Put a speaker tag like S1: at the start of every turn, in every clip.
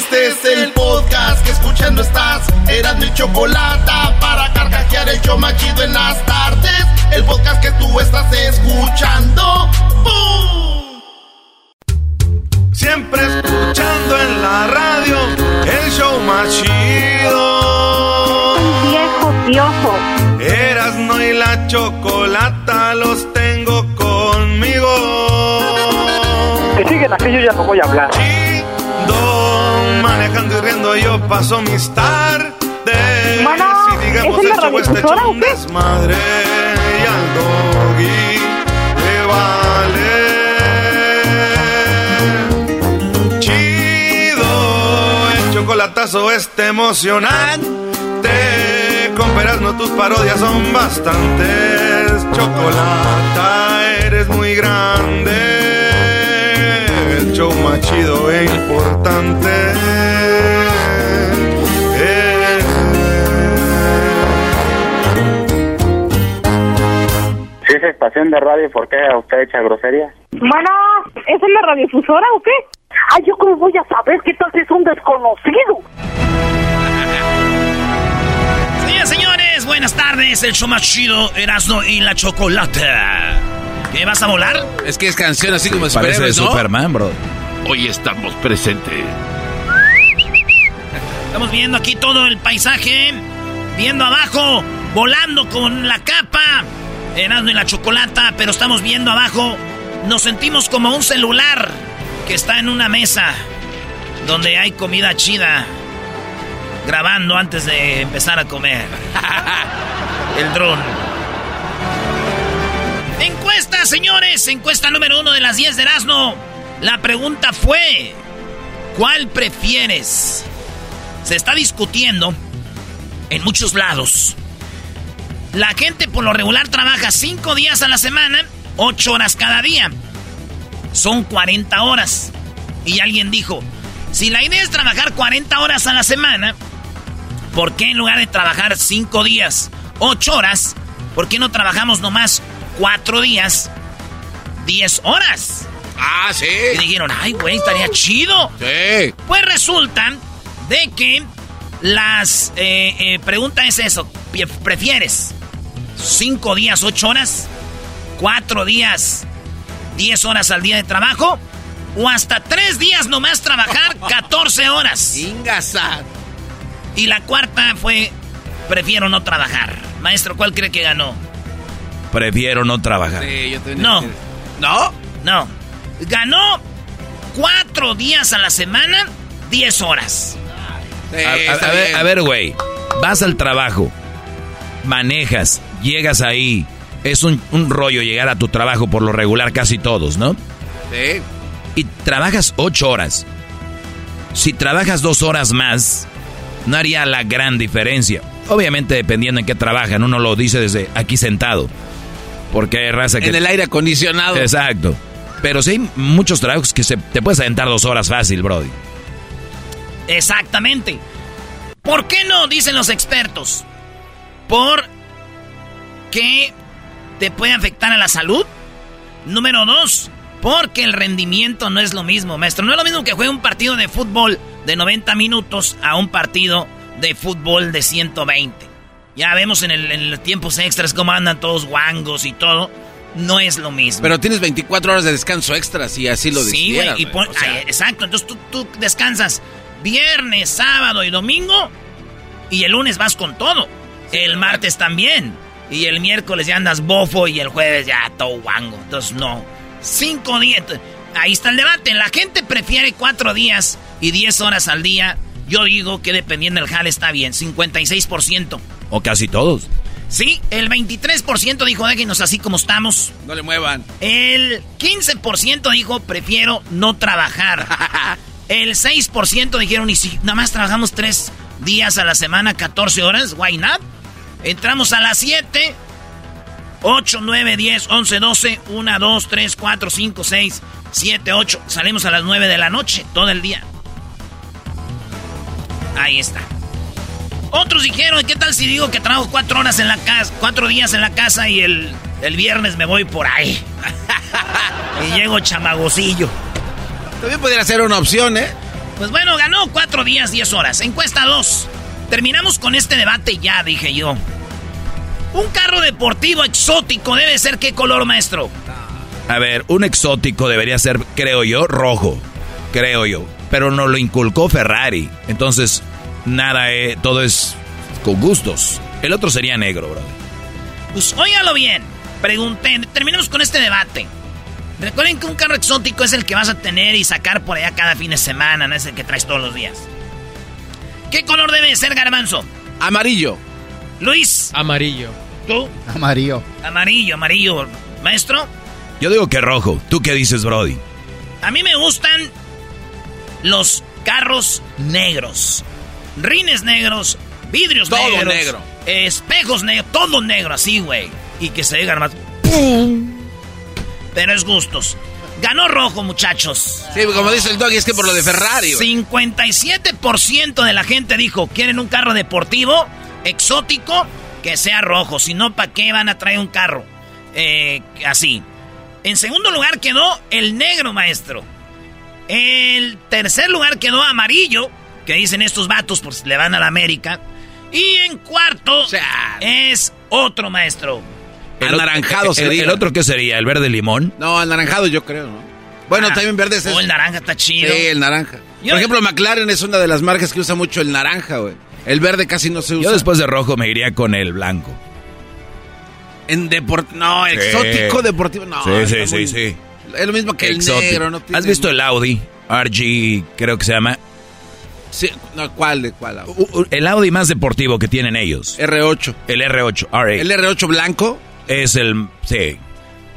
S1: Este es el podcast que escuchando estás. Eran mi chocolate para carcajear el yo machido en las tardes. El podcast que tú estás escuchando. ¡Bum!
S2: Siempre escuchando en la radio el show machido.
S3: viejo piojo.
S2: Eras no y la chocolata los tengo conmigo.
S4: Que siguen aquí, yo ya no voy a hablar.
S2: Chido, manejando y riendo yo paso mis tardes.
S3: Bueno,
S2: si digamos
S3: ¿es
S2: está
S3: radiodifusora
S2: hecho un desmadre y al doggy le vale. Chido, el chocolatazo está emocionante. Con no tus parodias son bastantes. Chocolata, eres muy grande. Show más chido e importante.
S5: Si es estación de radio, ¿por qué usted echa groserías?
S3: Bueno, ¿es en la radiodifusora o qué? Ay, ¿yo cómo voy a saber qué tal si es un desconocido?
S6: Señores, buenas tardes. El show más chido, Erasmo y la Chocolata. ¿Qué, vas a volar?
S7: Es que es canción así como
S8: Parece
S7: superhéroes, ¿no?
S8: Superman, bro.
S7: Hoy estamos presentes.
S6: Estamos viendo aquí todo el paisaje. Viendo abajo, volando con la capa. Erasmo y la Chocolata, pero estamos viendo abajo. Nos sentimos como un celular que está en una mesa donde hay comida chida. Grabando antes de empezar a comer. El dron. Encuesta, señores. Encuesta número uno de las 10 de Erasmo. La pregunta fue: ¿Cuál prefieres? Se está discutiendo en muchos lados. La gente por lo regular trabaja 5 días a la semana, 8 horas cada día. Son 40 horas. Y alguien dijo, si la idea es trabajar 40 horas a la semana, ¿por qué en lugar de trabajar 5 días, 8 horas, por qué no trabajamos nomás 4 días, 10 horas?
S7: Ah, sí.
S6: Y dijeron, ay, güey, estaría chido.
S7: Sí.
S6: Pues resulta de que las eh, eh, pregunta es eso. ¿Prefieres cinco días, ocho horas? ¿Cuatro días, diez horas al día de trabajo? ¿O hasta tres días nomás trabajar 14 horas?
S7: Ingasa.
S6: Y la cuarta fue, prefiero no trabajar. Maestro, ¿cuál cree que ganó?
S8: Prefiero no trabajar.
S7: Sí, yo tenía
S6: No.
S7: que- ¿No?
S6: No. Ganó cuatro días a la semana, 10 horas.
S7: Sí,
S8: A, a-
S7: está
S8: a ver, a ver, güey. Vas al trabajo, manejas, llegas ahí. Es un, un rollo llegar a tu trabajo por lo regular casi todos, ¿no?
S7: Sí.
S8: Y trabajas ocho horas. Si trabajas dos horas más, no haría la gran diferencia. Obviamente dependiendo en qué trabajan, uno lo dice desde aquí sentado. Porque hay raza que...
S7: En el aire acondicionado.
S8: Exacto. Pero sí hay muchos trabajos que se, te puedes aventar dos horas fácil, Brody.
S6: Exactamente. ¿Por qué no? Dicen los expertos. Por que te puede afectar a la salud. Número dos, porque el rendimiento no es lo mismo, maestro. No es lo mismo que juegue un partido de fútbol de 90 minutos a un partido de fútbol de 120. Ya vemos en, el, en los tiempos extras cómo andan todos guangos y todo. no es lo mismo.
S7: Pero tienes 24 horas de descanso extras y así lo
S6: Sí, pon- ay, exacto. Entonces tú, tú descansas viernes, sábado y domingo. Y el lunes vas con todo. el martes también. Y el miércoles ya andas bofo y el jueves ya todo guango. Entonces no. Cinco días. Ahí está el debate. La gente prefiere cuatro días y diez horas al día. Yo digo que dependiendo del jale está bien. 56%.
S8: O casi todos.
S6: Sí, el 23% dijo déjenos así como estamos.
S7: No le muevan.
S6: El 15% dijo prefiero no trabajar. El 6% dijeron y si nada más trabajamos 3 días a la semana, 14 horas, why not? Entramos a las 7. 8, 9, 10, 11, 12, 1, 2, 3, 4, 5, 6, 7, 8. Salimos a las 9 de la noche, todo el día. Ahí está. Otros dijeron, ¿qué tal si digo que trabajo cuatro horas en la casa, cuatro días en la casa y el, el viernes me voy por ahí? y llego chamagosillo.
S7: También podría ser una opción, ¿eh?
S6: Pues bueno, ganó cuatro días, diez horas. Encuesta 2. Terminamos con este debate ya, dije yo. Un carro deportivo exótico debe ser qué color, maestro?
S8: A ver, un exótico debería ser, creo yo, rojo. Creo yo. Pero no lo inculcó Ferrari. Entonces, nada, eh, todo es con gustos. El otro sería negro, bro.
S6: Pues óigalo bien. Pregunté, terminemos con este debate. Recuerden que un carro exótico es el que vas a tener y sacar por allá cada fin de semana, no es el que traes todos los días. ¿Qué color debe ser, Garbanzo?
S7: Amarillo.
S6: Luis.
S9: Amarillo.
S6: ¿Tú?
S10: Amarillo.
S6: Amarillo, amarillo. ¿Maestro?
S8: Yo digo que rojo. ¿Tú qué dices, Brody?
S6: A mí me gustan los carros negros. Rines negros, vidrios
S7: Todo
S6: negros.
S7: negro.
S6: Espejos negros, todo negro así, güey. Y que se diga más. ¡Pum! Pero es gustos. Ganó rojo, muchachos.
S7: Sí, como dice el doggy, es que por lo de Ferrari. güey.
S6: 57% de la gente dijo, quieren un carro deportivo, exótico, que sea rojo. Si no, ¿para qué van a traer un carro eh, así? En segundo lugar quedó el negro, maestro. El tercer lugar quedó amarillo, que dicen estos vatos, pues le van a la América. Y en cuarto es otro maestro.
S8: El
S7: Anaranjado
S8: el-
S7: sería.
S8: El, otro qué sería? ¿El verde limón?
S7: No, anaranjado yo creo, ¿no? Bueno,
S6: Ah,
S7: también verde es
S6: Oh, el naranja está chido.
S7: Sí, el naranja.
S6: Yo-
S7: Por ejemplo, McLaren es una de las marcas que usa mucho el naranja, güey. El verde casi no se usa.
S8: Yo después de rojo me iría con el blanco.
S7: En deportivo. No,
S8: Sí.
S7: exótico deportivo. No.
S8: sí, sí, sí,
S7: muy-
S8: sí.
S7: Es lo mismo que el
S8: Exótico.
S7: negro, ¿no? tiene-
S8: ¿Has visto el Audi? RG, creo que se llama.
S7: Sí, no, ¿cuál? ¿De cuál?
S8: U- El Audi más deportivo que tienen ellos.
S7: R8.
S8: El R8, R8.
S7: ¿El R8 blanco?
S8: Es el... Sí.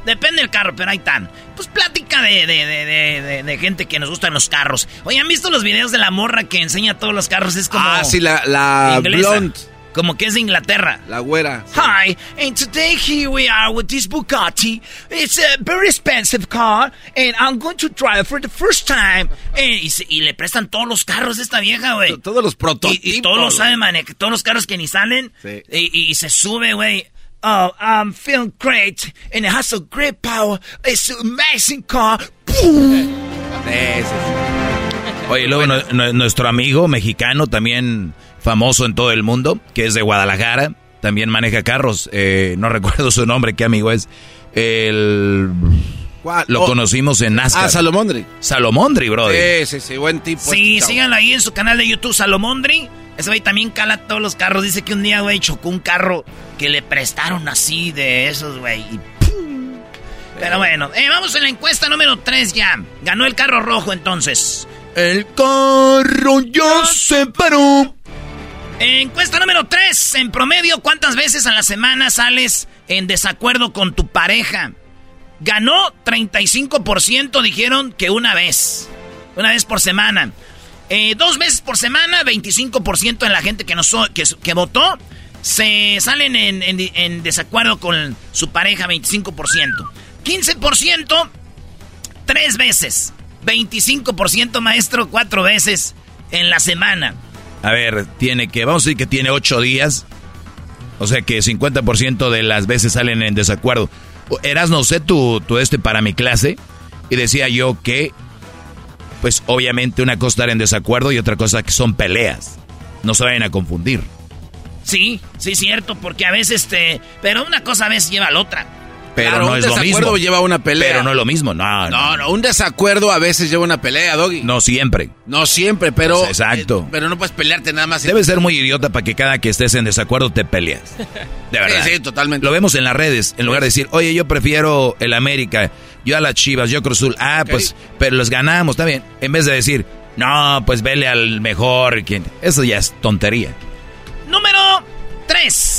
S6: Depende del carro, pero ahí están. Pues plática de, de, de, de, gente que nos gustan los carros. Oye, ¿han visto los videos de la morra que enseña todos los carros? Es como...
S7: Ah, sí, la, la
S6: inglesa.
S7: blonde.
S6: Como que es de Inglaterra.
S7: La güera.
S6: Hi, and today here we are with this Bugatti. It's a very expensive car, and I'm going to drive for the first time. Y, le prestan todos los carros de esta vieja, güey.
S7: Todos los prototipos.
S6: y todos lo saben manejar, todos los carros que ni salen.
S7: Sí.
S6: Y, y se sube, güey. Oh, I'm feeling great, and it has a great power. It's an amazing car. ¡Pum!
S8: Oye, luego nu- nu- nuestro amigo mexicano, también famoso en todo el mundo, que es de Guadalajara, también maneja carros. eh, no recuerdo su nombre, qué amigo es. El...
S7: ¿Cuál?
S8: Lo
S7: Oh,
S8: conocimos en NASCAR.
S7: Ah, Salomondri.
S8: Salomondri, brother.
S7: Sí, sí, sí, buen tipo.
S6: Sí, síganlo ahí en su canal de YouTube, Salomondri. Ese güey también cala todos los carros. Dice que un día, güey, chocó un carro que le prestaron así de esos, güey. y ¡pum! Pero bueno, eh, vamos a la encuesta número 3 ya. Ganó el carro rojo entonces.
S8: El carro ya se paró.
S6: Encuesta número 3. En promedio, ¿cuántas veces a la semana sales en desacuerdo con tu pareja? Ganó 35%, dijeron que una vez. Una vez por semana. Eh, dos veces por semana, 25% de la gente que, nos, que, que votó se salen en, desacuerdo con su pareja, 25%. 15%, tres veces. 25% maestro, cuatro veces en la semana.
S8: A ver, tiene que, vamos a decir que tiene ocho días. O sea que 50% de las veces salen en desacuerdo. Eras, no sé, tu, tu este para mi clase. Y decía yo que, pues obviamente una cosa estar en desacuerdo y otra cosa que son peleas. No se vayan a confundir.
S6: Sí, sí, cierto, porque a veces te... Pero una cosa a veces lleva a la otra.
S8: Pero
S7: Claro,
S8: no
S7: un
S8: es lo
S7: desacuerdo
S8: mismo.
S7: lleva una pelea.
S8: Pero no es lo mismo, no.
S7: No, no, un desacuerdo a veces lleva una pelea, Doggy.
S8: No siempre.
S7: No siempre, pero.
S8: Pues exacto.
S7: eh, pero no puedes pelearte nada más.
S8: Debes ser muy idiota para que cada que estés en desacuerdo te peleas. De verdad.
S7: Sí, sí, totalmente.
S8: Lo vemos en las redes, en lugar de decir, oye, yo prefiero el América, yo a las Chivas, yo Cruz Azul. Ah, pues, pero los ganamos, está bien. En vez de decir, no, pues vele al mejor. quien- Eso ya es tontería.
S6: Número 3.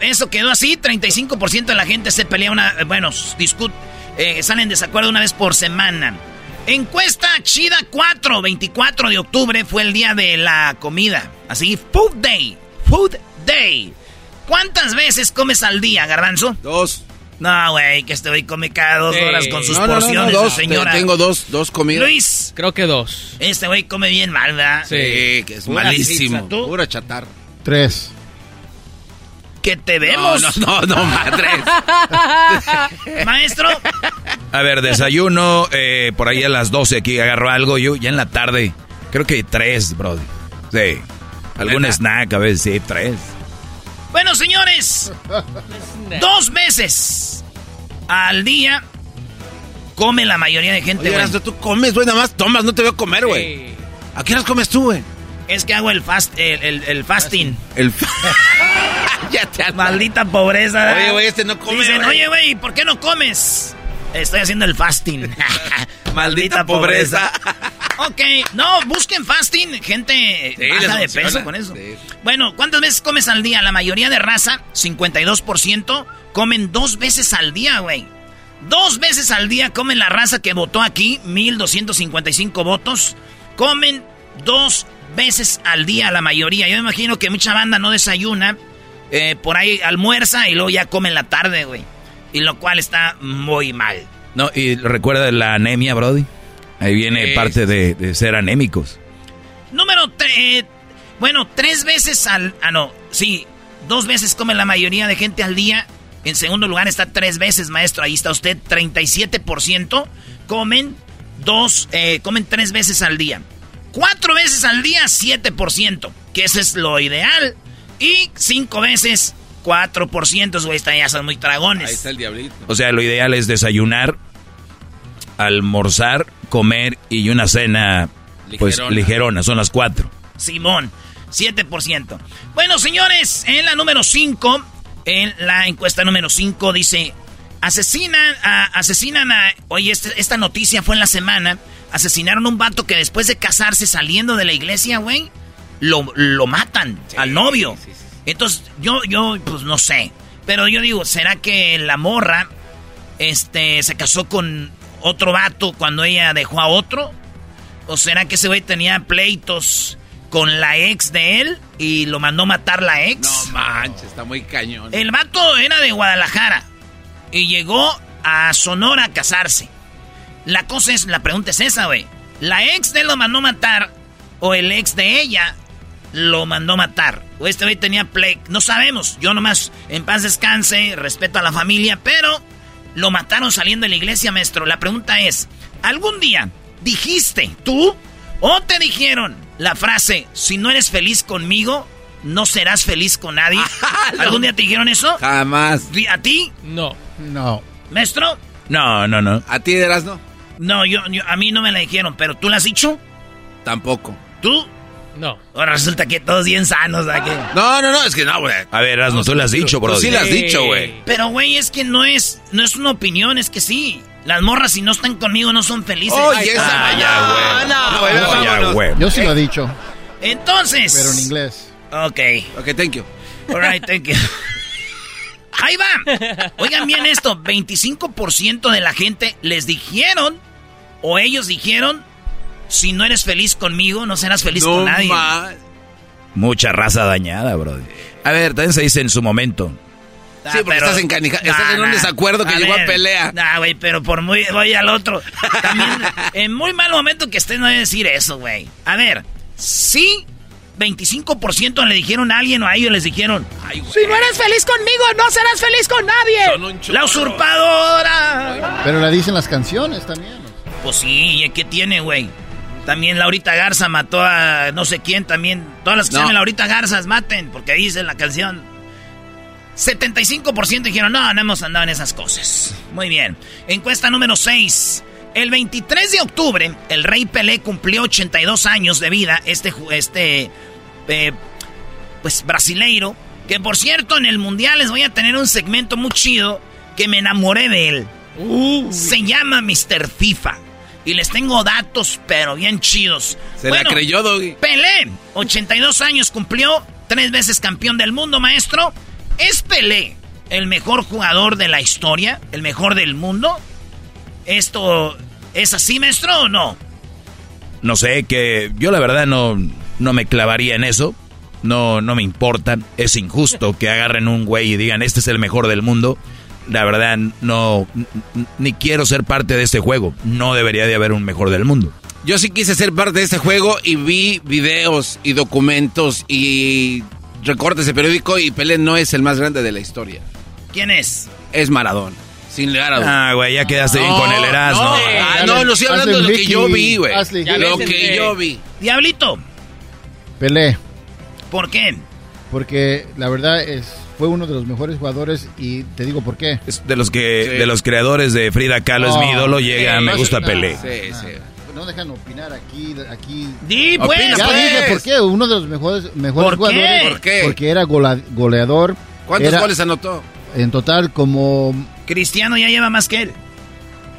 S6: Eso quedó así. 35% de la gente se pelea una. eh, Bueno, discut, eh, salen en desacuerdo una vez por semana. Encuesta Chida 4, 24 de octubre fue el día de la comida. Así, Food Day. Food Day. ¿Cuántas veces comes al día, Garbanzo?
S7: Dos.
S6: No, güey, que este güey come cada dos
S9: Sí.
S6: horas con sus
S7: No, no, no, no,
S6: porciones,
S7: dos.
S6: señora.
S7: Tengo dos, dos comidas.
S6: Luis,
S9: Creo que dos.
S6: este güey come bien mal, ¿verdad?
S9: Sí.
S7: Sí, que es
S6: Pura
S7: malísimo.
S6: pizza, ¿tú?
S7: Pura chatarra.
S10: Tres.
S6: Que te vemos.
S7: no, no, no, madre.
S6: Maestro,
S8: A ver, desayuno, eh, por ahí a las 12 aquí agarro algo, yo ya en la tarde, creo que tres, bro. Sí. Algún snack, a veces sí, tres.
S6: Bueno, señores, dos veces al día come la mayoría de gente,
S7: Oye,
S6: güey.
S7: Tú comes, güey, nada más tomas, no te veo comer, güey.
S9: Sí.
S7: ¿A qué horas comes tú, güey?
S6: Es que hago el fast, el, el- el fasting.
S7: El. ya te
S6: Maldita pobreza.
S7: Oye, güey, este no come,
S6: Dicen, oye, güey, ¿por qué no comes? Estoy haciendo el fasting.
S7: Maldita pobreza.
S6: ok, no, busquen fasting, gente
S7: Sí,
S6: baja de peso con eso.
S7: Sí.
S6: Bueno, ¿cuántas veces comes al día? La mayoría de raza, 52%, comen dos veces al día, güey. Dos veces al día comen la raza que votó aquí, 1255 votos. Comen dos veces al día la mayoría. Yo me imagino que mucha banda no desayuna, eh, por ahí almuerza y luego ya come en la tarde, güey. Y lo cual está muy mal.
S8: No, y recuerda la anemia, Brody. Ahí viene parte de ser anémicos.
S6: Número 3. bueno, tres veces al. Ah, no. Sí, dos veces come la mayoría de gente al día. En segundo lugar está tres veces, maestro. Ahí está usted. 37% comen dos. eh, comen tres veces al día. Cuatro veces al día, 7%. Que ese es lo ideal. Y cinco veces, 4%. Esos güeyes ya son muy tragones.
S7: Ahí está el diablito.
S8: O sea, lo ideal es desayunar, almorzar, comer y una cena, pues
S7: Ligerona.
S8: ligerona. Son las cuatro.
S6: Simón, 7%. Bueno, señores, en la número 5, en la encuesta número 5 dice, asesinan a, asesinan a, oye, este- esta noticia fue en la semana, asesinaron a un vato que después de casarse saliendo de la iglesia, güey, lo, lo matan al novio.
S7: sí, sí.
S6: Entonces, yo, yo, pues no sé, pero yo digo, ¿será que la morra, este, se casó con otro vato cuando ella dejó a otro? ¿O será que ese güey tenía pleitos con la ex de él y lo mandó matar la ex?
S7: No manches, está muy cañón.
S6: El vato era de Guadalajara y llegó a Sonora a casarse. La cosa es, la pregunta es esa, güey. ¿La ex de él lo mandó matar o el ex de ella lo mandó matar? O este güey tenía play. No sabemos. Yo nomás en paz descanse, respeto a la familia, pero lo mataron saliendo de la iglesia, maestro. La pregunta es, ¿algún día dijiste tú o te dijeron la frase, si no eres feliz conmigo, no serás feliz con nadie? ¿Algún día te dijeron eso?
S7: Jamás.
S6: ¿A ti,
S9: No.
S10: No.
S6: maestro?
S8: No, no, no.
S7: ¿A ti, Erasmo?
S6: No, yo, yo- a mí no me la dijeron, pero ¿tú la has dicho?
S7: Tampoco.
S6: ¿Tú?
S9: No.
S6: Ahora resulta que todos bien sanos aquí.
S7: No, no, no, es que no, güey.
S8: A ver, Erasmo, tú lo has dicho,
S7: Tú
S8: bro.
S7: sí lo has dicho, güey.
S6: Pero, güey, es que no es, no es una opinión, es que sí. Las morras, si no están conmigo, no son felices.
S7: Oye,
S6: Ay,
S7: esa.
S8: Ah, ya, güey.
S7: No, güey,
S8: No, ya,
S7: vámonos.
S8: güey.
S10: Yo sí lo he dicho,
S6: Entonces.
S10: pero en inglés.
S6: Ok.
S7: Ok, thank you.
S6: All right, thank you. Ahí va. Oigan bien esto. 25% de la gente les dijeron, o ellos dijeron, si no eres feliz conmigo, no serás feliz con nadie.
S7: ma-
S8: Mucha raza dañada, bro. A ver, también se dice en su momento.
S6: Ah,
S7: Sí, porque estás encanija- estás en un desacuerdo que llegó a pelea.
S6: Nah, güey, pero por muy... Voy al otro. También, en muy mal momento que estés no debe decir eso, güey. A ver, sí, 25% le dijeron a alguien o a ellos les dijeron... Si no eres feliz conmigo, no serás feliz con nadie. La usurpadora.
S10: Pero la dicen las canciones también.
S6: Pues sí, ¿y ¿qué tiene, güey? También Laurita Garza mató a no sé quién también. Todas las que
S7: No.
S6: se llaman Laurita Garzas maten, porque dice la canción. 75% dijeron, no, no hemos andado en esas cosas. Muy bien. Encuesta número 6. El 23 de octubre, el rey Pelé cumplió 82 años de vida. Este, este eh, pues, brasileiro. Que por cierto, en el mundial les voy a tener un segmento muy chido que me enamoré de él. Se llama Mr. FIFA. Y les tengo datos, pero bien chidos.
S7: Se la creyó, Doggy.
S6: Pelé, 82 años cumplió, tres veces campeón del mundo, maestro. ¿Es Pelé el mejor jugador de la historia? ¿El mejor del mundo? ¿Esto es así, maestro, o no?
S8: No sé, que yo la verdad no, no me clavaría en eso. No, no me importa. Es injusto que agarren un güey y digan, este es el mejor del mundo. La verdad, no, ni quiero ser parte de este juego. No debería de haber un mejor del mundo.
S7: Yo sí quise ser parte de este juego y vi videos y documentos y recortes de periódico y Pelé no es el más grande de la historia.
S6: ¿Quién es?
S7: Es Maradona. Sin lugar
S8: a Ah, güey, ya quedaste bien con el Erasmo.
S7: No, ah, no, no estoy hablando de lo que yo vi, güey. Lo que yo vi.
S6: Diablito.
S10: Pelé.
S6: ¿Por qué?
S10: Porque la verdad es fue uno de los mejores jugadores y te digo por qué.
S8: Es de los que de los creadores de Frida Kahlo es mi ídolo, llega, me gusta Pelé.
S10: Sí, sí no dejan opinar aquí. aquí.
S6: Di, pues,
S10: ya
S6: pues.
S10: dije por qué. Uno de los mejores, mejores
S6: ¿Por
S10: jugadores.
S6: Qué? ¿Por qué?
S10: Porque era goleador.
S7: ¿Cuántos goles anotó?
S10: En total, como.
S6: Cristiano ya lleva más que él.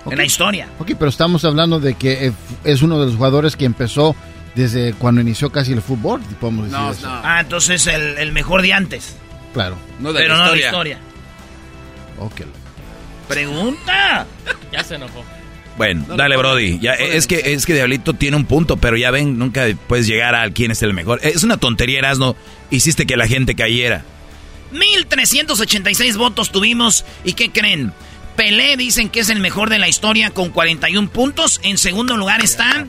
S6: Okay. En la historia.
S10: Ok, pero estamos hablando de que es uno de los jugadores que empezó desde cuando inició casi el fútbol, podemos decir
S6: no,
S10: eso.
S6: No. Ah, entonces el, el, mejor de antes.
S10: Claro.
S7: No de
S6: pero
S7: la
S6: no de
S7: historia.
S6: la historia.
S10: Ok.
S6: Pregunta.
S9: ya se enojó.
S8: Bueno, no, dale, Brody. Ya, es que es que Diablito tiene un punto, pero ya ven, nunca puedes llegar a quién es el mejor. Es una tontería, Erasno. Hiciste que la gente cayera.
S6: 1386 votos tuvimos. ¿Y qué creen? Pelé dicen que es el mejor de la historia con 41 puntos. En segundo lugar está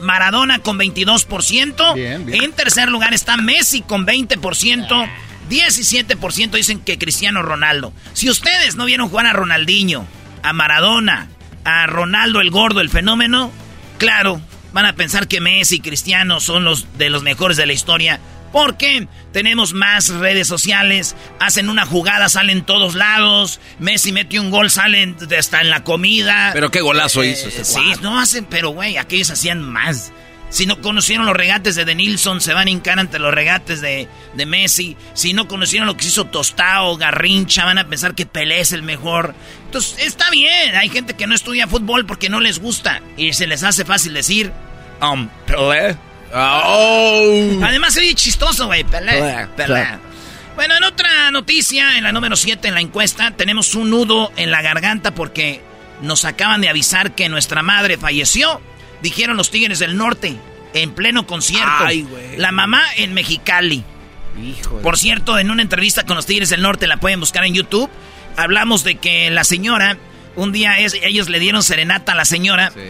S6: Maradona con 22%.
S10: Bien, bien.
S6: En tercer lugar está Messi con 20%. 17% dicen que Cristiano Ronaldo. Si ustedes no vieron jugar a Ronaldinho, a Maradona, a Ronaldo el gordo, el fenómeno, claro, van a pensar que Messi y Cristiano son los de los mejores de la historia. Porque tenemos más redes sociales, hacen una jugada, salen todos lados, Messi mete un gol, salen hasta en la comida.
S7: Pero qué golazo
S6: Eh,
S7: hizo ese
S6: Sí,
S7: cuadro.
S6: no hacen, pero güey, aquellos hacían más. Si no conocieron los regates de Denilson, se van a hincar ante los regates de, de Messi. Si no conocieron lo que hizo Tostao, Garrincha, van a pensar que Pelé es el mejor. Entonces, está bien. Hay gente que no estudia fútbol porque no les gusta. Y se les hace fácil decir, um, Pelé.
S7: Oh.
S6: Además, se oye chistoso, güey. Pelé,
S7: Pelé,
S6: Pelé. Bueno, en otra noticia, en la número 7 en la encuesta, tenemos un nudo en la garganta porque nos acaban de avisar que nuestra madre falleció. Dijeron los Tigres del Norte, en pleno concierto.
S7: Ay, güey.
S6: La mamá en Mexicali.
S7: Hijo.
S6: Por cierto, en una entrevista con los Tigres del Norte, la pueden buscar en YouTube, hablamos de que la señora, un día es, ellos le dieron serenata a la señora,
S7: Sí.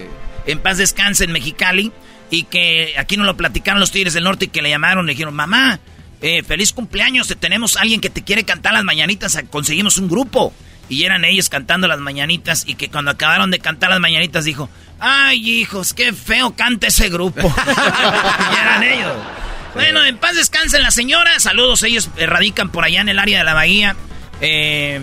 S6: en paz descanse en Mexicali, y que aquí nos lo platicaron los Tigres del Norte y que le llamaron, le dijeron, mamá, eh, feliz cumpleaños, te tenemos alguien que te quiere cantar las mañanitas, conseguimos un grupo. Y eran ellos cantando las mañanitas y que cuando acabaron de cantar las mañanitas dijo, ay hijos, qué feo canta ese grupo. y eran ellos. Bueno, en paz descansen la señora, saludos, ellos radican por allá en el área de la bahía. Eh,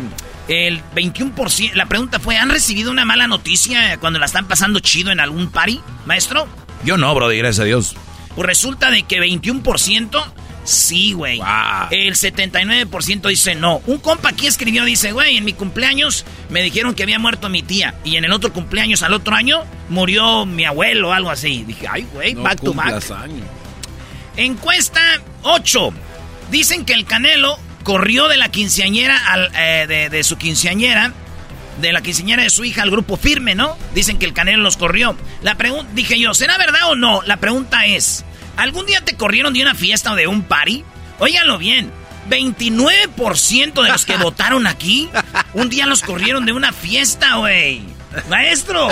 S6: el 21%, la pregunta fue, ¿han recibido una mala noticia cuando la están pasando chido en algún party, maestro?
S8: Yo no, Brody, gracias a Dios.
S6: Pues resulta de que 21% sí, güey.
S8: Wow.
S6: El 79% dice no. Un compa aquí escribió, dice, güey, en mi cumpleaños me dijeron que había muerto mi tía. Y en el otro cumpleaños, al otro año, murió mi abuelo o algo así. Dije, ay, güey,
S7: No
S6: back to back.
S7: años.
S6: Encuesta 8. Dicen que el Canelo corrió de la quinceañera al, eh, de, de su quinceañera, de la quinceañera de su hija al grupo firme, ¿no? Dicen que el Canelo los corrió. La pregunta, dije yo, ¿será verdad o no? La pregunta es, ¿algún día te corrieron de una fiesta o de un party? Óiganlo bien. 29% de los que votaron aquí, un día los corrieron de una fiesta, güey. Maestro.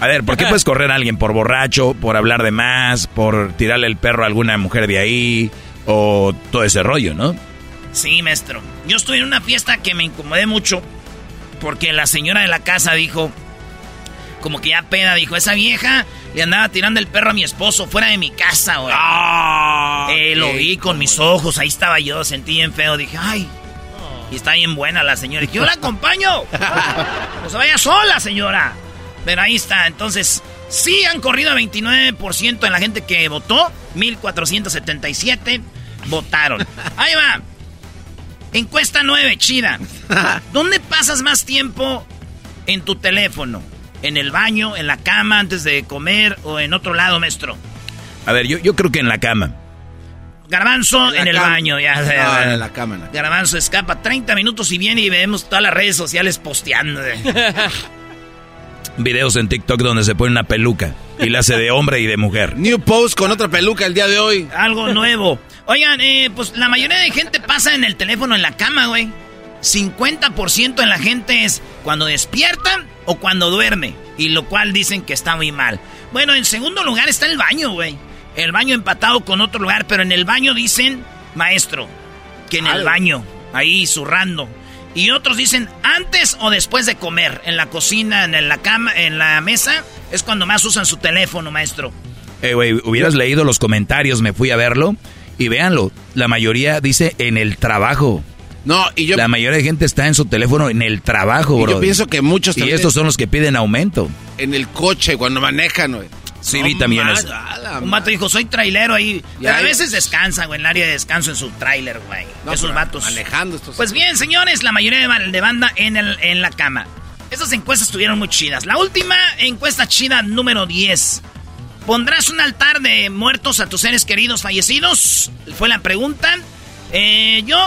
S8: A ver, ¿por qué puedes correr a alguien? ¿Por borracho? ¿Por hablar de más? ¿Por tirarle el perro a alguna mujer de ahí? O todo ese rollo, ¿no?
S6: Sí, maestro. Yo estuve en una fiesta que me incomodé mucho porque la señora de la casa dijo, como que ya peda, dijo, esa vieja le andaba tirando el perro a mi esposo fuera de mi casa, güey.
S7: Ah,
S6: Eh, lo vi con mis ojos, ahí estaba yo, sentí bien feo, dije, ay, Y está bien buena la señora. Yo la acompaño. no se vaya sola, señora. Pero ahí está. Entonces, sí han corrido 29% en la gente que votó. 1477 votaron. Ahí va. Encuesta 9, chida. ¿Dónde pasas más tiempo en tu teléfono? ¿En el baño, en la cama, antes de comer o en otro lado, maestro?
S8: A ver, yo, yo creo que en la cama.
S6: Garbanzo en, el baño, ya.
S7: en la cama.
S6: Garbanzo escapa 30 minutos y viene y vemos todas las redes sociales posteando.
S8: Videos en TikTok donde se pone una peluca y la hace de hombre y de mujer.
S7: New post con otra peluca el día de hoy.
S6: Algo nuevo. Oigan, eh, pues la mayoría de gente pasa en el teléfono en la cama, güey. 50% en la gente es cuando despiertan o cuando duerme. Y lo cual dicen que está muy mal. Bueno, en segundo lugar está el baño, güey. El baño empatado con otro lugar, pero en el baño dicen, maestro, que en el baño, ahí zurrando. Y otros dicen antes o después de comer, en la cocina, en la cama, en la mesa, es cuando más usan su teléfono, maestro.
S8: Eh, güey, hubieras leído los comentarios, me fui a verlo y véanlo, la mayoría dice en el trabajo.
S7: No, y yo...
S8: La mayoría de gente está en su teléfono en el trabajo, bro.
S7: Yo pienso que muchos
S8: Y estos son los que piden aumento.
S7: En el coche, cuando manejan, güey.
S8: Sí, vi también eso.
S6: Un vato dijo, soy trailero ahí. a veces descansa, güey, en el área de descanso en su trailer, güey. Esos vatos.
S7: Manejando estos.
S6: Pues bien, señores, la mayoría de banda en, el, en la cama. Esas encuestas estuvieron muy chidas. La última encuesta chida número 10. ¿Pondrás un altar de muertos a tus seres queridos fallecidos? Fue la pregunta. Eh, yo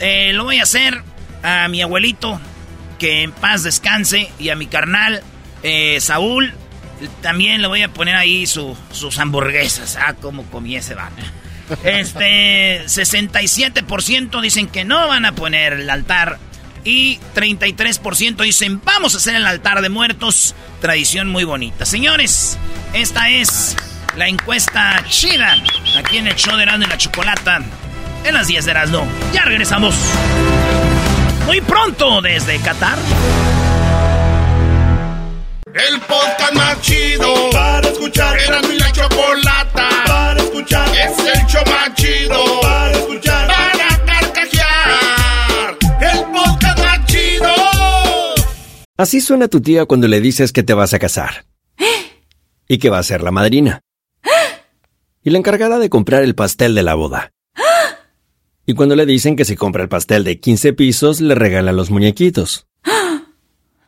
S6: eh, lo voy a hacer a mi abuelito, que en paz descanse, y a mi carnal, eh, Saúl, también le voy a poner ahí sus hamburguesas. Ah, como comí ese van. Este, 67% dicen que no van a poner el altar. Y 33% dicen, vamos a hacer el altar de muertos. Tradición muy bonita. Señores, esta es la encuesta chida. Aquí en el show de Erasmo y la Chocolata. En las 10 de Erasmo. Ya regresamos. Muy pronto desde Qatar.
S1: El podcast más chido para escuchar. Era mi la chocolata para escuchar. Es el show más chido para escuchar. Para carcajear. El podcast más chido.
S9: Así suena tu tía cuando le dices que te vas a casar. Y que va a ser la madrina. Y la encargada de comprar el pastel de la boda. Y cuando le dicen que si compra el pastel de 15 pisos, le regalan los muñequitos.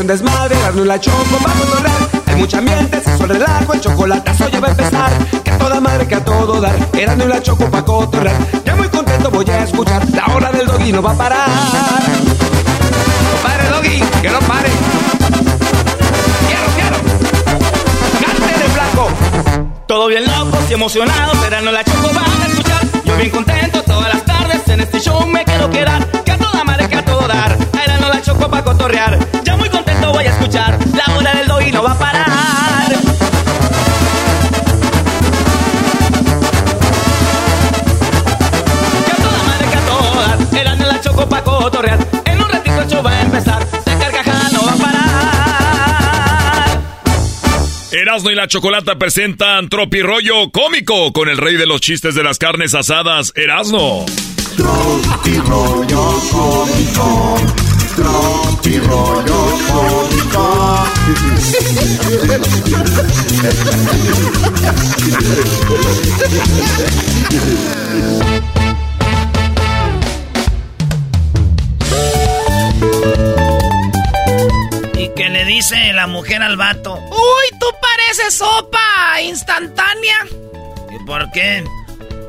S11: Un desmadre, no la choco va a controlar. Hay mucha ambiente, se el relajo, el chocolatazo ya va a empezar. Que a toda madre, que a todo dar, era no la choco pa' cotorrear. Ya muy contento voy a escuchar, la hora del doggy no va a parar. No pare doggy, que no pare. Quiero, quiero. Cante de flaco. Todo bien locos y emocionados, no la choco va a escuchar. Yo bien contento todas las tardes en este
S12: show me quiero quedar. Que a toda madre, que a todo dar. Era no la choco pa' cotorrear.
S13: Erasmo y la Chocolata presentan Tropirollo Cómico con el rey de los chistes de las carnes asadas, Erasmo.
S6: Y que le dice la mujer al vato, uy, tú pareces sopa instantánea. ¿Y por qué?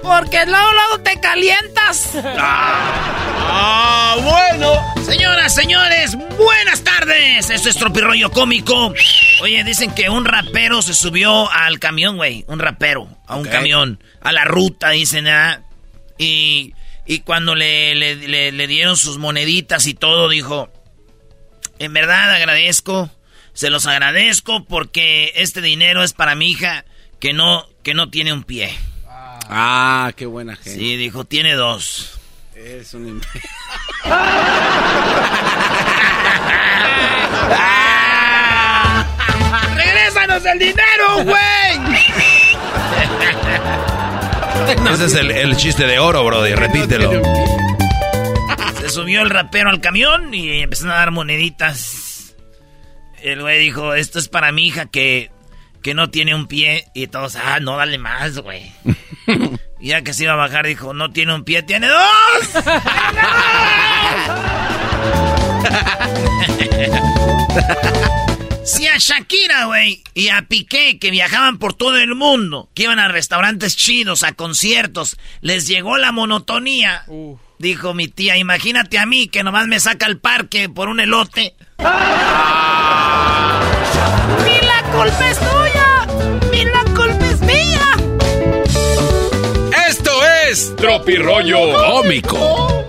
S6: Porque luego, luego te calientas.
S1: Ah, bueno.
S6: Señoras, señores, buenas tardes. Esto es Tropirollo Cómico. Oye, dicen que un rapero se subió al camión, güey. Un rapero, a un camión. A la ruta, dicen, ¿ah? Y, y cuando le, le- le- le dieron sus moneditas y todo, dijo, en verdad agradezco, se los agradezco porque este dinero es para mi hija que no, que no tiene un pie.
S7: Ah, qué buena gente.
S6: Sí, dijo, tiene dos.
S7: Es un
S6: ¡Regrésanos el dinero, güey!
S8: Ese es el, el chiste de oro, brody. Repítelo.
S6: Se subió el rapero al camión y empezaron a dar moneditas. El güey dijo, esto es para mi hija que, que no tiene un pie. Y todos, ah, no, dale más, güey. y ya que se iba a bajar, dijo, no tiene un pie, tiene dos. Si a Shakira, güey, y a Piqué, que viajaban por todo el mundo, que iban a restaurantes chidos, a conciertos, les llegó la monotonía. Dijo mi tía, imagínate a mí que nomás me saca al parque por un elote. ¡Ni la culpa es tuya! ¡Ni la culpa es mía!
S13: Esto es Tropirollo Cómico.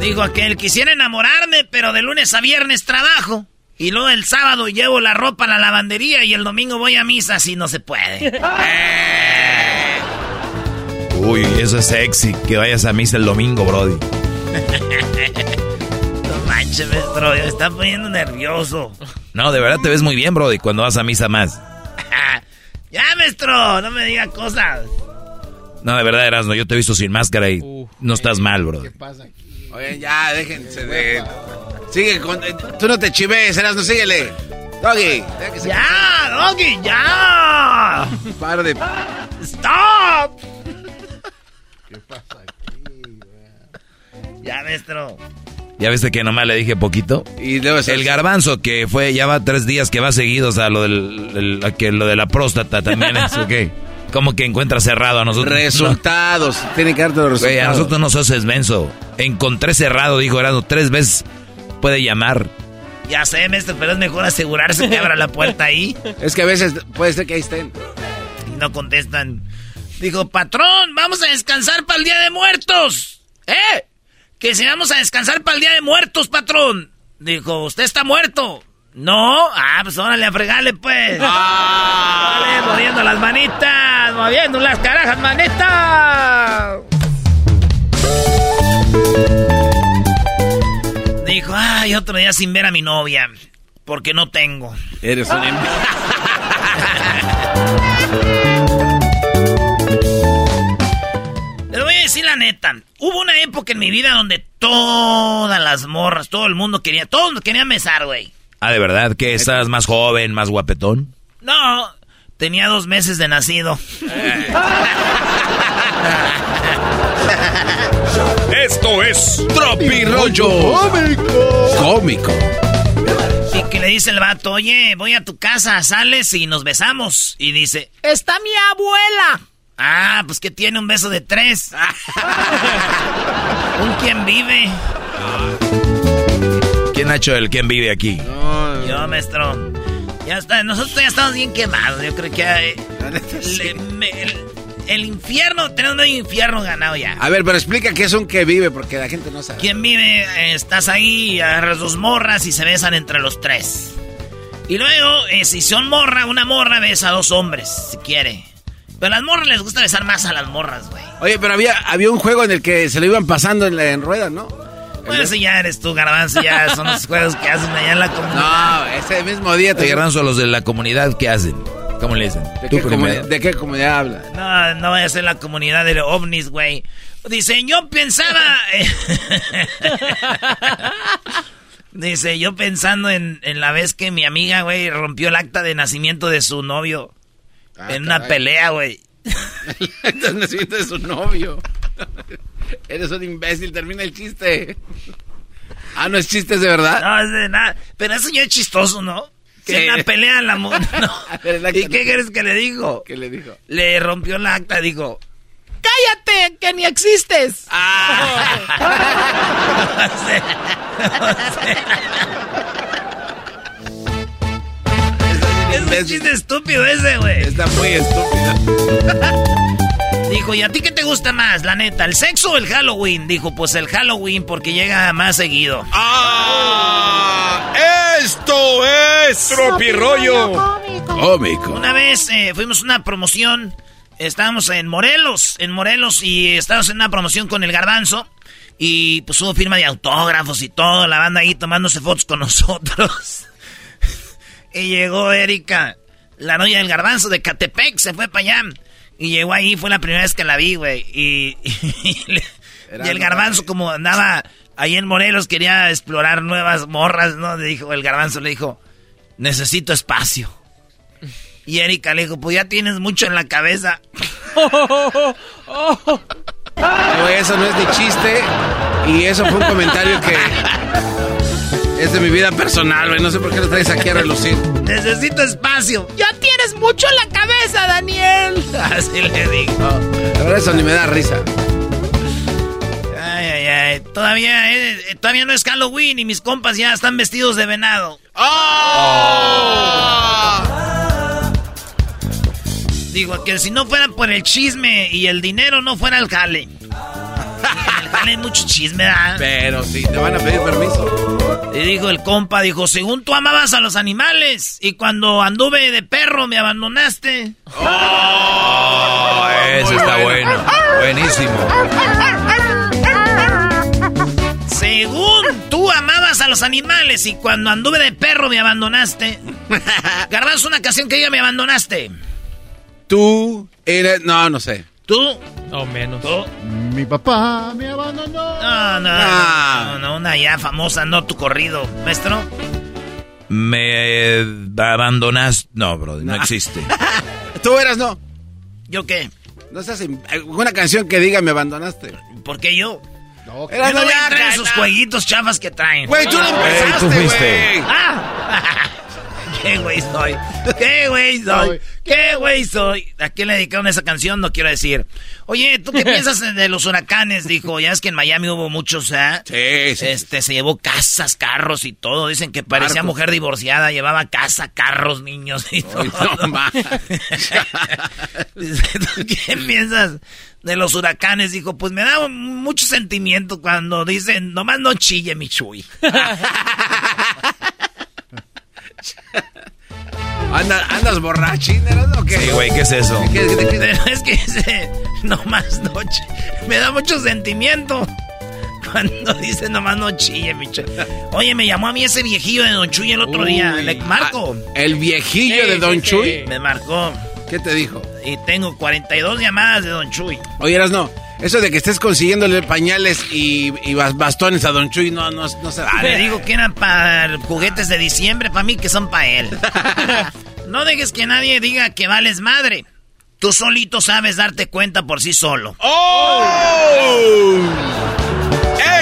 S6: Dijo aquel, quisiera enamorarme, pero de lunes a viernes trabajo. Y luego el sábado llevo la ropa a la lavandería y el domingo voy a misa si no se puede.
S8: Uy, eso es sexy. Que vayas a misa el domingo, brody.
S6: No manches, maestro, me está poniendo nervioso.
S8: No, de verdad te ves muy bien, brody, cuando vas a misa más.
S6: Ya, maestro, no me diga cosas.
S8: No, de verdad, Erasmo, yo te he visto sin máscara y no estás mal, brody.
S7: Oigan, ya, déjense de. Sigue con. eh, Tú no te chives, eras, no síguele. Doggy.
S6: ¡Ya, Doggy, ya!
S7: Par de.
S6: ¡Stop! Ya, maestro.
S8: ¿Ya viste que nomás le dije poquito?
S7: Y luego
S8: El garbanzo que fue, ya va tres días que va seguidos a lo, del, el- a que lo de la próstata también es, ¿ok? Como que encuentra cerrado a nosotros.
S7: Resultados. Tienen que darte los
S8: Güey, a
S7: resultados.
S8: nosotros no sos menso. Encontré cerrado, dijo Erasmo, tres veces puede llamar.
S6: Ya sé, maestro, pero es mejor asegurarse que abra la puerta ahí.
S7: Es que a veces puede ser que ahí estén.
S6: Y no contestan. Dijo, patrón, vamos a descansar para el Día de Muertos. ¿Eh? Que si vamos a descansar para el Día de Muertos, patrón. Dijo, ¿usted está muerto? No. Ah, pues órale a fregarle, pues. Vale, moviendo las manitas, moviendo las carajas, manitas. Dijo, ay, otro día sin ver a mi novia. Porque no tengo.
S7: Eres un
S6: decir la neta. Hubo una época en mi vida donde todas las morras, todo el mundo quería, todos querían besar, güey.
S8: Ah, ¿de verdad? ¿Que estabas más joven, más guapetón?
S6: No, tenía dos meses de nacido.
S13: Esto es
S7: Tropirollo Cómico.
S6: Y que le dice el vato, oye, voy a tu casa, sales y nos besamos. Y dice, está mi abuela. Ah, pues que tiene un beso de tres. un quien vive.
S8: ¿Quién ha hecho el quién vive aquí?
S6: Yo, maestro. Ya está, nosotros ya estamos bien quemados. Yo creo que eh, le- me- el- el infierno, tenemos medio infierno ganado ya.
S7: A ver, pero explica qué es un que vive, porque la gente no sabe.
S6: ¿Quién vive? Eh, Estás ahí, agarras dos morras y se besan entre los tres. Y luego, eh, si son morra, una morra besa a dos hombres, si quiere. Pero a las morras les gusta besar más a las morras, güey.
S7: Oye, pero había, había un juego en el que se lo iban pasando en, la, en ruedas, ¿no?
S6: Bueno, ese ya eres tú, Garbanzo, ya son los juegos que hacen allá en la comunidad.
S7: No, ese mismo día te
S8: Garbanzo, los de la comunidad, ¿qué hacen? ¿Cómo le dicen?
S7: ¿De
S8: ¿Tú
S7: qué,
S8: primero?
S7: comuni- ¿De qué comunidad habla?
S6: No, no vaya a ser la comunidad de ovnis, güey. Dice, yo pensaba... Dice, yo pensando en, en la vez que mi amiga, güey, rompió el acta de nacimiento de su novio. En una pelea, güey.
S7: El nacimiento de su novio. Eres un imbécil, termina el chiste. Ah, no es chiste, es de verdad.
S6: No, es de nada. Pero eso ya es chistoso, ¿no? Que
S7: Sí.
S6: en una pelea la mu- no. ¿Y qué crees que le dijo?
S7: ¿Qué le dijo?
S6: Le rompió el acta, dijo... ¡Cállate, que ni existes! Es un chiste estúpido ese, güey.
S7: Está muy estúpido.
S6: Dijo, ¿y a ti qué te gusta más, la neta? ¿El sexo o el Halloween? Dijo, pues el Halloween porque llega más seguido.
S13: ¡Ah! ¡Esto es Tropirollo!
S7: Cómico.
S6: Una vez eh, fuimos a una promoción, estábamos en Morelos, en Morelos, y estábamos en una promoción con el Garbanzo. Y pues hubo firma de autógrafos y todo, la banda ahí tomándose fotos con nosotros. y llegó Erika, la novia del Garbanzo de Catepec, se fue para allá. Y llegó ahí, fue la primera vez que la vi, güey. Y, y el Garbanzo, como andaba ahí en Morelos, quería explorar nuevas morras, ¿no? Le dijo, el Garbanzo le dijo, necesito espacio. Y Erika le dijo, pues ya tienes mucho en la cabeza.
S7: Güey, eso no es ni chiste. Y eso fue un comentario que es de mi vida personal, güey. No sé por qué lo traes aquí a relucir.
S6: Necesito espacio. Ya tienes mucho en la cabeza, Daniel. Así le dijo.
S7: La verdad, eso ni me da risa.
S6: Ay, ay, ay. Todavía, eh, todavía no es Halloween y mis compas ya están vestidos de venado. Digo, que si no fuera por el chisme y el dinero, no fuera el jale. Hay mucho chisme, ¿verdad?
S7: Pero sí, te van a pedir permiso.
S6: Y dijo el compa, dijo, según tú amabas a los animales y cuando anduve de perro me abandonaste.
S8: Oh, ese está bueno. Buenísimo.
S6: Según tú amabas a los animales y cuando anduve de perro me abandonaste. Garbanzo, una ocasión que ya me abandonaste.
S7: Tú eres. No, no sé.
S6: ¿Tú?
S14: O menos.
S10: Mi papá me abandonó.
S6: No, no,
S7: Ah.
S6: no, no, una ya famosa, no tu corrido, maestro.
S8: Me abandonas. No, bro, no existe.
S7: Tú eras, no.
S6: ¿Yo qué?
S7: No seas. im- Una canción que diga me abandonaste.
S6: ¿Por qué yo?
S10: No,
S6: Yo no voy a en
S7: ca-
S6: sus jueguitos chafas que traen.
S7: Güey, tú lo
S8: tú
S7: empezaste,
S8: fuiste.
S7: güey.
S6: ¡Ah! ¿Qué güey soy? ¿Qué güey soy? ¿Qué güey soy? ¿A quién le dedicaron esa canción? No quiero decir. Oye, ¿tú qué piensas de los huracanes? Dijo, ya es que en Miami hubo muchos, ¿eh?
S7: Sí, sí.
S6: Este, se llevó casas, carros y todo. Dicen que parecía mujer divorciada, llevaba casa, carros, niños y todo.
S7: Ay, no,
S6: ¿tú ¿Qué piensas de los huracanes? Dijo, pues me da mucho sentimiento cuando dicen, nomás no chille, mi chuy.
S7: Anda- ¿Andas borrachín, eras, o qué?
S8: Sí, güey, ¿qué es eso?
S7: ¿Qué- qué- qué-
S6: Pero es que ese, nomás no chi- Me da mucho sentimiento. Cuando dice nomás no chille, mi chuy. Oye, me llamó a mí ese viejillo de Don Chuy el otro día. Le marco.
S7: Ah, El viejillo
S14: Sí,
S7: de Don
S14: sí,
S7: Chuy.
S14: sí.
S6: Me marcó.
S7: ¿Qué te dijo?
S6: Y tengo 42 llamadas de Don Chuy.
S7: Oye, eras, no. Eso de que estés consiguiéndole pañales y, y bas- bastones a Don Chuy no, no, no se
S6: Ah, le
S7: vale.
S6: digo que eran para juguetes de diciembre, para mí que son para él. no dejes que nadie diga que vales madre. Tú solito sabes darte cuenta por sí solo.
S13: ¡Oh!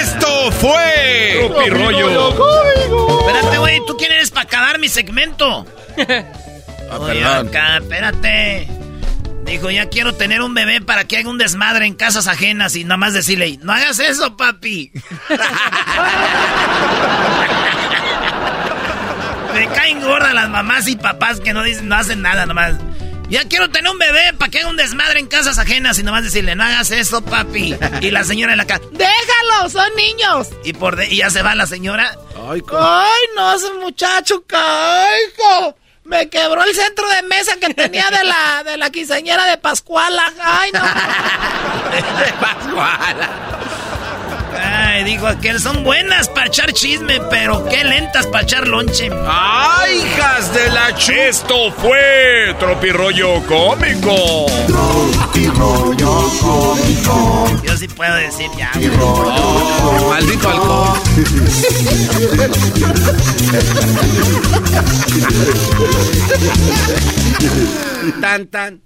S13: ¡Esto fue Tropirollo!
S6: Espérate, güey, ¿tú quién eres para acabar mi segmento?
S7: Ah,
S6: Oye,
S7: perdón.
S6: acá, espérate. Dijo, ya quiero tener un bebé para que haga un desmadre en casas ajenas y nada más decirle, no hagas eso, papi. Me caen gordas las mamás y papás que no dicen, no hacen nada nomás.
S15: Ya quiero tener un bebé para que haga un desmadre en casas ajenas y nomás decirle, no hagas eso, papi. Y la señora en la casa, déjalo, son niños. Y por de, y ya se va la señora. Ay, no, ese muchacho, caigo. Me quebró el centro de mesa que tenía de la, de la quinceañera de Pascuala. Ay, no. de Pascuala. Ay, digo que son buenas para echar chisme, pero qué lentas para echar lonche.
S1: ¡Ay, hijas de la ch... Esto fue Tropirollo Cómico.
S15: Tropirollo Cómico. Yo sí puedo decir ya.
S7: Oh, maldito alcohol.
S16: tan, tan.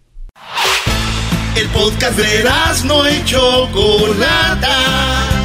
S16: El podcast de no hecho Chocolata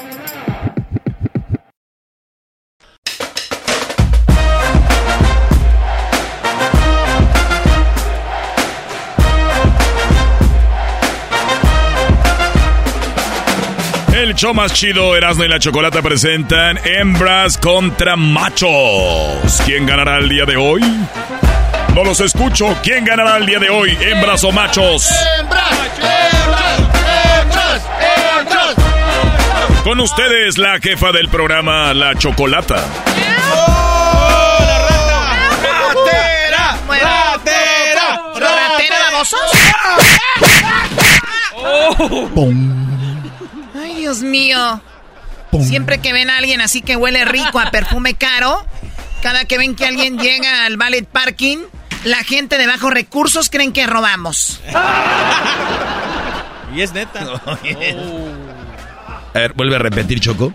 S1: El show más chido, Erasmo y la Chocolata presentan Hembras contra Machos. ¿Quién ganará el día de hoy? No los escucho. ¿Quién ganará el día de hoy? ¿Hembras o machos? ¡Hembras! ¡Hembras! ¡Hembras! Con ustedes, la jefa del programa, la Chocolata. ¡Oh!
S15: ¡Ratera! ¡Ratera! ¡Ratera, babosos! ¡Oh! Dios mío. Siempre que ven a alguien así que huele rico a perfume caro, cada que ven que alguien llega al ballet parking, la gente de bajos recursos creen que robamos.
S17: y es neta.
S8: A ver, vuelve a repetir, Choco.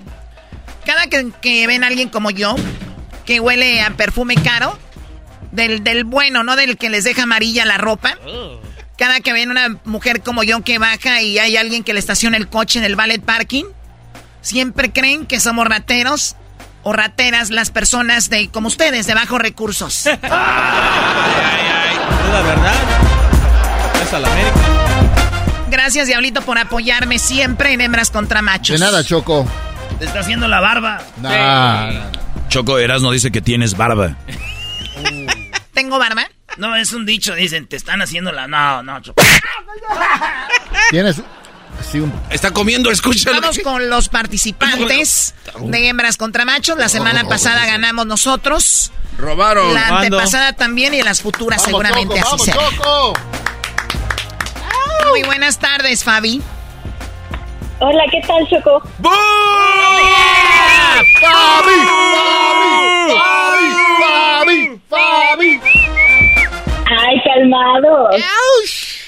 S15: Cada que, ven a alguien como yo, que huele a perfume caro, del, del bueno, no del que les deja amarilla la ropa. Oh. Cada que ven una mujer como yo que baja y hay alguien que le estaciona el coche en el ballet parking, siempre creen que somos rateros o rateras las personas de como ustedes, de bajos recursos. ay, ay,
S17: ay. la verdad. Es a la América.
S15: Gracias, Diablito, por apoyarme siempre en Hembras contra Machos.
S10: De nada, Choco.
S15: Te está haciendo la barba.
S8: Nah. Choco Erasmo dice que tienes barba.
S15: ¿Tengo barba? No, es un dicho, dicen, te están haciendo la... No, no.
S10: Tienes...
S7: Está comiendo, escúchalo.
S15: Vamos con los participantes de hembras contra machos. La semana pasada ganamos nosotros.
S7: Robaron.
S15: La antepasada también y las futuras seguramente así será. Muy buenas tardes, Fabi.
S18: Hola, ¿qué tal, Choco?
S10: ¡Fabi!
S18: Calmado.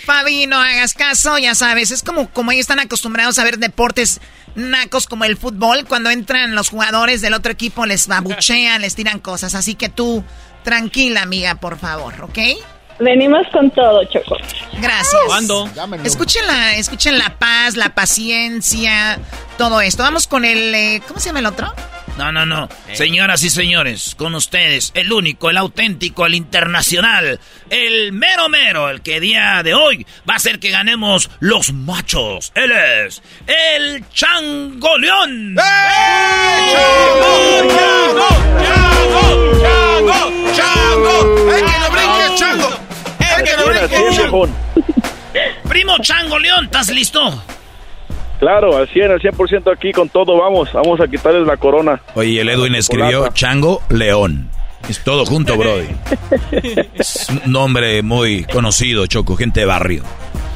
S15: Fabi, no hagas caso, ya sabes, es como, como ellos están acostumbrados a ver deportes nacos como el fútbol, cuando entran los jugadores del otro equipo les babuchean, les tiran cosas, así que tú, tranquila amiga, por favor, ¿ok?
S18: Venimos con todo, Choco.
S15: Gracias. ¿Cuándo? Escuchen la, escuchen la paz, la paciencia, todo esto. Vamos con el, eh, ¿cómo se llama el otro? No, no, no. Señoras y señores, con ustedes, el único, el auténtico, el internacional, el mero mero, el que día de hoy va a ser que ganemos los machos. Él es el Changoleón. ¡Eh! ¡Chango, chango, chango, chango, chango! ¡Ay, que no brinque, chango! ¡Ay, que no brinque, chango! Primo Chango León, ¿estás listo?
S4: Claro, al 100, al 100% aquí con todo, vamos, vamos a quitarles la corona.
S8: Oye, el Edwin escribió Chango León. Es todo junto, Brody. Es un nombre muy conocido, Choco, gente de barrio.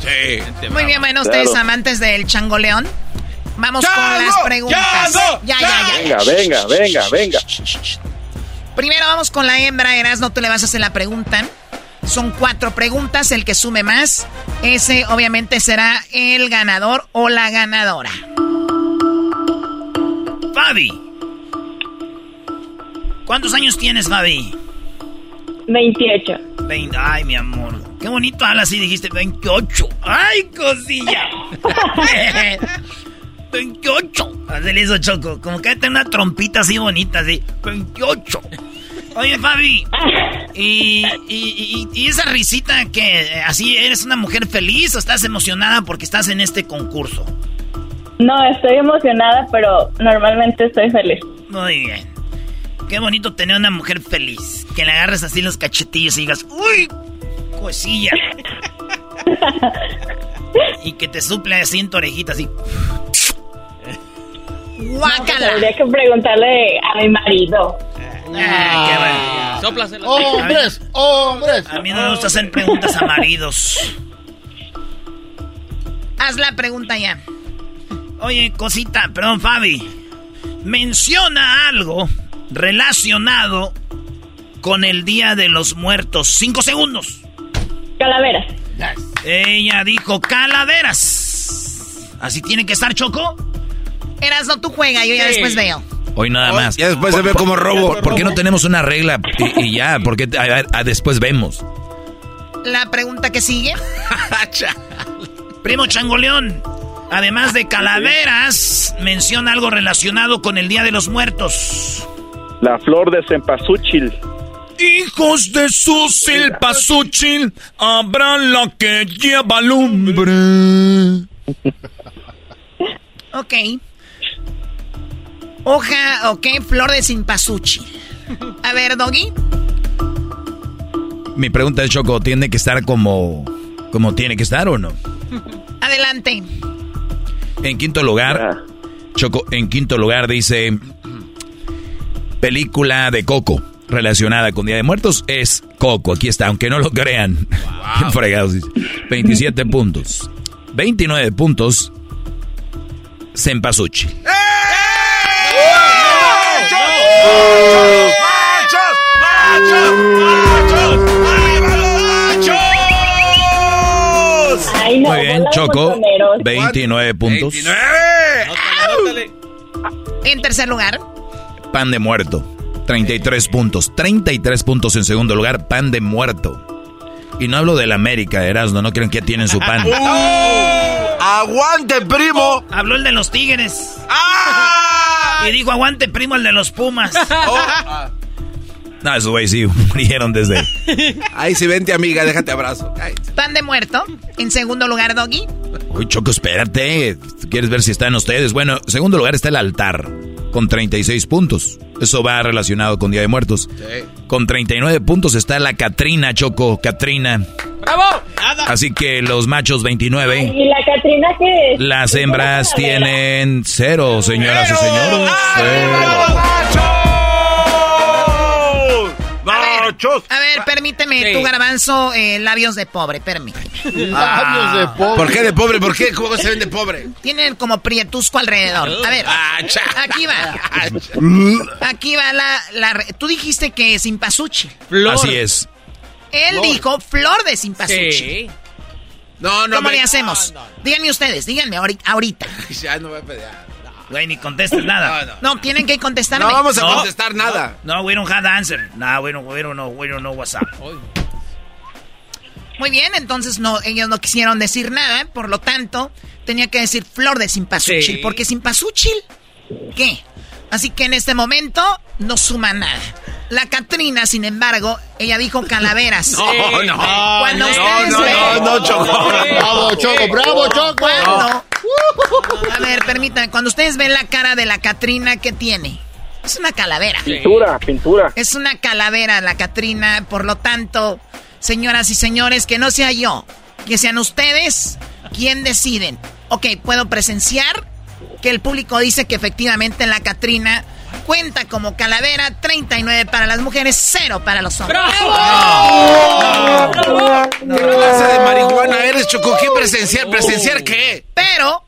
S7: Sí.
S15: Muy bien, bueno, ustedes
S8: Claro.
S15: amantes del changoleón. Vamos con
S1: ¡Chango!
S15: las preguntas.
S1: ¡Chango!
S15: Ya, ya, ya.
S4: Venga, venga, venga, venga.
S15: Primero vamos con la hembra, Erasno, tú le vas a hacer la pregunta. Son cuatro preguntas, el que sume más, ese obviamente será el ganador o la ganadora.
S6: Fabi. ¿Cuántos años tienes, Fabi?
S18: 28.
S6: 20. Ay, mi amor. Qué bonito hablas así, dijiste 28. Ay, cosilla. 28. Hazle eso, Choco. Como que tiene una trompita así bonita, así. 28. Oye, Fabi. ¿Y, y, y- y esa risita que eh, así eres una mujer feliz o estás emocionada porque estás en este concurso?
S18: No, estoy emocionada, pero normalmente estoy feliz.
S6: Muy bien. Qué bonito tener una mujer feliz. Que le agarres así los cachetillos y digas, ¡Uy! Cosilla. y que te suple así en tu orejita, así.
S18: Guácala. Tendría que preguntarle a mi marido.
S6: Ah, qué bueno.
S10: ¡Hombres! ¡Hombres!
S6: A mí no me gusta hacer preguntas a maridos.
S15: Haz la pregunta ya.
S6: Oye, cosita, perdón, Fabi. Menciona algo relacionado con el Día de los Muertos. Cinco segundos.
S18: Calaveras.
S6: Ella dijo calaveras. ¿Así tiene que estar, Choco?
S15: Erasno, tú juega, yo ya
S6: Sí.
S15: después veo.
S8: Hoy nada más.
S7: ya después se ve como robo.
S8: ¿Por qué no tenemos una regla y, y ya? Porque después vemos.
S15: La pregunta que sigue.
S6: Primo Changoleón, además de calaveras, menciona algo relacionado con el Día de los Muertos.
S4: La flor de cempasúchil.
S13: Hijos de su silpasúchil, habrá la que lleva lumbre.
S15: Ok. Hoja, ok, flor de simpasuchi. A ver, Doggy.
S8: Mi pregunta es, Choco, ¿tiene que estar como, como tiene que estar o no?
S15: Adelante.
S8: En quinto lugar, Choco, en quinto lugar dice película de Coco relacionada con Día de Muertos es Coco. Aquí está, aunque no lo crean. Qué fregados. dice. 27 puntos. 29 puntos. Sempasuchi.
S18: Ay, no,
S8: Muy bien, Choco.
S18: montoneros.
S8: 29 puntos.
S15: En tercer lugar.
S8: Pan de muerto. 33 puntos. 33 puntos en segundo lugar. Pan de muerto. Y no hablo del América, Erasmo. No crean que ya tienen su pan.
S7: ¡Aguante, primo!
S6: Habló el de los Tigres.
S7: ¡Ah!
S6: Y dijo, aguante, primo, el de los Pumas.
S8: No, esos güeyes sí murieron desde.
S7: Ay, si vente, amiga, déjate abrazo. Ay.
S15: Pan de muerto. En segundo lugar, Doggy.
S8: Uy, Choco, espérate. ¿Tú ¿Quieres ver si están ustedes? Bueno, en segundo lugar está el altar, con 36 puntos. Eso va relacionado con Día de Muertos. Con 39 puntos está la Catrina, Choco, Catrina.
S12: ¡Bravo!
S8: Así que los machos 29.
S18: ¿Y la Catrina qué es?
S8: Las hembras tienen cero, señoras y señores. Cero.
S15: A ver, permíteme, tu garbanzo, eh, labios de pobre, permíteme.
S7: Labios de pobre. ¿Por qué de pobre? ¿Por qué? ¿Cómo se ven de pobre?
S15: Tienen como prietusco alrededor. A ver, aquí va. Aquí va la, la Tú dijiste que simpasuchi.
S8: Así es.
S15: Él
S7: Flor.
S15: dijo flor de simpasuchi.
S7: Sí. No, no.
S15: ¿Cómo
S7: me-
S15: le hacemos? Díganme ustedes, díganme ahori- ahorita.
S7: Ya no voy a pelear.
S6: Güey, ni contestes nada.
S15: No, tienen que contestarme.
S7: No vamos a contestar nada.
S6: No, we don't have the answer. No, we don't, we don't know, we don't know what's up.
S15: Muy bien, entonces no, ellos no quisieron decir nada, por lo tanto, tenía que decir flor de simpasuchil,
S12: Sí.
S15: porque simpasuchil, ¿qué? Así que en este momento no suma nada. La Catrina, sin embargo, ella dijo calaveras.
S7: No, no.
S15: Cuando
S7: no,
S15: ustedes
S7: no,
S15: ven-
S7: no, no, Choco.
S10: Bravo, Choco, bravo, Choco.
S15: Cuando- A ver, permítanme, cuando ustedes ven la cara de la Catrina, ¿qué tiene? Es una calavera.
S4: Pintura, pintura.
S15: Es una calavera la Catrina, por lo tanto, señoras y señores, que no sea yo, que sean ustedes quien deciden. Ok, puedo presenciar que el público dice que efectivamente la Catrina cuenta como calavera, 39 para las mujeres, 0 para los hombres.
S7: No, de marihuana eres, Choco. ¿Qué presenciar? ¿Presenciar qué?
S15: Pero,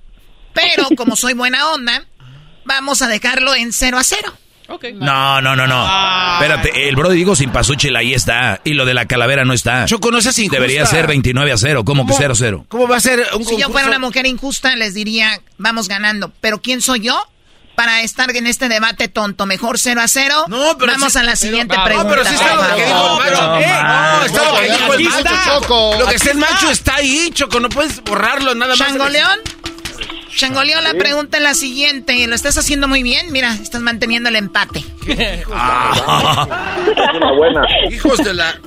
S15: pero, como soy buena onda, vamos a dejarlo en 0 a 0.
S8: No, no, no, no. Espérate, el Brody digo sin pasuchil ahí está. Y lo de la calavera no está.
S7: Choco, no seas injusta.
S8: Debería ser 29 a 0. ¿Cómo, que 0 a 0?
S7: ¿Cómo va a ser un
S15: Si yo fuera una mujer injusta, les diría, vamos ganando. Pero ¿quién soy yo? Para estar en este debate tonto, mejor 0 a 0. No, pero Vamos a la siguiente pregunta.
S7: No, pero sí está lo que dijo el macho. ¿Eh? No, está lo que dijo el macho, Choco. Lo que está el macho está ahí, Choco. No puedes borrarlo nada más.
S15: ¿Changoleón? Changoleón, la pregunta es la siguiente. Lo estás haciendo muy bien. Mira, estás manteniendo el empate.
S4: Ah. Es una buena.
S7: Hijos de la...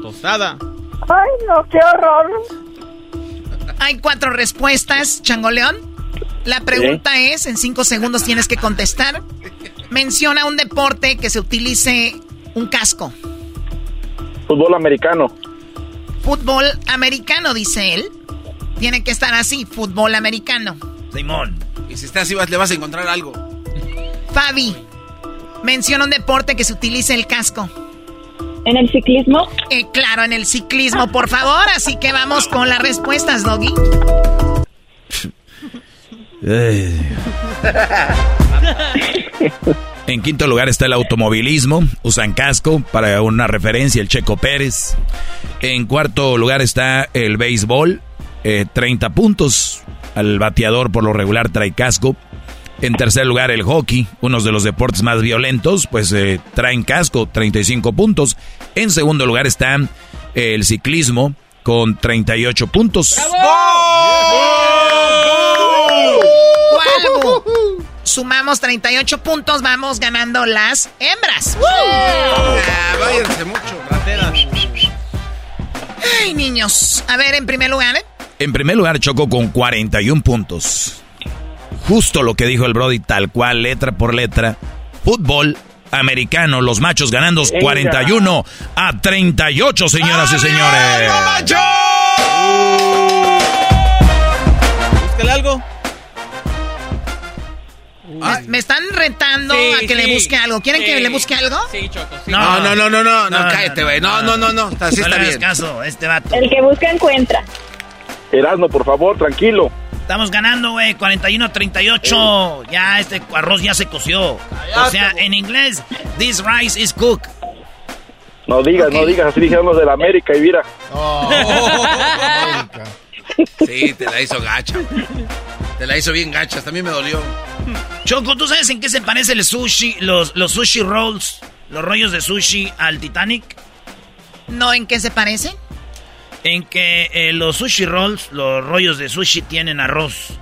S17: Tostada.
S3: Ay, no, qué horror.
S15: Hay cuatro respuestas, Changoleón. La pregunta es, en cinco segundos tienes que contestar. Menciona un deporte que se utilice un casco.
S4: Fútbol americano.
S15: Fútbol americano, dice él. Tiene que estar así, fútbol americano.
S8: Simón.
S7: Y si está así, vas- le vas a encontrar algo.
S15: Fabi, menciona un deporte que se utilice el casco.
S18: ¿En el ciclismo?
S15: Eh, claro, en el ciclismo, por favor. Así que vamos con las respuestas, Doggy.
S8: En quinto lugar está el automovilismo, usan casco para una referencia, el Checo Pérez. En cuarto lugar está el béisbol, eh, 30 puntos. Al bateador por lo regular trae casco. En tercer lugar el hockey, uno de los deportes más violentos, pues eh, traen casco, 35 puntos. En segundo lugar está el ciclismo con 38 puntos.
S15: ¡Cuál? Sumamos 38 puntos, vamos ganando las hembras.
S7: Ah, váyanse mucho, rateras.
S15: Ay, niños. A ver, en primer lugar, ¿eh?
S8: En primer lugar, Choco con 41 puntos. Justo lo que dijo el Brody, tal cual, letra por letra. Fútbol americano, los machos ganando 41 a 38, señoras y señores.
S17: Búscale algo.
S15: Me, me están retando
S17: Sí,
S15: a que le
S17: sí,
S15: busque algo. ¿Quieren que
S17: sí.
S15: le busque algo?
S17: Sí, Choco, sí.
S7: No, no, no, no, no, no,
S8: No,
S7: cállate, güey. No, no, no, no, así
S8: No le
S7: está
S8: hagas
S7: bien.
S8: caso, este vato.
S18: El que busca encuentra.
S4: Erasmo, por favor, tranquilo.
S6: Estamos ganando, güey, 41 a 38. Ya este arroz ya se coció. O sea, en inglés, this rice is cooked.
S4: No digas, no digas, así dijeron los de la América y mira.
S7: Sí, te la hizo gacha. Te la hizo bien gacha, también me dolió.
S6: Choco, ¿tú sabes en qué se parece el sushi, los, los sushi rolls, los rollos de sushi al Titanic?
S15: ¿No en qué se parecen?
S6: En que eh, los sushi rolls, los rollos de sushi tienen arroz.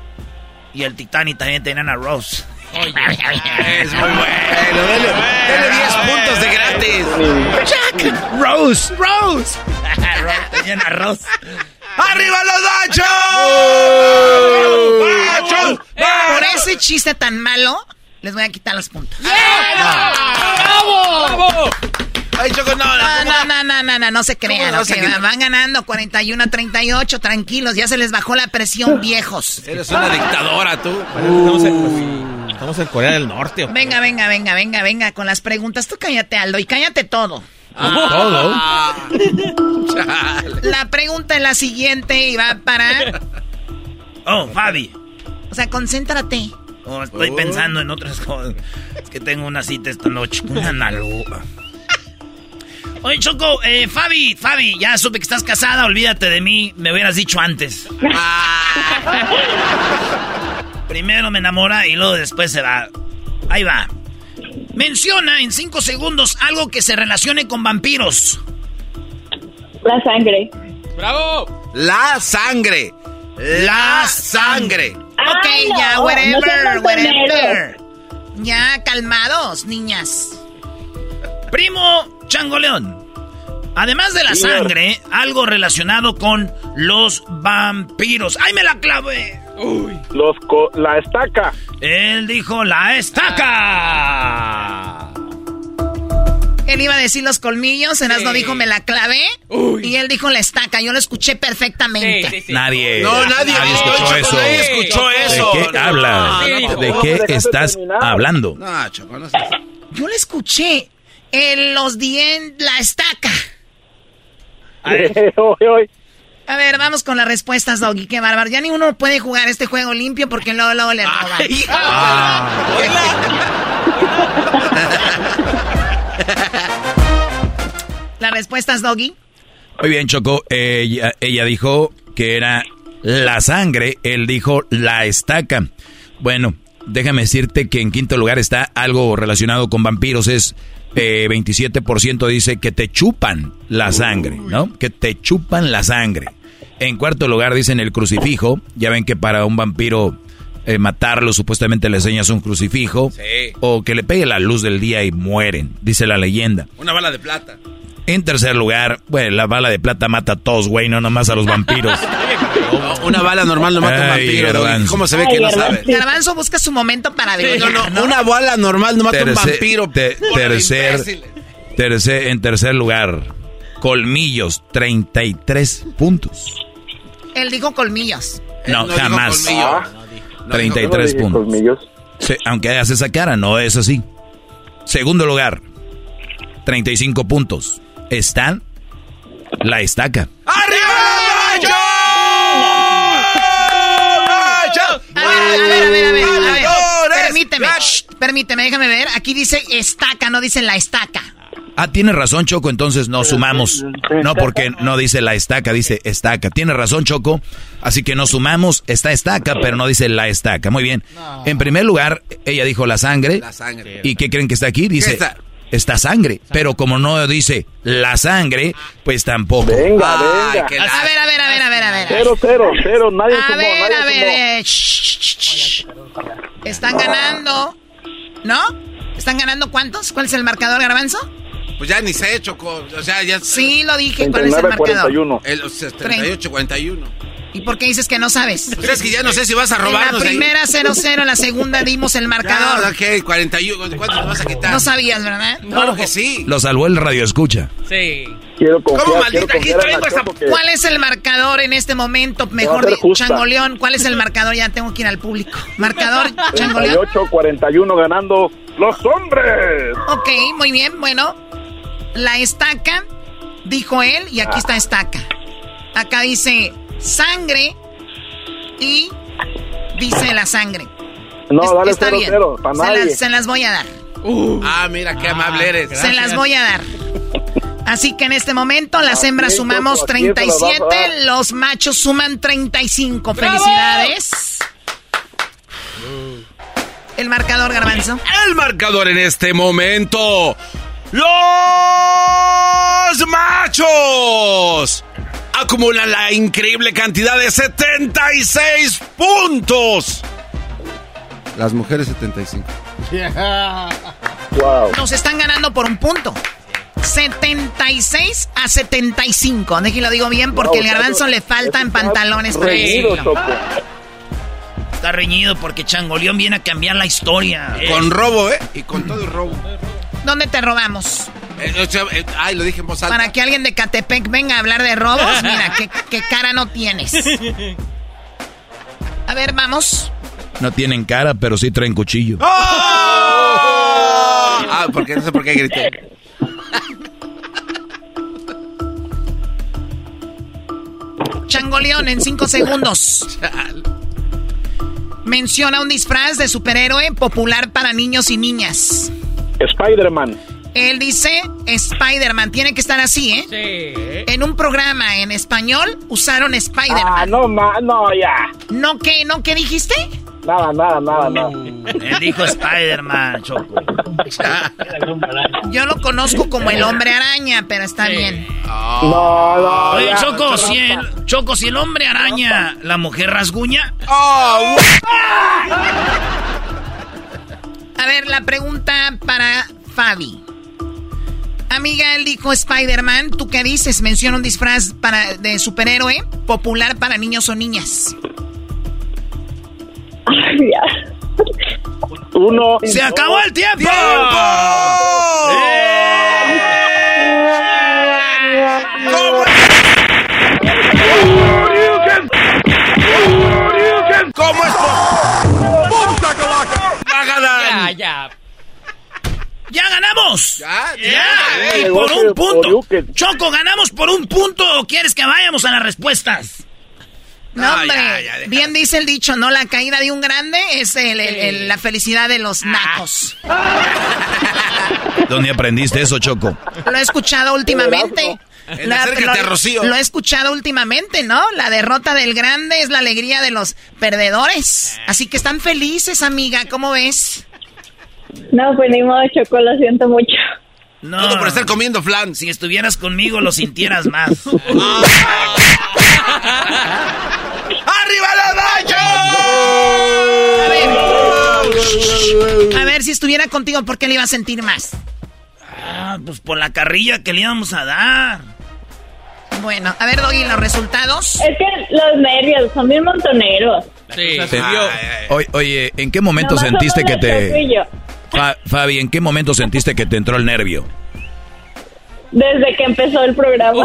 S6: Y el Titanic también tienen arroz.
S7: Es muy bueno, dele, dele 10 puntos de gratis.
S6: Jack, Rose, Rose. Tenían arroz.
S7: ¡Arriba los machos! ¡Machos!
S15: Por ese chiste tan malo, les voy a quitar los puntos.
S17: ¡Bravo!
S7: Ay, Choco, no,
S15: No, no, no, no, no, no, no se crean.
S7: ¿Cómo no vas a
S15: ok,
S7: quitar?
S15: van ganando 41 a 38, tranquilos, ya se les bajó la presión, viejos.
S7: Eres una dictadora, tú.
S17: Estamos en, estamos en Corea del Norte.
S15: Venga, venga, venga, venga, venga, con las preguntas. Tú cállate, Aldo, y cállate todo.
S8: Todo.
S7: Chale.
S15: La pregunta es la siguiente y va para...
S6: Oh, Fabi.
S15: O sea, concéntrate.
S6: Oh, estoy pensando en otras cosas. Es que tengo una cita esta noche. Una nalga. Oye, Choco, eh, Fabi, Fabi, ya supe que estás casada, olvídate de mí, me hubieras dicho antes. Primero me enamora y luego después se va. Ahí va. Menciona en cinco segundos algo que se relacione con vampiros.
S18: La sangre.
S17: ¡Bravo!
S7: La sangre. La sangre.
S15: Ok, ya,
S18: no,
S15: whatever,
S18: no sean
S15: whatever. Ya, calmados, niñas.
S6: Primo Changoleón. Además de la
S4: Señor.
S6: sangre, algo relacionado con los vampiros. ¡Ay, me la clavé!
S4: Los co- la estaca.
S6: Él dijo la estaca.
S15: Él iba a decir los colmillos, Erasmo dijo me la clavé y él dijo la estaca. Yo lo escuché perfectamente.
S8: Nadie.
S7: No, nadie,
S8: escuchó
S7: Choco,
S8: eso.
S7: nadie escuchó eso.
S8: ¿De qué
S7: No,
S8: hablas?
S7: no, no,
S8: ¿De
S7: no,
S8: qué
S7: no, no,
S8: estás
S7: terminar.
S8: hablando?
S7: No, Choco, no sé.
S15: Yo lo escuché en los dien la estaca. A ver, vamos con las respuestas, Doggy. Qué bárbaro. Ya ni uno puede jugar este juego limpio porque luego, luego le roban. Las respuestas, Doggy.
S8: Muy bien, Choco. Ella, ella dijo que era la sangre. Él dijo la estaca. Bueno, déjame decirte que en quinto lugar está algo relacionado con vampiros. Es eh, 27% dice que te chupan la sangre, ¿no? Que te chupan la sangre. En cuarto lugar dicen el crucifijo. Ya ven que para un vampiro eh, matarlo supuestamente le enseñas un crucifijo.
S7: Sí.
S8: O que le pegue la luz del día y mueren, dice la leyenda.
S7: Una bala de plata.
S8: En tercer lugar, bueno, la bala de plata mata a todos, güey, no nomás a los vampiros.
S7: Una bala normal no mata a un vampiro. ¿Cómo se ve que no sabe?
S15: Garbanzo busca su momento para
S7: No, no,
S15: ¿no?
S7: Una bala normal no mata a un vampiro.
S8: te- tercer, en tercer lugar, colmillos, 33 puntos.
S15: Él dijo colmillos.
S8: No,
S7: no dijo
S8: jamás.
S7: colmillo.
S8: 33 puntos. Sí, aunque hagas esa cara, no es así. Segundo lugar, 35 puntos. Están la estaca.
S15: A ver, a ver, a ver, a ver, a ver. Permíteme, shh, permíteme, déjame ver. Aquí dice estaca, no dice la estaca.
S8: Ah, tiene razón, Choco, entonces no sumamos. No, porque no dice la estaca, dice estaca. Tiene razón, Choco. Así que no sumamos, está estaca, pero no dice la estaca. Muy bien. En primer lugar, ella dijo la sangre.
S7: La sangre.
S8: ¿Y qué creen que está aquí? Dice,
S7: está?
S8: está sangre. Pero como no dice la sangre, pues tampoco.
S7: Ay, qué
S15: A
S7: la-
S15: ver, a ver, a ver, a ver, a ver.
S4: Cero, cero, cero, nadie
S15: A
S4: sumó,
S15: ver,
S4: nadie
S15: a ver. eh, shh, shh, shh. Están ganando. ¿No? ¿Están ganando cuántos? ¿Cuál es el marcador, Garbanzo?
S7: Pues ya ni sé, Choco. O sea, ya.
S15: Sí, lo dije. ¿Cuál es el marcador?
S4: 39-41.
S7: El, o sea, 38, 41.
S15: ¿Y por qué dices que no sabes?
S7: Pues es que ya no sé si vas a
S15: En la
S7: ahí.
S15: primera 0-0, en la segunda dimos el marcador.
S7: Ah, ok, 41. ¿Cuánto te vas a quitar?
S15: No sabías, ¿verdad?
S7: Claro que sí.
S8: Lo salvó el radio escucha.
S17: Sí.
S4: Quiero confiar,
S7: ¿Cómo, maldita? Aquí traigo esa-
S15: ¿Cuál es el marcador en este momento? Mejor dicho. Changoleón, ¿cuál es el marcador? Ya tengo que ir al público. Marcador, Changoleón.
S4: 38-41 ganando los hombres.
S15: Ok, muy bien, bueno. La estaca, dijo él, y aquí está estaca. Acá dice sangre y dice la sangre.
S4: No,
S15: Es-
S4: dale
S15: está
S4: 0
S15: bien.
S4: cero, para
S15: se,
S4: nadie.
S15: las, se las voy a dar.
S7: Ah, mira, qué amable eres.
S15: Se las voy a dar. Así que en este momento las hembras sumamos
S4: Choco, ¿a quién se las vas a
S15: 37,
S4: dar?
S15: los machos suman 35. Felicidades. El marcador, garbanzo.
S7: El marcador en este momento. Los machos acumulan la increíble cantidad de 76 puntos. Las mujeres 75.
S4: Wow.
S15: Nos están ganando por un punto. 76 a 75. Déjame lo digo bien porque
S4: Wow,
S15: el garbanzo
S4: eso-
S15: le faltan pantalones para
S4: reñido,
S15: decirlo.
S6: Está reñido porque Changoleón viene a cambiar la historia.
S7: Con robo, ¿eh? Y con todo el robo.
S15: ¿Dónde te robamos?
S7: Eh, o sea, eh, ay, lo dije en voz alta.
S15: Para que alguien de Catepec venga a hablar de robos, mira, qué, qué cara no tienes. A ver, vamos.
S8: No tienen cara, pero sí traen cuchillo.
S7: Ah, porque no sé por qué grité.
S15: Changoleón en cinco segundos. Menciona un disfraz de superhéroe popular para niños y niñas.
S4: Spider-Man.
S15: Él dice Spider-Man. Tiene que estar así, ¿eh?
S17: Sí.
S15: En un programa en español usaron
S4: Ah,
S15: Spider-Man.
S4: no, ma, no, ya.
S15: ¿No qué? ¿No qué dijiste?
S4: Nada, nada, nada, nada.
S6: Él dijo Spider-Man, Choco.
S15: Yo lo conozco como el hombre araña, pero está bien.
S4: No, no.
S6: Oye,
S4: ya.
S6: Choco, si el, Choco, si el hombre araña, la mujer rasguña.
S7: Oh,
S15: A ver, la pregunta para Fabi. Amiga, él dijo Spider-Man. ¿Tú qué dices? Menciona un disfraz para, de superhéroe popular para niños o niñas.
S4: Uno.
S6: ¡Se acabó el tiempo!
S7: ¡Tiempo!
S6: ¡Eh! Ganamos!
S7: Ya,
S6: ¡Ya! Y por un punto. Choco, ¿ganamos por un punto o quieres que vayamos a las respuestas?
S15: No, hombre. Bien dice el dicho, ¿no? La caída de un grande es el- el- el- la felicidad de los nacos.
S8: ¿Dónde aprendiste eso, Choco?
S15: Lo he escuchado últimamente.
S8: En
S15: La-
S8: Acércate
S15: lo-
S8: a Rocío.
S15: Lo he escuchado últimamente, ¿no? La derrota del grande es la alegría de los perdedores. Así que están felices, amiga. ¿Cómo ves?
S18: No, pues ni modo, Choco, lo siento mucho.
S6: No. Todo por estar comiendo flan. Si estuvieras conmigo, lo sintieras más.
S1: ¡Arriba los
S15: A ver, si estuviera contigo, ¿por qué le iba a sentir más?
S6: Ah, pues por la carrilla que le íbamos a dar.
S15: Bueno, a ver, Doggy, los resultados.
S18: Es que los nervios son bien montoneros.
S8: Te- Oye, oye, ¿en qué momento
S18: Nomás
S8: sentiste que te... Fa- Fabi, ¿en qué momento sentiste que te entró el nervio?
S18: Desde que empezó el programa.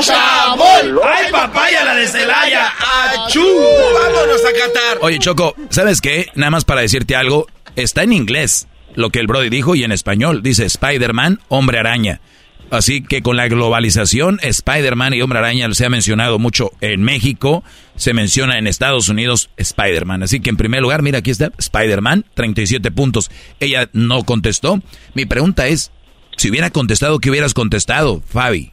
S1: ¡Chabol!
S6: ¡Ay, papaya, la de Celaya!
S7: ¡Achú! ¡Vámonos a Qatar!
S8: Oye, Choco, ¿sabes qué? Nada más para decirte algo, está en inglés lo que el Brody dijo y en español dice Spider-Man, hombre araña. Así que con la globalización, Spider-Man y hombre araña se ha mencionado mucho en México, se menciona en Estados Unidos Spider-Man. Así que en primer lugar, mira, aquí está Spider-Man, 37 puntos. Ella no contestó. Mi pregunta es, si hubiera contestado, ¿qué hubieras contestado, Fabi?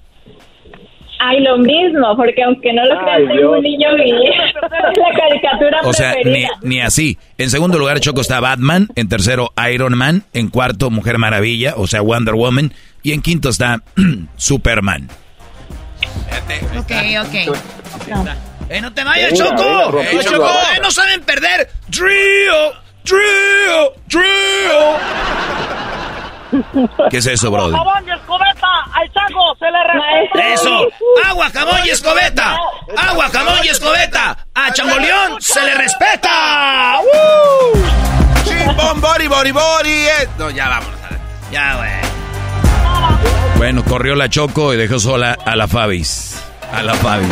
S18: Ay, lo mismo, porque aunque no lo crean,
S8: Ay,
S18: tengo un niño bien. la caricatura
S8: O sea, ni,
S18: preferida.
S8: ni así. En segundo lugar, Choco está Batman. En tercero, Iron Man. En cuarto, Mujer Maravilla, o sea, Wonder Woman. Y en quinto está Superman.
S15: Ok, ok.
S6: ¡Eh, no te vayas, Choco! ¡Eh. Choco! ¡Eh, no saben perder! ¡Trío! ¡Trío! ¡Trío!
S8: ¿Qué es eso, Brody?
S1: ¡Jabón y escobeta! ¡Al chango se le respeta!
S6: ¡Eso! ¡Agua, jamón y escobeta! ¡Agua, jamón y escobeta! ¡A Changoleón se le respeta!
S7: ¡Chimbom, bori, bori, bori! eh. No, ya vámonos.
S6: Ya, güey.
S8: Bueno, corrió la Choco y dejó sola a la Fabis. A la Fabis.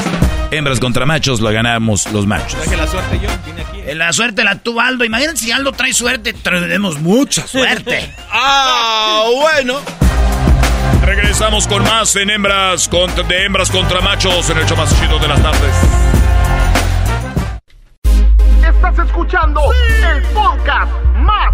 S8: Hembras contra machos, lo ganamos los machos.
S17: La suerte yo, vine aquí.
S6: Eh, La suerte la tuvo Aldo. Imagínate si Aldo trae suerte, tenemos mucha suerte.
S7: ¡Ah, bueno!
S13: Regresamos con más en hembras contra, de hembras contra machos en el show más chido de las tardes.
S1: Estás escuchando el podcast más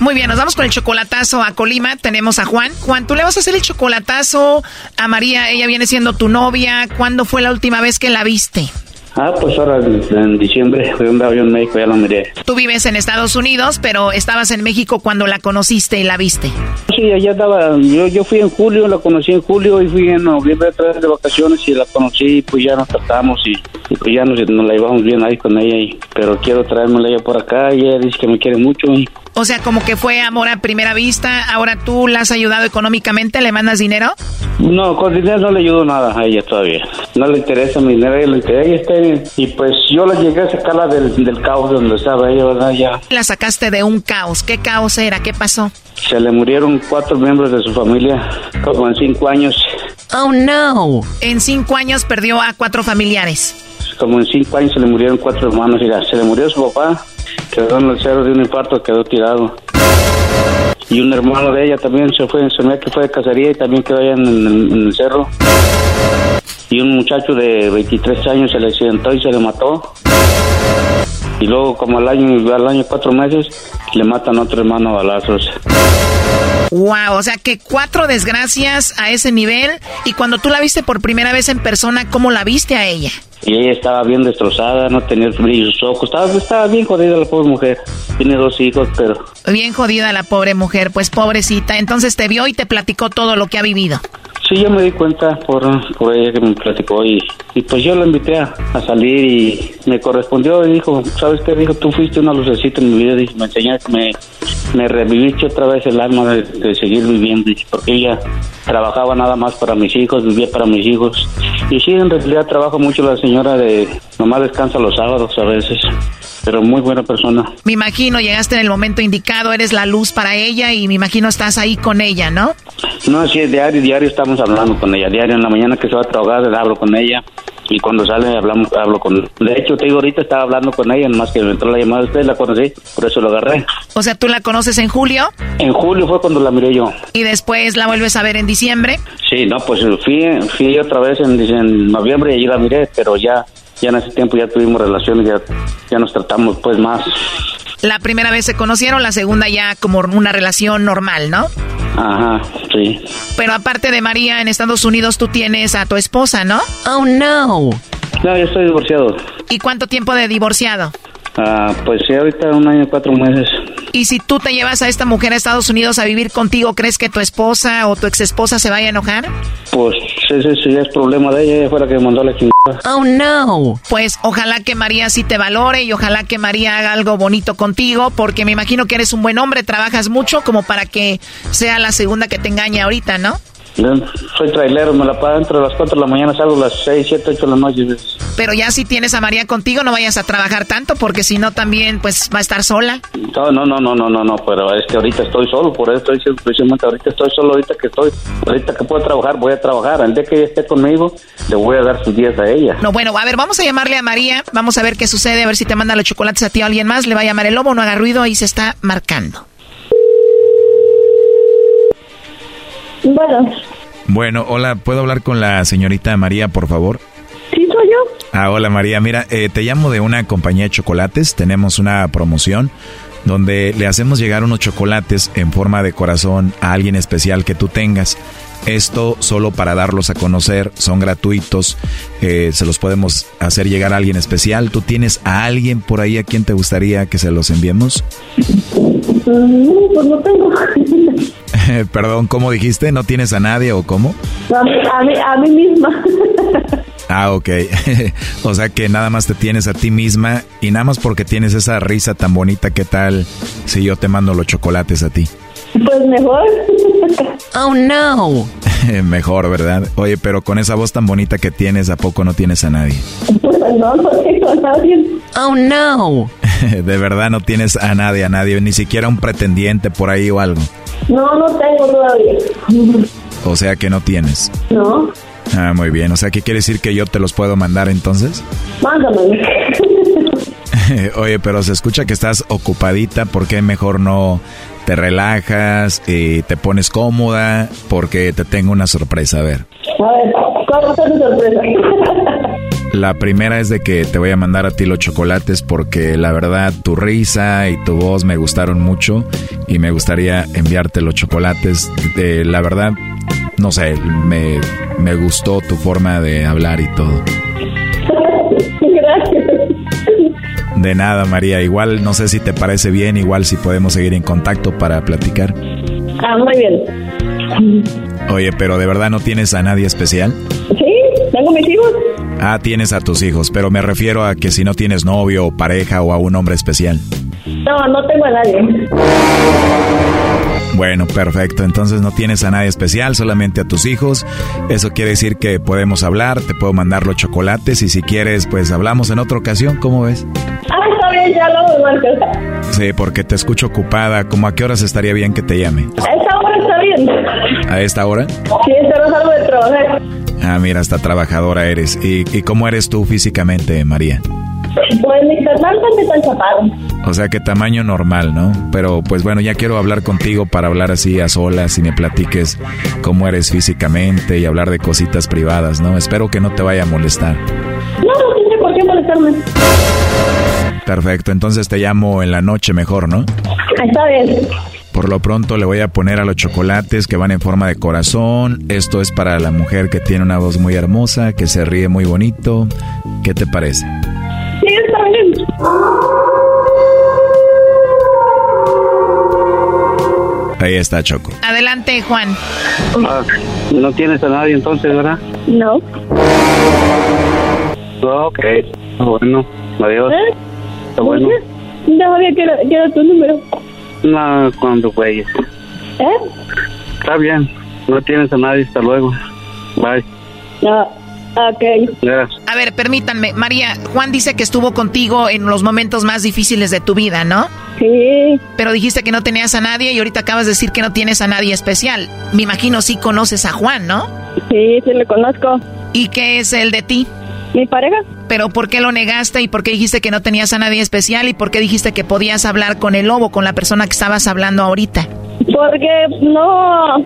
S15: Muy bien, nos vamos con el chocolatazo a Colima. Tenemos a Juan. Juan, tú le vas a hacer el chocolatazo a María. Ella viene siendo tu novia. ¿Cuándo fue la última vez que la viste?
S19: Ah, pues ahora en diciembre fui a un avión médico, ya lo miré.
S15: Tú vives en Estados Unidos, pero estabas en México cuando la conociste y la viste.
S19: Sí, allá estaba, yo, yo fui en julio, la conocí en julio y fui en noviembre a vez de vacaciones y la conocí, pues ya nos tratamos y, y pues ya nos, nos, la llevamos bien ahí con ella, y, pero quiero traérmela ella por acá y ella dice que me quiere mucho y
S15: o sea, como que fue amor a primera vista. Ahora tú la has ayudado económicamente, ¿le mandas dinero?
S19: No, con dinero no le ayudo nada a ella todavía. No le interesa mi dinero, ella interesa. Está y pues yo la llegué a sacarla del, del caos donde estaba ella, ¿verdad? Ya.
S15: La sacaste de un caos. ¿Qué caos era? ¿Qué pasó?
S19: Se le murieron cuatro miembros de su familia, como en cinco años.
S15: Oh, no. En cinco años perdió a cuatro familiares.
S19: Como en cinco años se le murieron cuatro hermanos. Mira, se le murió su papá, quedó en el cerro de un infarto, quedó tirado. Y un hermano de ella también se fue, me que fue de cacería y también quedó allá en, en, en el cerro. Y un muchacho de 23 años se le accidentó y se le mató. Y luego, como al año, al año cuatro meses, le matan a otro hermano a balazos.
S15: Wow, o sea que cuatro desgracias a ese nivel. Y cuando tú la viste por primera vez en persona, ¿cómo la viste a ella?
S19: Y ella estaba bien destrozada, no tenía brillo sus ojos, estaba, estaba bien jodida la pobre mujer. Tiene dos hijos, pero...
S15: Bien jodida la pobre mujer, pues pobrecita. Entonces te vio y te platicó todo lo que ha vivido.
S19: Sí, yo me di cuenta por, por ella que me platicó y, y pues yo la invité a, a, salir y me correspondió y dijo, ¿sabes qué? Dijo, tú fuiste una lucecita en mi vida, y me enseñaste, me, me reviviste otra vez el alma de, de seguir viviendo, porque ella trabajaba nada más para mis hijos, vivía para mis hijos. Y sí, en realidad trabaja mucho la señora de, nomás descansa los sábados a veces pero muy buena persona.
S15: Me imagino, llegaste en el momento indicado, eres la luz para ella y me imagino estás ahí con ella, ¿no?
S19: No, sí, diario, diario estamos hablando con ella, diario en la mañana que se va a trabajar, hablo con ella y cuando sale hablamos, hablo con De hecho, te digo, ahorita estaba hablando con ella, más que me entró la llamada de usted, la conocí, por eso lo agarré.
S15: O sea, ¿tú la conoces en julio?
S19: En julio fue cuando la miré yo.
S15: ¿Y después la vuelves a ver en diciembre?
S19: Sí, no, pues fui, fui otra vez en, en noviembre y allí la miré, pero ya ya en ese tiempo ya tuvimos relaciones, ya, ya nos tratamos pues más.
S15: La primera vez se conocieron, la segunda ya como una relación normal, ¿no?
S19: Ajá, sí.
S15: Pero aparte de María, en Estados Unidos tú tienes a tu esposa, ¿no? Oh, no.
S19: No, yo estoy divorciado.
S15: ¿Y cuánto tiempo de divorciado?
S19: Ah, pues sí, ahorita un año y cuatro meses.
S15: Y si tú te llevas a esta mujer a Estados Unidos a vivir contigo, ¿crees que tu esposa o tu ex esposa se vaya a enojar?
S19: Pues ese, ese ya es problema de ella, ella fue la que mandó la chingada.
S15: Oh no. Pues ojalá que María sí te valore y ojalá que María haga algo bonito contigo, porque me imagino que eres un buen hombre, trabajas mucho como para que sea la segunda que te engañe ahorita, ¿no?
S19: Soy trailero, me la pago entre las 4 de la mañana, salgo a las 6, 7, 8 de la noche.
S15: Pero ya si tienes a María contigo, no vayas a trabajar tanto, porque si no también pues va a estar sola.
S19: No, no, no, no, no, no, no, pero es que ahorita estoy solo, por eso estoy diciendo precisamente ahorita estoy solo, ahorita que estoy, ahorita que puedo trabajar, voy a trabajar. El día que ella esté conmigo, le voy a dar sus días a ella.
S15: No, bueno, a ver, vamos a llamarle a María, vamos a ver qué sucede, a ver si te manda los chocolates a ti o a alguien más, le va a llamar el lobo, no haga ruido, ahí se está marcando.
S18: Bueno.
S8: Bueno, hola, ¿puedo hablar con la señorita María, por favor?
S18: Sí, soy yo.
S8: Ah, hola María, mira, eh, te llamo de una compañía de chocolates, tenemos una promoción donde le hacemos llegar unos chocolates en forma de corazón a alguien especial que tú tengas. Esto solo para darlos a conocer, son gratuitos, eh, se los podemos hacer llegar a alguien especial. ¿Tú tienes a alguien por ahí a quien te gustaría que se los enviemos?
S18: No, pues no tengo.
S8: Perdón, ¿cómo dijiste? ¿No tienes a nadie o cómo?
S18: A mí, a mí, a mí misma.
S8: Ah, ok. o sea que nada más te tienes a ti misma y nada más porque tienes esa risa tan bonita, ¿qué tal si yo te mando los chocolates a ti?
S18: Pues mejor.
S15: Oh, no.
S8: mejor, ¿verdad? Oye, pero con esa voz tan bonita que tienes, ¿a poco no tienes a nadie?
S18: Pues no, no tengo a nadie.
S15: Oh, no.
S8: De verdad no tienes a nadie, a nadie, ni siquiera un pretendiente por ahí o algo.
S18: No, no tengo todavía.
S8: O sea que no tienes.
S18: No.
S8: Ah, muy bien. O sea, ¿qué quiere decir que yo te los puedo mandar entonces?
S18: Mándame.
S8: Oye, pero se escucha que estás ocupadita. ¿Por qué mejor no te relajas y te pones cómoda? Porque te tengo una sorpresa. A ver.
S18: A ver, ¿cuál es tu sorpresa?
S8: La primera es de que te voy a mandar a ti los chocolates porque la verdad tu risa y tu voz me gustaron mucho y me gustaría enviarte los chocolates. De, la verdad, no sé, me, me gustó tu forma de hablar y todo. De nada, María. Igual no sé si te parece bien, igual si podemos seguir en contacto para platicar.
S18: Ah, muy bien.
S8: Oye, pero ¿de verdad no tienes a nadie especial?
S18: Sí, tengo mis hijos.
S8: Ah, tienes a tus hijos, pero me refiero a que si no tienes novio o pareja o a un hombre especial.
S18: No, no tengo a nadie.
S8: Bueno, perfecto. Entonces no tienes a nadie especial, solamente a tus hijos. Eso quiere decir que podemos hablar, te puedo mandar los chocolates y si quieres, pues hablamos en otra ocasión. ¿Cómo ves?
S18: Ah, está bien, ya lo marco.
S8: Sí, porque te escucho ocupada. ¿Cómo a qué horas estaría bien que te llame?
S18: A esta hora está bien.
S8: ¿A esta hora?
S18: Sí, pero salgo de trabajar.
S8: Ah, mira, hasta trabajadora eres. ¿Y, y cómo eres tú físicamente, María?
S18: Pues me está chapado.
S8: O sea, que tamaño normal, ¿no? Pero pues bueno, ya quiero hablar contigo para hablar así a solas y me platiques cómo eres físicamente y hablar de cositas privadas, ¿no? Espero que no te vaya a molestar.
S18: No, no tiene por qué molestarme.
S8: Perfecto, entonces te llamo en la noche mejor, ¿no?
S18: Está bien.
S8: Por lo pronto le voy a poner a los chocolates que van en forma de corazón. Esto es para la mujer que tiene una voz muy hermosa, que se ríe muy bonito. ¿Qué te parece?
S18: Sí, está bien.
S8: Ahí está Choco.
S15: Adelante, Juan.
S19: Ah, no tienes a nadie entonces, ¿verdad?
S18: No.
S19: Ok. Bueno, adiós.
S18: ¿Eh?
S19: Está bueno.
S18: No sabía que era, que era tu número.
S19: No, cuando güeyes.
S18: ¿Eh?
S19: Está bien. No tienes a nadie. Hasta luego. Bye.
S18: No. Ok.
S19: Gracias.
S15: A ver, permítanme. María, Juan dice que estuvo contigo en los momentos más difíciles de tu vida, ¿no?
S18: Sí.
S15: Pero dijiste que no tenías a nadie y ahorita acabas de decir que no tienes a nadie especial. Me imagino sí conoces a Juan, ¿no?
S18: Sí, sí le conozco.
S15: ¿Y qué es el de ti?
S18: ¿Mi pareja?
S15: Pero ¿por qué lo negaste y por qué dijiste que no tenías a nadie especial y por qué dijiste que podías hablar con el lobo, con la persona que estabas hablando ahorita?
S18: Porque no,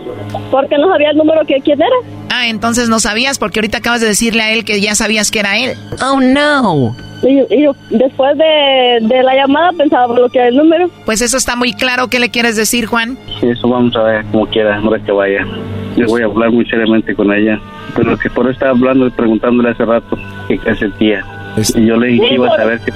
S18: porque no sabía el número que quién era.
S15: Ah, entonces no sabías porque ahorita acabas de decirle a él que ya sabías que era él.
S14: Oh, no.
S18: Y, y yo, después de, de la llamada pensaba bloquear el número.
S15: Pues eso está muy claro. ¿Qué le quieres decir, Juan?
S19: Sí, eso vamos a ver como quiera, ahora que vaya. Yo voy a hablar muy seriamente con ella. Pero que por eso estaba hablando y preguntándole hace rato que qué sentía. Y yo le dije que iba a saber que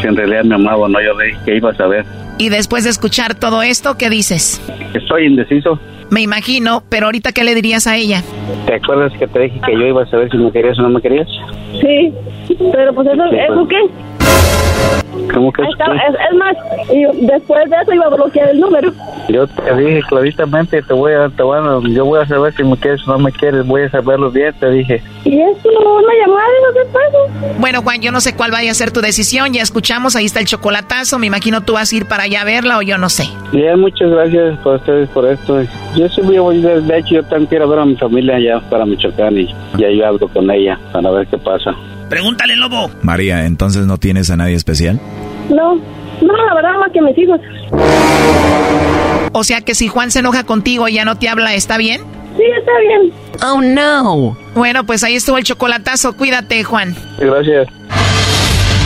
S19: si en realidad me amaba o no. Yo le dije que iba a saber.
S15: Y después de escuchar todo esto, ¿qué dices?
S19: Estoy indeciso.
S15: Me imagino, pero ahorita ¿qué le dirías a ella?
S19: ¿Te acuerdas que te dije que yo iba a saber si me querías o no me querías?
S18: Sí, pero pues eso,
S19: Sí,
S18: ¿eso
S19: pues.
S18: qué?
S19: ¿Cómo que
S18: Ahí está, es, es más, y después de eso iba a bloquear el número.
S19: Yo te dije claramente, te voy a, te voy a- yo voy a saber si me quieres o no me quieres, voy a saberlo bien, te dije.
S18: ¿Y eso una llamada qué pasa?
S15: Bueno, Juan, yo no sé cuál vaya a ser tu decisión. Ya escuchamos, ahí está el chocolatazo. Me imagino tú vas a ir para allá a verla o yo no sé.
S19: Bien, muchas gracias por ustedes por esto. Yo sí voy a de, hecho yo también quiero ver a mi familia allá para Michoacán y ya yo hablo con ella para ver qué pasa.
S6: Pregúntale, lobo.
S8: María, entonces no tienes a nadie especial.
S18: No, no, la verdad más que mis hijos.
S15: O sea que si Juan se enoja contigo y ya no te habla, ¿está bien?
S18: Sí, está bien.
S14: Oh, no.
S15: Bueno, pues ahí estuvo el chocolatazo. Cuídate, Juan.
S19: Gracias.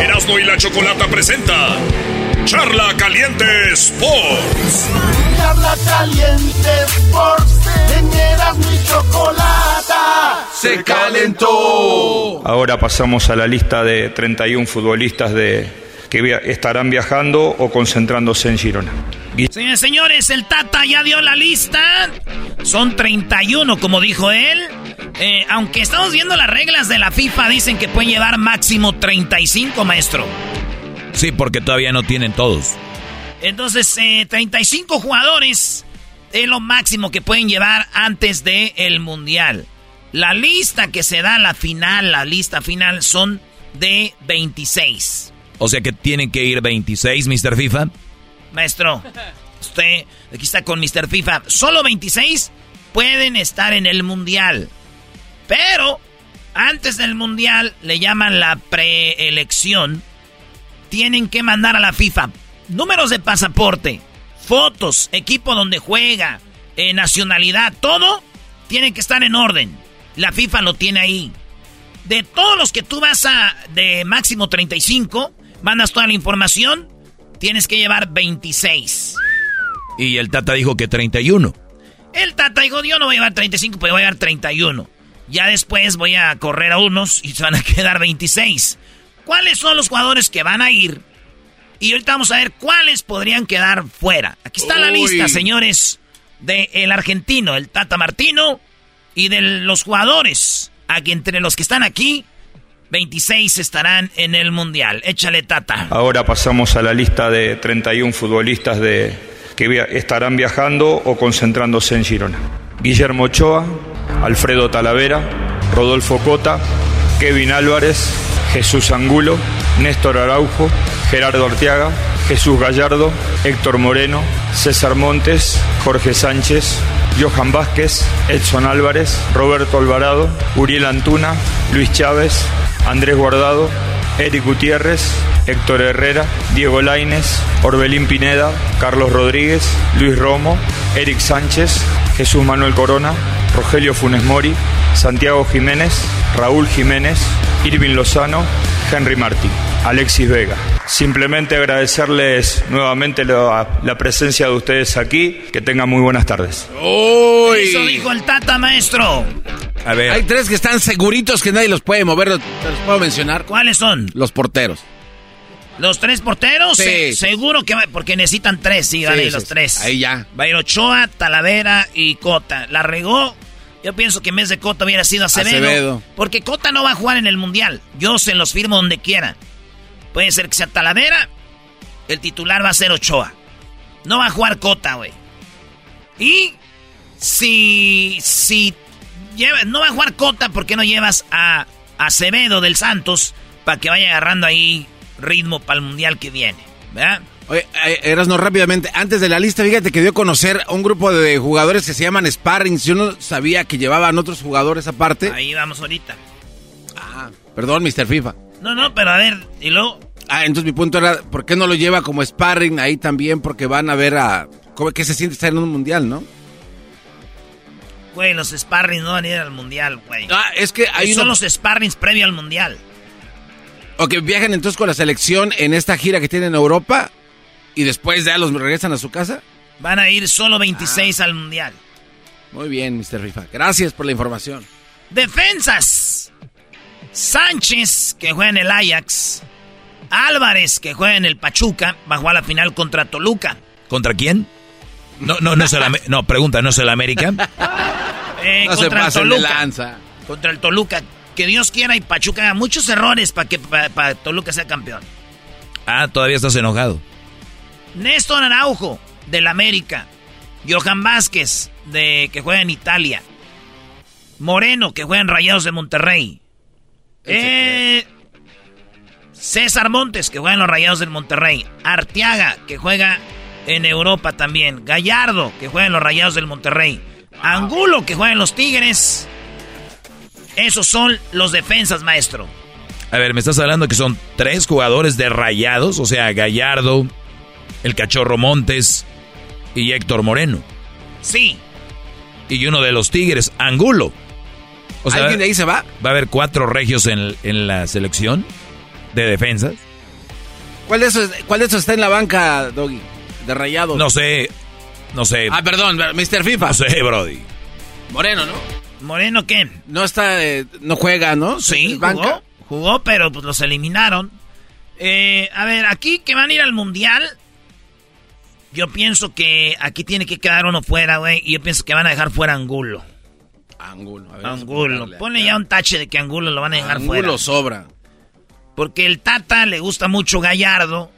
S13: Erasmo y la Chocolata presenta Charla Caliente Sports.
S16: Charla Caliente Sports. En Erasmo y Chocolata.
S20: Se calentó. Ahora pasamos a la lista de 31 futbolistas de, que via- estarán viajando o concentrándose en Girona.
S6: Señores, señores, el Tata ya dio la lista. Son 31, como dijo él. Eh, aunque estamos viendo las reglas de la FIFA, dicen que pueden llevar máximo 35, maestro.
S8: Sí, porque todavía no tienen todos.
S6: Entonces, eh, 35 jugadores es lo máximo que pueden llevar antes del el Mundial. La lista que se da a la final, la lista final, son de 26.
S8: O sea que tienen que ir 26, Mr. FIFA.
S6: Maestro, usted aquí está con Mr. FIFA. Solo 26 pueden estar en el Mundial. Pero antes del Mundial le llaman la preelección. Tienen que mandar a la FIFA números de pasaporte, fotos, equipo donde juega, eh, nacionalidad, todo tiene que estar en orden. La FIFA lo tiene ahí. De todos los que tú vas a de máximo 35, mandas toda la información, tienes que llevar 26.
S8: Y el Tata dijo que 31.
S6: El Tata dijo, yo no voy a llevar 35, pero voy a llevar 31. Ya después voy a correr a unos y se van a quedar 26. ¿Cuáles son los jugadores que van a ir? Y ahorita vamos a ver cuáles podrían quedar fuera. Aquí está la lista, señores, del el argentino, el Tata Martino, y de los jugadores. Aquí entre los que están aquí, 26 estarán en el Mundial. Échale, Tata.
S20: Ahora pasamos a la lista de 31 futbolistas de, que via- estarán viajando o concentrándose en Girona. Guillermo Ochoa, Alfredo Talavera, Rodolfo Cota, Kevin Álvarez, Jesús Angulo, Néstor Araujo, Gerardo Arteaga, Jesús Gallardo, Héctor Moreno, César Montes, Jorge Sánchez, Johan Vázquez, Edson Álvarez, Roberto Alvarado, Uriel Antuna, Luis Chávez, Andrés Guardado, Eric Gutiérrez, Héctor Herrera, Diego Laines, Orbelín Pineda, Carlos Rodríguez, Luis Romo, Eric Sánchez, Jesús Manuel Corona, Rogelio Funes Mori, Santiago Jiménez, Raúl Jiménez, Irving Lozano, Henry Martí, Alexis Vega. Simplemente agradecerles nuevamente la, la presencia de ustedes aquí. Que tengan muy buenas tardes.
S6: Eso dijo el Tata, maestro.
S8: A ver.
S7: Hay tres que están seguritos que nadie los puede mover. ¿Te los puedo mencionar?
S6: ¿Cuáles son?
S7: Los porteros.
S6: ¿Los tres porteros?
S7: Sí.
S6: Se- seguro que va, porque necesitan tres, sí, van a ir los
S7: sí.
S6: tres.
S7: Ahí ya.
S6: Va a ir Ochoa, Talavera y Cota. La regó. Yo pienso que en vez de Cota hubiera sido Acevedo,
S7: Acevedo.
S6: Porque Cota no va a jugar en el Mundial. Yo se los firmo donde quiera. Puede ser que sea Talavera. El titular va a ser Ochoa. No va a jugar Cota, güey. Y si, si lleva- no va a jugar Cota, ¿por qué no llevas a Acevedo del Santos para que vaya agarrando ahí ritmo para el Mundial que viene? ¿Verdad?
S7: Oye, eh, Erasno, rápidamente, antes de la lista, fíjate que dio a conocer a un grupo de jugadores que se llaman Sparrings. Yo no sabía que llevaban otros jugadores aparte.
S6: Ahí vamos ahorita.
S7: Perdón, Mr. FIFA.
S6: No, no, pero a ver, y luego...
S7: Ah, entonces mi punto era, ¿por qué no lo lleva como sparring ahí también? Porque van a ver a... ¿Cómo que se siente estar en un mundial, no?
S6: Güey, los sparrings no van a ir al mundial, güey.
S7: Ah, es que hay
S6: Son
S7: uno-
S6: los sparrings previo al mundial.
S7: O que viajen entonces con la selección en esta gira que tienen en Europa y después ya los regresan a su casa.
S6: Van a ir solo 26 al mundial.
S7: Muy bien, Mr. FIFA. Gracias por la información.
S6: Defensas. Sánchez, que juega en el Ajax. Álvarez, que juega en el Pachuca, va a la final contra Toluca.
S8: ¿Contra quién? No, no, no es el No, pregunta, ¿no es el América?
S6: Eh,
S7: No se
S6: contra el
S7: de
S6: Toluca.
S7: lanza.
S6: Contra el Toluca. Que Dios quiera y Pachuca haga muchos errores para que pa- pa Toluca sea campeón.
S8: Ah, todavía estás enojado.
S6: Néstor Araujo, del América. Johan Vázquez, de, que juega en Italia. Moreno, que juega en Rayados de Monterrey. Eh, César Montes, que juega en los Rayados del Monterrey. Arteaga, que juega en Europa también. Gallardo, que juega en los Rayados del Monterrey. Angulo, que juega en los Tigres. Esos son los defensas, maestro.
S8: A ver, me estás hablando que son tres jugadores de rayados, o sea, Gallardo, el Cachorro Montes y Héctor Moreno.
S6: Sí.
S8: Y uno de los Tigres, Angulo. O sea,
S7: ¿Alguien de ahí se va?
S8: ¿Va a haber cuatro regios en, en la selección de defensas?
S7: ¿Cuál de, esos, ¿Cuál de esos está en la banca, Doggy? De rayados.
S8: No sé, no sé.
S7: Ah, perdón, Mr. FIFA.
S8: No sé, Brody.
S7: Moreno, ¿no?
S6: ¿Moreno qué?
S7: No está, eh, no juega, ¿no?
S6: Sí, jugó, jugó, pero pues los eliminaron. Eh, a ver, aquí que van a ir al Mundial, yo pienso que aquí tiene que quedar uno fuera, güey, y yo pienso que van a dejar fuera Angulo.
S7: Angulo, a ver,
S6: Angulo. Ponle ya un tache de que Angulo lo van a dejar
S7: Angulo
S6: fuera.
S7: sobra.
S6: Porque el Tata le gusta mucho Gallardo,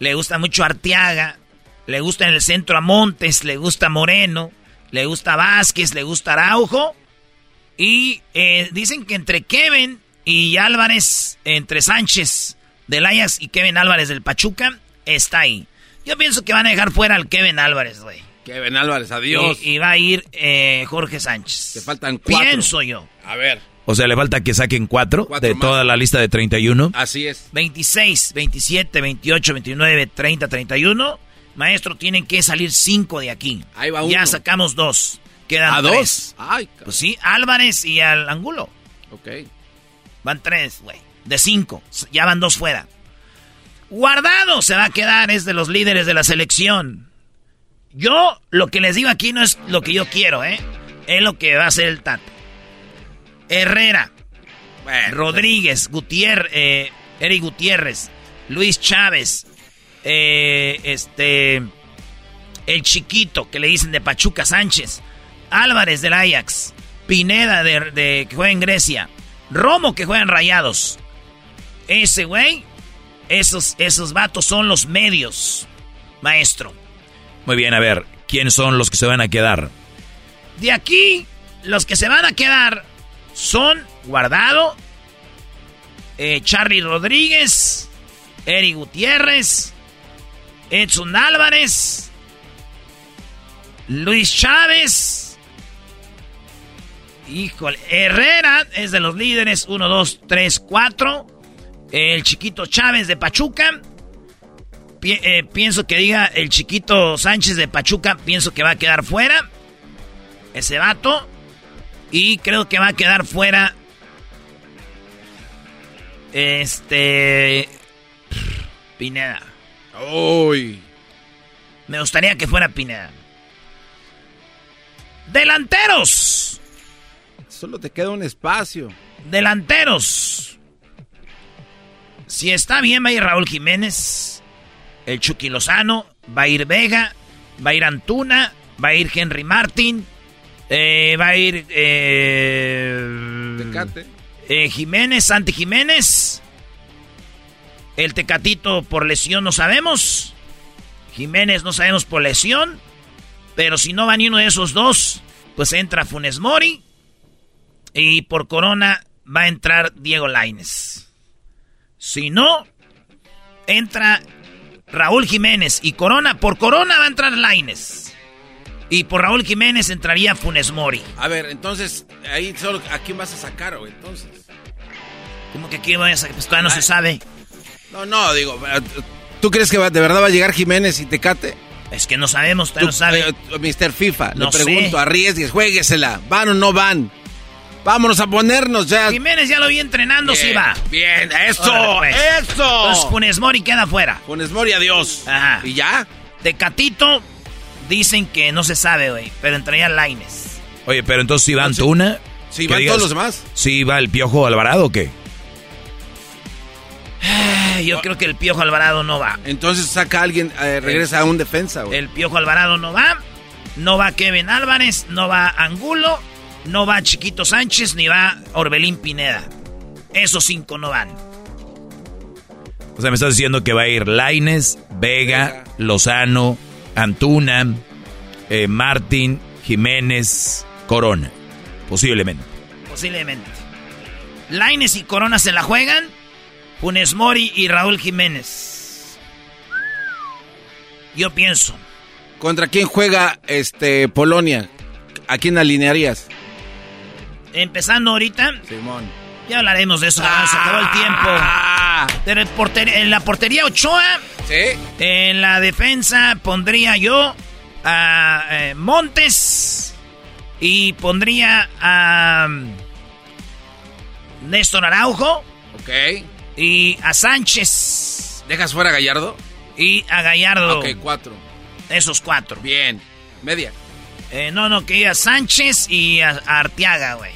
S6: le gusta mucho Arteaga, le gusta en el centro a Montes, le gusta Moreno, le gusta Vázquez, le gusta Araujo. Y eh, dicen que entre Kevin y Álvarez, entre Sánchez del Ajax y Kevin Álvarez del Pachuca, está ahí. Yo pienso que van a dejar fuera al Kevin Álvarez, güey.
S7: Kevin Álvarez, adiós.
S6: Y, y va a ir eh, Jorge Sánchez.
S7: Te faltan cuatro.
S6: Pienso yo.
S7: A ver.
S8: O sea, le falta que saquen cuatro,
S7: Cuatro
S8: de
S7: más.
S8: toda la lista de 31.
S7: Así es.
S6: 26, 27, 28, 29, 30, 31. Maestro, tienen que salir cinco de aquí.
S7: Ahí va
S6: Ya
S7: uno.
S6: sacamos dos. Quedan
S7: ¿A
S6: tres.
S7: dos? Ay, cabrón.
S6: Pues sí, Álvarez y al Angulo.
S7: Ok.
S6: Van tres, güey. De cinco. Ya van dos fuera. Guardado se va a quedar, es de los líderes de la selección. Yo, lo que les digo aquí no es lo que yo quiero, ¿eh? Es lo que va a hacer el Tata. Herrera, Rodríguez, Gutiérrez, eh, Eric Gutiérrez, Luis Chávez, eh, este, el chiquito que le dicen de Pachuca Sánchez, Álvarez del Ajax, Pineda de, de- que juega en Grecia, Romo que juega en Rayados. Ese güey, esos, esos vatos son los medios, maestro.
S8: Muy bien, a ver, ¿quiénes son los que se van a quedar?
S6: De aquí, los que se van a quedar son Guardado, eh, Charlie Rodríguez, Eric Gutiérrez, Edson Álvarez, Luis Chávez, híjole, Herrera es de los líderes, 1, 2, 3, 4, el chiquito Chávez de Pachuca, Pi- eh, pienso que diga el chiquito Sánchez de Pachuca, pienso que va a quedar fuera ese vato. Y creo que va a quedar fuera. Este. Pineda.
S7: Uy.
S6: Me gustaría que fuera Pineda. Delanteros.
S7: Solo te queda un espacio.
S6: Delanteros. Si está bien, va a ir Raúl Jiménez. El Chucky Lozano. Va a ir Vega. Va a ir Antuna. Va a ir Henry Martin. eh, va a ir. Eh,
S7: Tecate.
S6: eh, Jiménez, Santi Jiménez. El Tecatito por lesión no sabemos. Jiménez no sabemos por lesión. Pero si no va ni uno de esos dos, pues entra Funes Mori. Y por Corona va a entrar Diego Laines. Si no, entra Raúl Jiménez y Corona. Por Corona va a entrar Laines. Y por Raúl Jiménez entraría Funes Mori.
S7: A ver, entonces, ahí solo, ¿a quién vas a sacar, güey? Entonces.
S6: ¿Cómo que aquí voy a sacar? Pues todavía no se sabe.
S7: No, no, digo, eh, ¿tú crees que va- de verdad va a llegar Jiménez y Tecate?
S6: Es que no sabemos, todavía no sabe.
S7: Eh, Mr. FIFA,
S6: No
S7: le pregunto,
S6: sé.
S7: arriesgues, juéguesela. ¿Van o no van? Vámonos a ponernos ya.
S6: Jiménez ya lo vi entrenando,
S7: Bien,
S6: sí va.
S7: Bien, eso,
S6: Órale, pues.
S7: eso.
S6: Entonces Funes Mori queda fuera.
S7: Funes Mori, adiós.
S6: Ajá.
S7: ¿Y ya?
S6: Tecatito dicen que no se sabe, güey, pero entraría Laines.
S8: Oye, pero entonces si va Antuna.
S7: Sí,
S8: que
S7: van
S8: digas,
S7: todos los demás.
S8: ¿Sí va el Piojo Alvarado o qué?
S6: Yo creo que el Piojo Alvarado no va.
S7: Entonces saca a alguien, eh, regresa a un defensa, güey.
S6: El Piojo Alvarado no va. No va Kevin Álvarez, no va Angulo, no va Chiquito Sánchez, ni va Orbelín Pineda. Esos cinco no van.
S8: O sea, me estás diciendo que va a ir Laines, Vega, Lozano, Antuna, eh, Martín, Jiménez, Corona. Posiblemente.
S6: Posiblemente. Laines y Corona se la juegan. Funes Mori y Raúl Jiménez. Yo pienso.
S7: ¿Contra quién juega este Polonia? ¿A quién alinearías?
S6: Empezando ahorita,
S7: Simón.
S6: Ya hablaremos de eso, se acabó el tiempo.
S7: Ah.
S6: En la portería Ochoa.
S7: Sí.
S6: En la defensa pondría yo a eh, Montes. Y pondría a um, Néstor Araujo.
S7: Ok.
S6: Y a Sánchez.
S7: ¿Dejas fuera a Gallardo?
S6: Y a Gallardo.
S7: Ok, cuatro.
S6: Esos cuatro.
S7: Bien. Media.
S6: Eh, no, no, que a Sánchez y a, Arteaga, güey.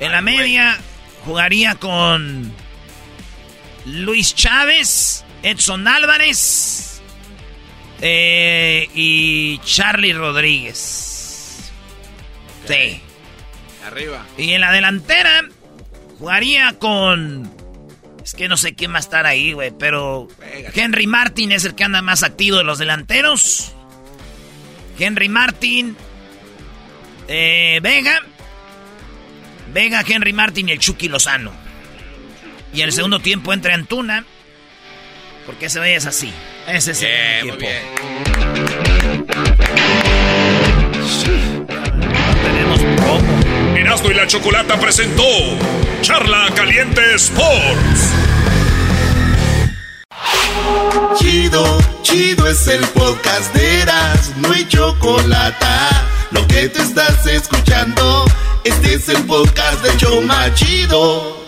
S6: En la media jugaría con Luis Chávez, Edson Álvarez eh, y Charlie Rodríguez. Sí.
S7: Arriba.
S6: Y en la delantera jugaría con... Es que no sé quién va a estar ahí, güey, pero Henry Martin es el que anda más activo de los delanteros. Henry Martin, eh, Vega, Vega, Henry Martin y el Chucky Lozano. Y en el segundo tiempo entra Antuna, porque ese ve es así. Ese es el equipo.
S1: tenemos poco. Erasmo y la Chocolata presentó Charla Caliente Sports.
S16: Chido, chido es el podcast de Eras, no hay chocolate. Lo que te estás escuchando, este es el podcast de Choma Chido.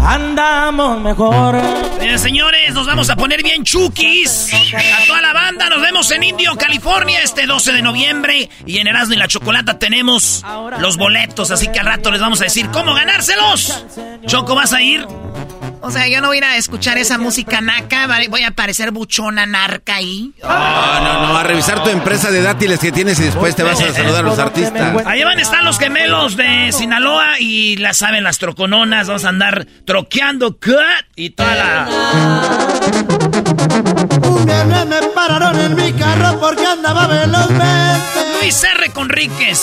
S21: Andamos mejor.
S6: Bien, señores, nos vamos a poner bien chukis. A toda la banda, nos vemos en Indio, California, este 12 de noviembre. Y en Erasmo y la Chocolata tenemos los boletos, así que al rato les vamos a decir cómo ganárselos. Choco, ¿vas a ir? O sea, yo no voy a ir a escuchar esa música naca, voy a parecer buchona narca ahí.
S7: No, no, no, a revisar tu empresa de dátiles que tienes y después te vas a saludar a los artistas.
S6: Ahí van a estar los gemelos de Sinaloa y la saben las trocononas, vamos a andar troqueando cut y toda la...
S21: En mi carro porque andaba velozmente.
S6: Luis R. Conríquez.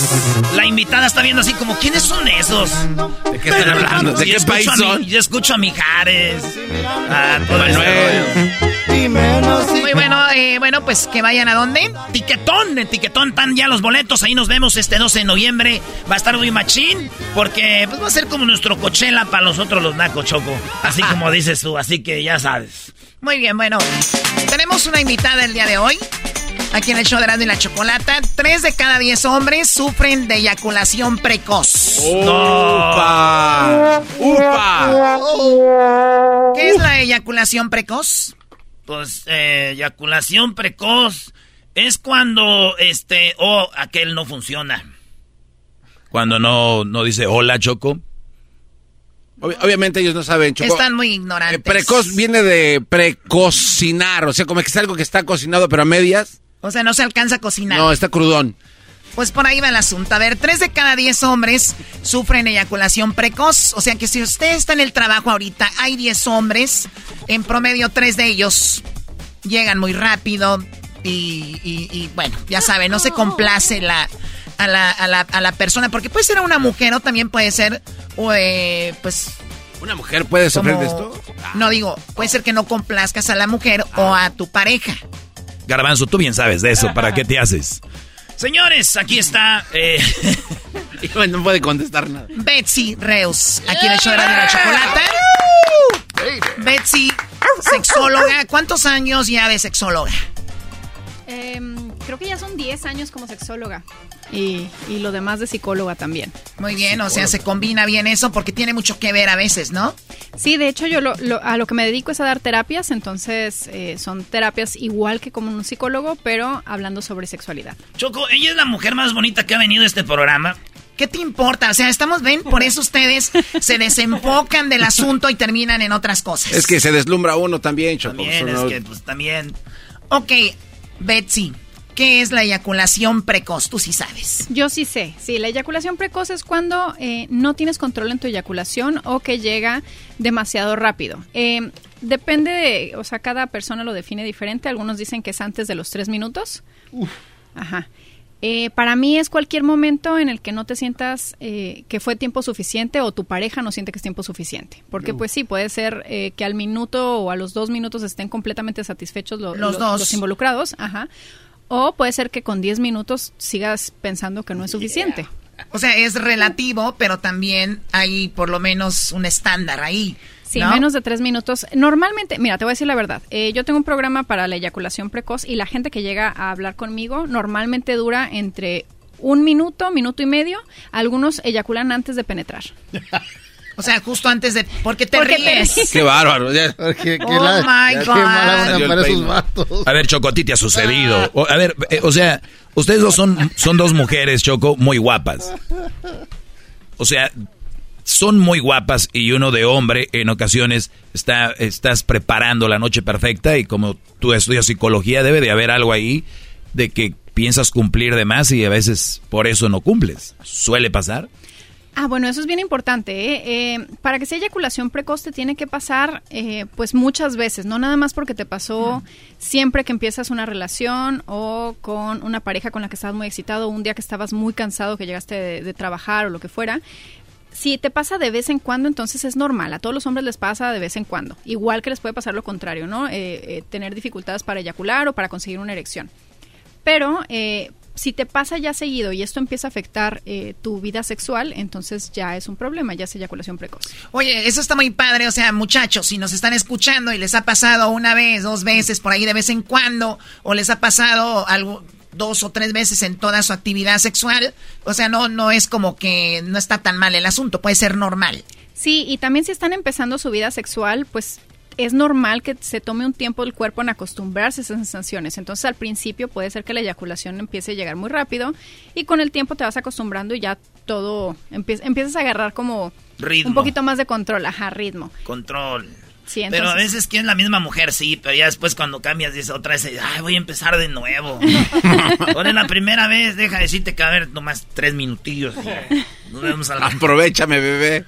S6: La invitada está viendo así como, ¿quiénes son esos?
S7: ¿De qué están hablando? ¿De qué país son?
S6: yo escucho a Mijares. Ah,
S21: menos
S6: Muy bueno, eh, bueno, pues que vayan a dónde? Tiquetón, en Tiquetón están ya los boletos. Ahí nos vemos este 12 de noviembre. Va a estar muy machín porque pues, va a ser como nuestro cochela para nosotros los nacos, Choco. Así como dices tú, así que ya sabes. Muy bien, bueno. Tenemos una invitada el día de hoy. Aquí en el show de Grande y la Chocolata, tres de cada diez hombres sufren de eyaculación precoz.
S7: ¡Upa! ¡Upa!
S6: ¿Qué es la eyaculación precoz? Pues, eh, eyaculación precoz es cuando, este, o oh, aquel no funciona.
S8: Cuando no, no dice hola, Choco.
S7: Obviamente ellos no saben,
S6: Choco. Están muy ignorantes.
S7: Eh, precoz viene de precocinar, o sea, como que es algo que está cocinado pero a medias.
S6: O sea, no se alcanza a cocinar.
S7: No, está crudón.
S6: Pues por ahí va el asunto. A ver, tres de cada diez hombres sufren eyaculación precoz. O sea que si usted está en el trabajo ahorita, hay diez hombres. En promedio, tres de ellos llegan muy rápido. Y, bueno, ya sabe, no se complace la, a, la, a, la, persona. Porque puede ser una mujer o también puede ser, eh, pues...
S7: ¿Una mujer puede sufrir de esto?
S6: No digo, puede ser que no complazcas a la mujer o a tu pareja.
S8: Garbanzo, tú bien sabes de eso, ¿para qué te haces?
S6: Señores, aquí está. Eh,
S7: no puede contestar nada.
S6: Betsy Reus, aquí en el show de la chocolate. Betsy, sexóloga. ¿Cuántos años ya de sexóloga?
S22: Em, creo que ya son 10 años como sexóloga. Y, lo demás de psicóloga también.
S6: Muy bien, o sea, se combina bien eso porque tiene mucho que ver a veces, ¿no?
S22: Sí, de hecho yo a lo que me dedico es a dar terapias, entonces eh, son terapias igual que como un psicólogo, pero hablando sobre sexualidad.
S6: Choco, ella es la mujer más bonita que ha venido a este programa. ¿Qué te importa? O sea, estamos, ven, por eso ustedes se desenfocan del asunto y terminan en otras cosas.
S7: Es que se deslumbra uno también, Choco.
S6: También, es que, pues también. Ok, Betsy, ¿Qué es la eyaculación precoz? Tú sí sabes.
S22: Yo sí sé. Sí, la eyaculación precoz es cuando eh, no tienes control en tu eyaculación o que llega demasiado rápido. Eh, depende de, o sea, cada persona lo define diferente. Algunos dicen que es antes de los tres minutos. Uf. Ajá. Eh, para mí es cualquier momento en el que no te sientas que fue tiempo suficiente o tu pareja no siente que es tiempo suficiente. Porque pues sí, puede ser que al minuto o a los dos minutos estén completamente satisfechos los, dos. los involucrados. Ajá o puede ser que con 10 minutos sigas pensando que no es suficiente.
S15: O sea, es relativo, pero también hay por lo menos un estándar ahí.
S22: Sí, menos de tres minutos. Normalmente, mira, te voy a decir la verdad. Eh, yo tengo un programa para la eyaculación precoz y la gente que llega a hablar conmigo normalmente dura entre un minuto, minuto y medio. Algunos eyaculan antes de penetrar.
S15: O sea, justo antes de... ¿Por qué te ríes?
S7: Qué bárbaro.
S15: Qué, oh, my God.
S23: A ver, Choco, a ti te ha sucedido. a ver, eh, o sea, ustedes dos son, son dos mujeres, Choco, muy guapas. O sea, son muy guapas y uno de hombre en ocasiones está, estás preparando la noche perfecta y como tú estudias psicología debe de haber algo ahí de que piensas cumplir de más y a veces por eso no cumples. ¿Suele pasar?
S22: Ah, bueno, eso es bien importante. ¿eh? Eh, para que sea eyaculación precoz te tiene que pasar eh, pues muchas veces, no nada más porque te pasó siempre que empiezas una relación o con una pareja con la que estabas muy excitado, un día que estabas muy cansado, que llegaste de, trabajar o lo que fuera. Si te pasa de vez en cuando, entonces es normal. A todos los hombres les pasa de vez en cuando. Igual que les puede pasar lo contrario, ¿no? tener dificultades para eyacular o para conseguir una erección. Pero si te pasa ya seguido y esto empieza a afectar eh, tu vida sexual, entonces ya es un problema, ya es eyaculación precoz.
S15: Oye, eso está muy padre, o sea, muchachos, si nos están escuchando y les ha pasado una vez, dos veces, por ahí de vez en cuando, o les ha pasado algo dos o tres veces en toda su actividad sexual, o sea, no, no es como que no está tan mal el asunto, puede ser normal.
S22: Sí, y también si están empezando su vida sexual, pues es normal que se tome un tiempo el cuerpo en acostumbrarse a esas sensaciones. Entonces al principio puede ser que la eyaculación empiece a llegar muy rápido y con el tiempo te vas acostumbrando y ya todo empiezas a agarrar como un poquito más de control, ajá, ritmo.
S6: Control. Pero a veces que es la misma mujer, sí, pero ya después cuando cambias dice otra vez, ay, voy a empezar de nuevo. Con la primera vez, deja de decirte que a ver nomás tres minutillos.
S7: Nos vemos al Aprovechame, bebé.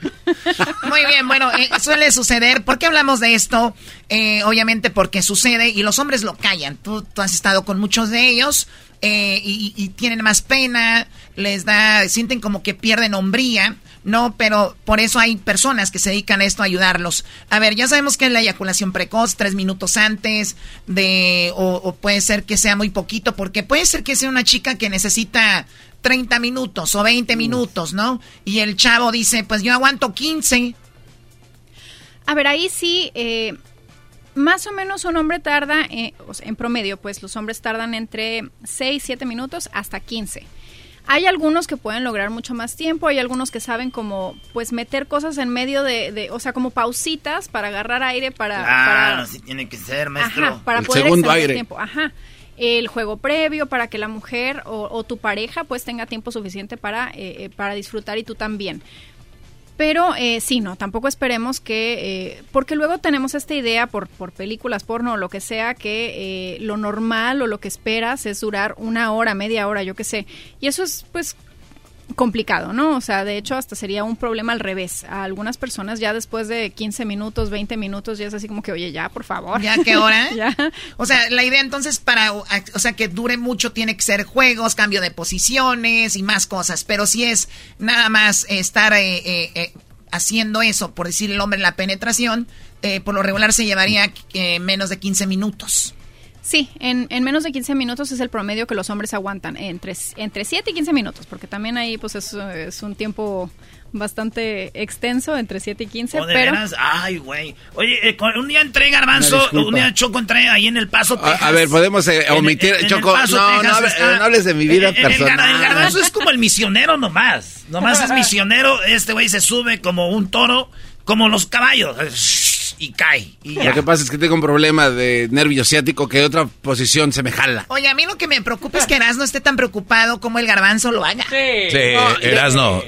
S15: Muy bien, bueno, eh, suele suceder. ¿Por qué hablamos de esto? Eh, obviamente porque sucede y los hombres lo callan. Tú, tú has estado con muchos de ellos. Eh, y, y, tienen más pena, les da, sienten como que pierden hombría. No, pero por eso hay personas que se dedican a esto a ayudarlos. A ver, ya sabemos que es la eyaculación precoz, tres minutos antes de, o, puede ser que sea muy poquito, porque puede ser que sea una chica que necesita 30 minutos o 20 minutos, ¿no? Y el chavo dice, pues yo aguanto 15.
S22: A ver, ahí sí, eh, más o menos un hombre tarda, eh, en promedio, pues los hombres tardan entre 6, 7 minutos hasta 15. Hay algunos que pueden lograr mucho más tiempo, hay algunos que saben como pues meter cosas en medio de, o sea, como pausitas para agarrar aire para...
S6: Claro, para, tiene que ser, maestro.
S22: Ajá, para poder segundo aire. tiempo. Ajá. El juego previo para que la mujer o, tu pareja pues tenga tiempo suficiente para, eh, eh, para disfrutar y tú también. Pero eh, sí, no, tampoco esperemos que, eh, porque luego tenemos esta idea por, por películas porno o lo que sea, que eh, lo normal o lo que esperas es durar una hora, media hora, yo qué sé. Y eso es pues complicado, ¿no? O sea, de hecho hasta sería un problema al revés. A algunas personas ya después de 15 minutos, 20 minutos ya es así como que, oye, ya, por favor.
S15: ¿Ya qué hora? ya. O sea, la idea entonces para, o sea, que dure mucho tiene que ser juegos, cambio de posiciones y más cosas. Pero si es nada más estar eh, eh, eh, haciendo eso, por decir el hombre la penetración, por lo regular se llevaría menos de 15 minutos.
S22: Sí, en, en, menos de 15 minutos es el promedio que los hombres aguantan, entre, entre 7 y 15 minutos, porque también ahí pues es, es un tiempo bastante extenso, entre 7 y 15, pero...
S6: Ay, güey. Oye, eh, un día entré Garbanzo, un día Choco entré ahí en El Paso,
S7: Texas. A, ver, podemos eh, omitir, Choco, no, no, hables, de mi vida personal.
S6: El, Garbanzo es como el misionero nomás, nomás es misionero, este güey se sube como un toro, como los caballos y cae.
S7: lo que pasa es que tengo un problema de nervio ciático que de otra posición se me jala.
S15: Oye, a mí lo que me preocupa es que Erasno esté tan preocupado como el garbanzo lo haga.
S23: Sí, sí Erasno,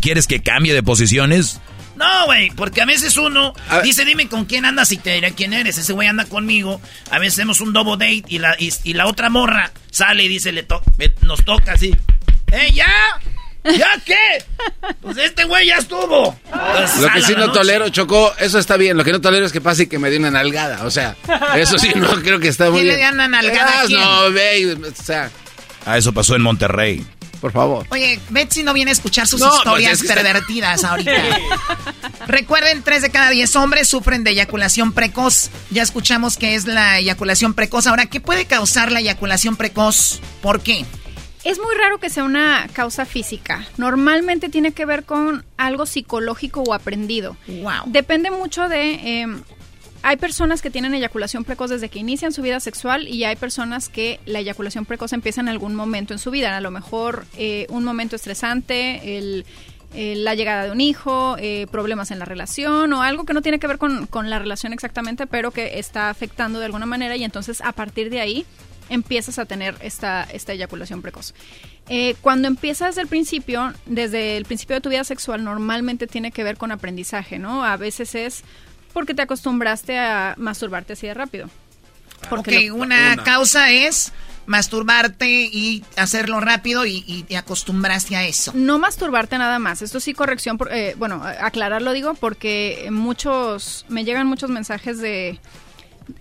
S23: ¿quieres que cambie de posiciones?
S6: No, güey, porque a veces uno dice, dime con quién andas y te diré quién eres. Ese güey anda conmigo. A veces hacemos un double date y la, y, la otra morra sale y dice, le nos toca así. ¡Eh, ya! ¿Ya qué? Pues este güey ya estuvo.
S7: Pues lo que sí no tolero, Chocó, eso está bien. Lo que no tolero es que pase y que me dé una nalgada. O sea, eso sí no creo que está muy bien.
S15: ¿Quién le da una nalgada?
S7: No, ve, o sea.
S23: Ah, eso pasó en Monterrey.
S7: Por favor.
S15: Oye, Betsy no viene a escuchar sus pues historias pervertidas ahorita. Recuerden, tres de cada diez hombres sufren de eyaculación precoz. Ya escuchamos que es la eyaculación precoz. Ahora, ¿qué puede causar la eyaculación precoz? ¿Por qué?
S22: Es muy raro que sea una causa física. Normalmente tiene que ver con algo psicológico o aprendido.
S15: Wow.
S22: Depende mucho de... em, hay personas que tienen eyaculación precoz desde que inician su vida sexual y hay personas que la eyaculación precoz empieza en algún momento en su vida. A lo mejor eh, un momento estresante, el, eh, la llegada de un hijo, eh, problemas en la relación o algo que no tiene que ver con, con la relación exactamente, pero que está afectando de alguna manera y entonces a partir de ahí empiezas a tener esta, esta eyaculación precoz. Eh, cuando empiezas desde el principio, desde el principio de tu vida sexual, normalmente tiene que ver con aprendizaje, ¿no? A veces es porque te acostumbraste a masturbarte así de rápido. Porque
S15: Ok,
S22: lo-
S15: una, causa es masturbarte y hacerlo rápido y, y te acostumbraste a eso.
S22: No masturbarte nada más. Esto sí, corrección. por- eh, bueno, aclararlo digo porque muchos, me llegan muchos mensajes de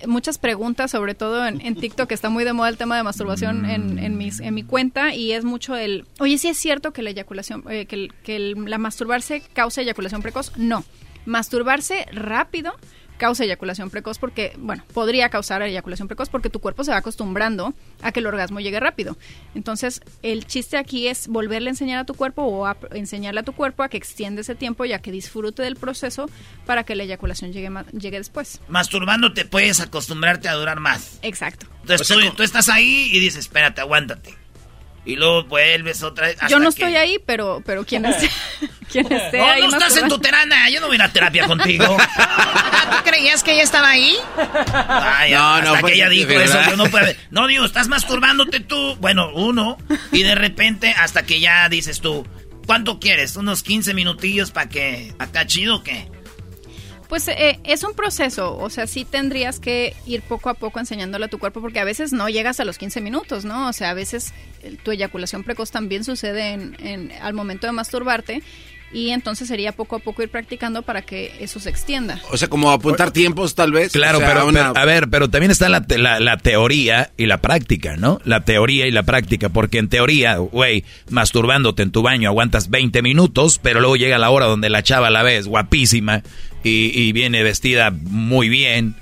S22: muchas preguntas, sobre todo en, en TikTok, que está muy de moda el tema de masturbación en, en, mis, en mi cuenta y es mucho el, oye, sí es cierto que la eyaculación, eh, que, el- que el- la masturbarse causa eyaculación precoz. No, masturbarse rápido causa eyaculación precoz porque, bueno, podría causar eyaculación precoz porque tu cuerpo se va acostumbrando a que el orgasmo llegue rápido. Entonces, el chiste aquí es volverle a enseñar a tu cuerpo o a enseñarle a tu cuerpo a que extiende ese tiempo y a que disfrute del proceso para que la eyaculación llegue, llegue después.
S6: Masturbándote puedes acostumbrarte a durar más.
S22: Exacto.
S6: Entonces tú, tú estás ahí y dices, espérate, aguántate. Y luego vuelves otra vez.
S22: Yo no
S6: que-
S22: estoy ahí, pero, pero quien esté, quien esté
S6: No,
S22: ahí
S6: no estás en tu terana. Yo no voy a ir a terapia contigo.
S15: ¿Tú creías que ella estaba ahí?
S6: Ay,
S7: No,
S6: hasta
S7: no,
S6: que
S7: pues,
S6: ella dijo
S7: ¿verdad?
S6: eso, yo no puedo. No, digo, estás masturbándote tú. Bueno, uno. Y de repente, hasta que ya dices tú, ¿cuánto quieres? ¿Unos 15 minutillos para que acá chido o qué?
S22: Pues eh, es un proceso, o sea, sí tendrías que ir poco a poco enseñándole a tu cuerpo porque a veces no llegas a los 15 minutos, ¿no? O sea, a veces eh, tu eyaculación precoz también sucede en, en- al momento de masturbarte y entonces sería poco a poco ir practicando para que eso se extienda.
S7: O sea, como apuntar tiempos, tal vez.
S8: Claro,
S7: O sea,
S8: pero,
S7: una-
S8: pero, a ver, pero también está la, te- la, la teoría y la práctica, ¿no? La teoría y la práctica, porque en teoría, güey, masturbándote en tu baño aguantas 20 minutos, pero luego llega la hora donde la chava la ves guapísima y, y viene vestida muy bien,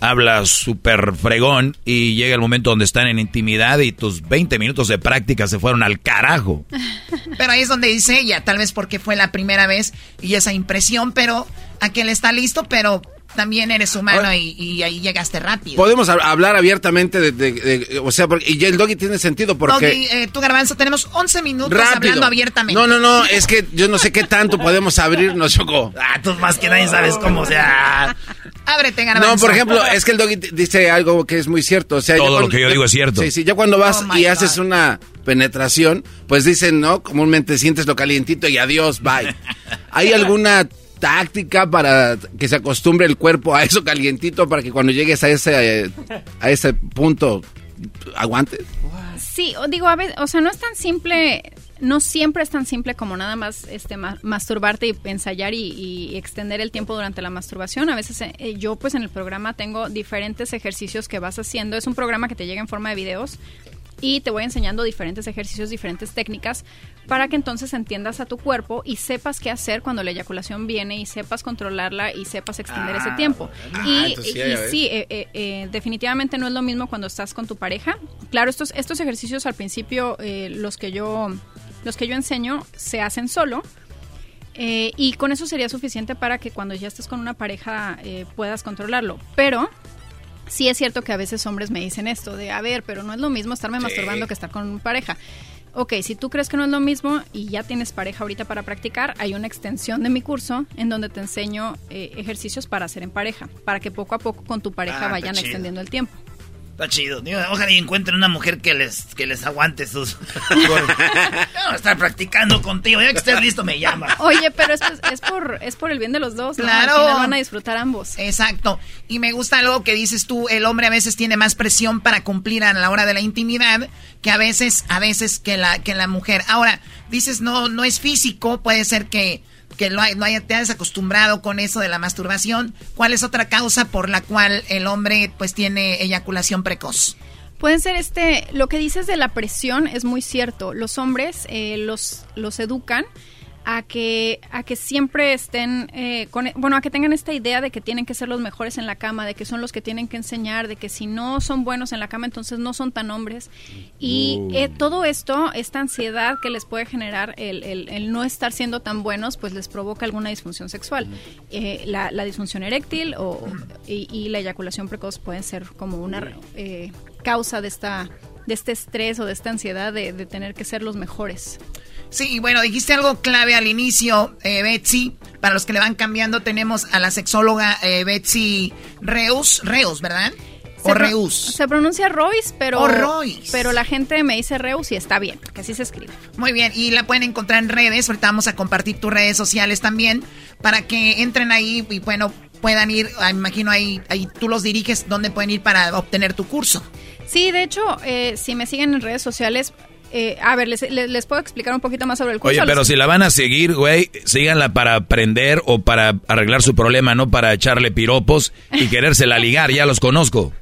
S8: habla súper fregón y llega el momento donde están en intimidad y tus 20 minutos de práctica se fueron al carajo.
S15: Pero ahí es donde dice ella, tal vez porque fue la primera vez y esa impresión, pero aquel está listo, pero también eres humano y, y ahí llegaste rápido.
S7: Podemos hab- hablar abiertamente de, de- de- o sea, porque, y ya el doggy tiene sentido porque
S15: Doggy, eh, tú, Garbanzo, tenemos 11 minutos
S7: rápido.
S15: hablando abiertamente.
S7: No, no, no, es que yo no sé qué tanto podemos abrirnos, Choco.
S6: Ah, tú más que nadie sabes cómo, o sea...
S15: Ábrete, Garbanzo.
S7: No, por ejemplo, es que el doggy dice algo que es muy cierto. O sea,
S8: Todo lo que yo digo es cierto.
S7: Sí, sí, ya cuando vas
S15: Oh,
S7: y haces una penetración, pues dicen, ¿no? Comúnmente sientes lo calientito y adiós, bye. ¿Hay alguna táctica para que se acostumbre el cuerpo a eso calientito para que cuando llegues a ese, eh, a ese punto aguantes?
S22: Sí, digo, a veces, o sea, no es tan simple, no siempre es tan simple como nada más este ma- masturbarte y ensayar y, extender el tiempo durante la masturbación. A veces eh, yo pues en el programa tengo diferentes ejercicios que vas haciendo. Es un programa que te llega en forma de videos y te voy enseñando diferentes ejercicios, diferentes técnicas para que entonces entiendas a tu cuerpo y sepas qué hacer cuando la eyaculación viene y sepas controlarla y sepas extender ese tiempo.
S7: Ah,
S22: y
S7: sí,
S22: y
S7: ves.
S22: sí, eh, eh, eh, definitivamente no es lo mismo cuando estás con tu pareja. Claro, estos, estos ejercicios al principio, los que yo los que yo enseño, se hacen solo. y con eso sería suficiente para que cuando ya estés con una pareja puedas controlarlo. Pero sí es cierto que a veces hombres me dicen esto de, a ver, pero no es lo mismo estarme masturbando que estar con pareja. Ok, si tú crees que no es lo mismo y ya tienes pareja ahorita para practicar, hay una extensión de mi curso en donde te enseño eh, ejercicios para hacer en pareja, para que poco a poco con tu pareja
S6: Ah,
S22: vayan extendiendo el tiempo.
S6: Está chido. Digo, ojalá y encuentren una mujer que les, que les aguante sus... A estar practicando contigo. Ya que estés listo, me llama.
S22: Oye, pero esto es, es por, es por el bien de los dos, ¿no?
S15: Claro.
S22: Al final van a disfrutar ambos.
S15: Exacto. Y me gusta algo que dices tú, el hombre a veces tiene más presión para cumplir a la hora de la intimidad que a veces, a veces que la, que la mujer. Ahora, dices no, no es físico, puede ser que, que lo no haya, te hayas acostumbrado con eso de la masturbación. ¿Cuál es otra causa por la cual el hombre pues tiene eyaculación precoz?
S22: Pueden ser este, lo que dices de la presión es muy cierto. Los hombres eh, los, los educan a que a que siempre estén eh, con, bueno a que tengan esta idea de que tienen que ser los mejores en la cama de que son los que tienen que enseñar de que si no son buenos en la cama entonces no son tan hombres. Y
S24: Uh.
S22: eh, todo esto esta ansiedad que les puede generar el, el- el no estar siendo tan buenos pues les provoca alguna disfunción sexual. Eh, la, la disfunción eréctil o, y, y la eyaculación precoz pueden ser como una eh, causa de esta de este estrés o de esta ansiedad de, de tener que ser los mejores
S15: Sí, bueno, dijiste algo clave al inicio, eh, Betsy. Para los que le van cambiando, tenemos a la sexóloga eh, Betsy Reus, Reus, ¿verdad? O
S22: Se
S15: Reus.
S22: Se pronuncia Royce, pero.
S15: O Royce.
S22: Pero la gente me dice Reus y está bien, que así se escribe.
S15: Muy bien, y la pueden encontrar en redes. Ahorita vamos a compartir tus redes sociales también para que entren ahí y bueno, puedan ir, ah, me imagino ahí, ahí tú los diriges, dónde pueden ir para obtener tu curso.
S22: Sí, de hecho, eh, si me siguen en redes sociales. Eh, a ver, les, les- les puedo explicar un poquito más sobre el curso.
S8: Oye, pero si la van a seguir, güey, síganla para aprender o para arreglar su problema, no para echarle piropos y querérsela ligar, ya los conozco.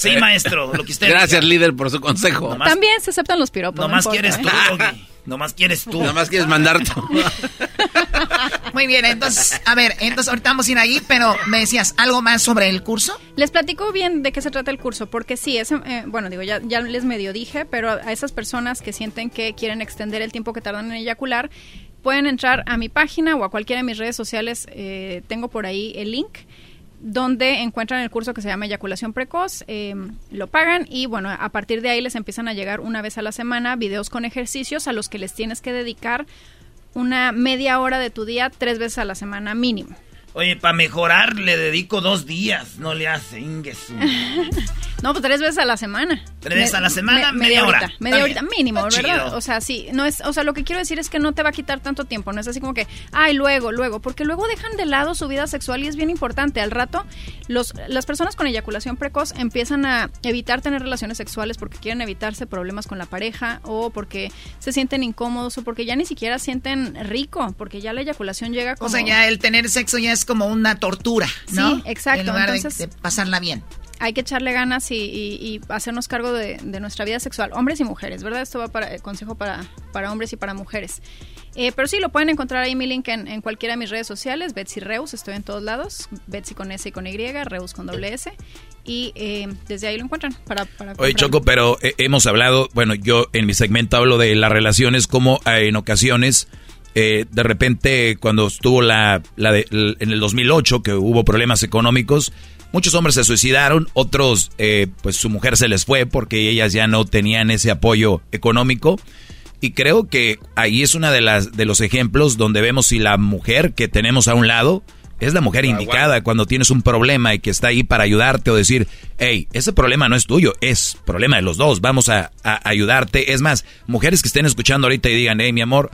S6: Sí, maestro, lo que usted
S7: Gracias, líder, por su consejo.
S22: También se aceptan los piropos. no
S6: Nomás
S22: importa,
S6: quieres tú, Doggy. Nomás quieres tú.
S7: Nomás quieres mandar tú.
S15: Muy bien, entonces, a ver, entonces ahorita vamos a ir ahí, pero me decías algo más sobre el curso.
S22: Les platico bien de qué se trata el curso, porque sí, es, eh, bueno, digo, ya, ya les medio dije, pero a esas personas que sienten que quieren extender el tiempo que tardan en eyacular, pueden entrar a mi página o a cualquiera de mis redes sociales, eh, tengo por ahí el link donde encuentran el curso que se llama eyaculación precoz, eh, lo pagan y bueno, a partir de ahí les empiezan a llegar una vez a la semana videos con ejercicios a los que les tienes que dedicar una media hora de tu día tres veces a la semana mínimo.
S6: Oye, para mejorar le dedico dos días, no le hace inguesu.
S22: No, pues tres veces a la semana.
S6: Tres veces a la semana,
S22: me-
S6: media hora.
S22: horita, Media horita mínimo,
S6: Está
S22: ¿verdad?
S6: chido.
S22: O sea, sí, no es, o sea, lo que quiero decir es que no te va a quitar tanto tiempo, no es así como que, ay, luego, luego, porque luego dejan de lado su vida sexual y es bien importante. Al rato, los, las personas con eyaculación precoz empiezan a evitar tener relaciones sexuales porque quieren evitarse problemas con la pareja o porque se sienten incómodos o porque ya ni siquiera sienten rico, porque ya la eyaculación llega como...
S15: O sea, ya el tener sexo ya es como una tortura, ¿no?
S22: Sí, exacto,
S15: En lugar de-
S22: entonces-
S15: de pasarla bien.
S22: hay que echarle ganas y, y- y hacernos cargo de, de nuestra vida sexual, hombres y mujeres, ¿verdad? Esto va para el consejo para, para hombres y para mujeres. Eh, pero sí, lo pueden encontrar ahí mi link en, en cualquiera de mis redes sociales, Betsy Reus, estoy en todos lados, Betsy con S y con Y, Reus con doble S, y eh, desde ahí lo encuentran para... para
S8: Oye. Choco, pero eh, hemos hablado, bueno, yo en mi segmento hablo de las relaciones como eh, en ocasiones, eh, de repente cuando estuvo la, la de- l- en el 2008, que hubo problemas económicos, muchos hombres se suicidaron, otros, eh, pues su mujer se les fue porque ellas ya no tenían ese apoyo económico. Y creo que ahí es una de las de los ejemplos donde vemos si la mujer que tenemos a un lado es la mujer indicada cuando tienes un problema y que está ahí para ayudarte o decir, hey, ese problema no es tuyo, es problema de los dos, vamos a, a ayudarte. Es más, mujeres que estén escuchando ahorita y digan, hey, mi amor,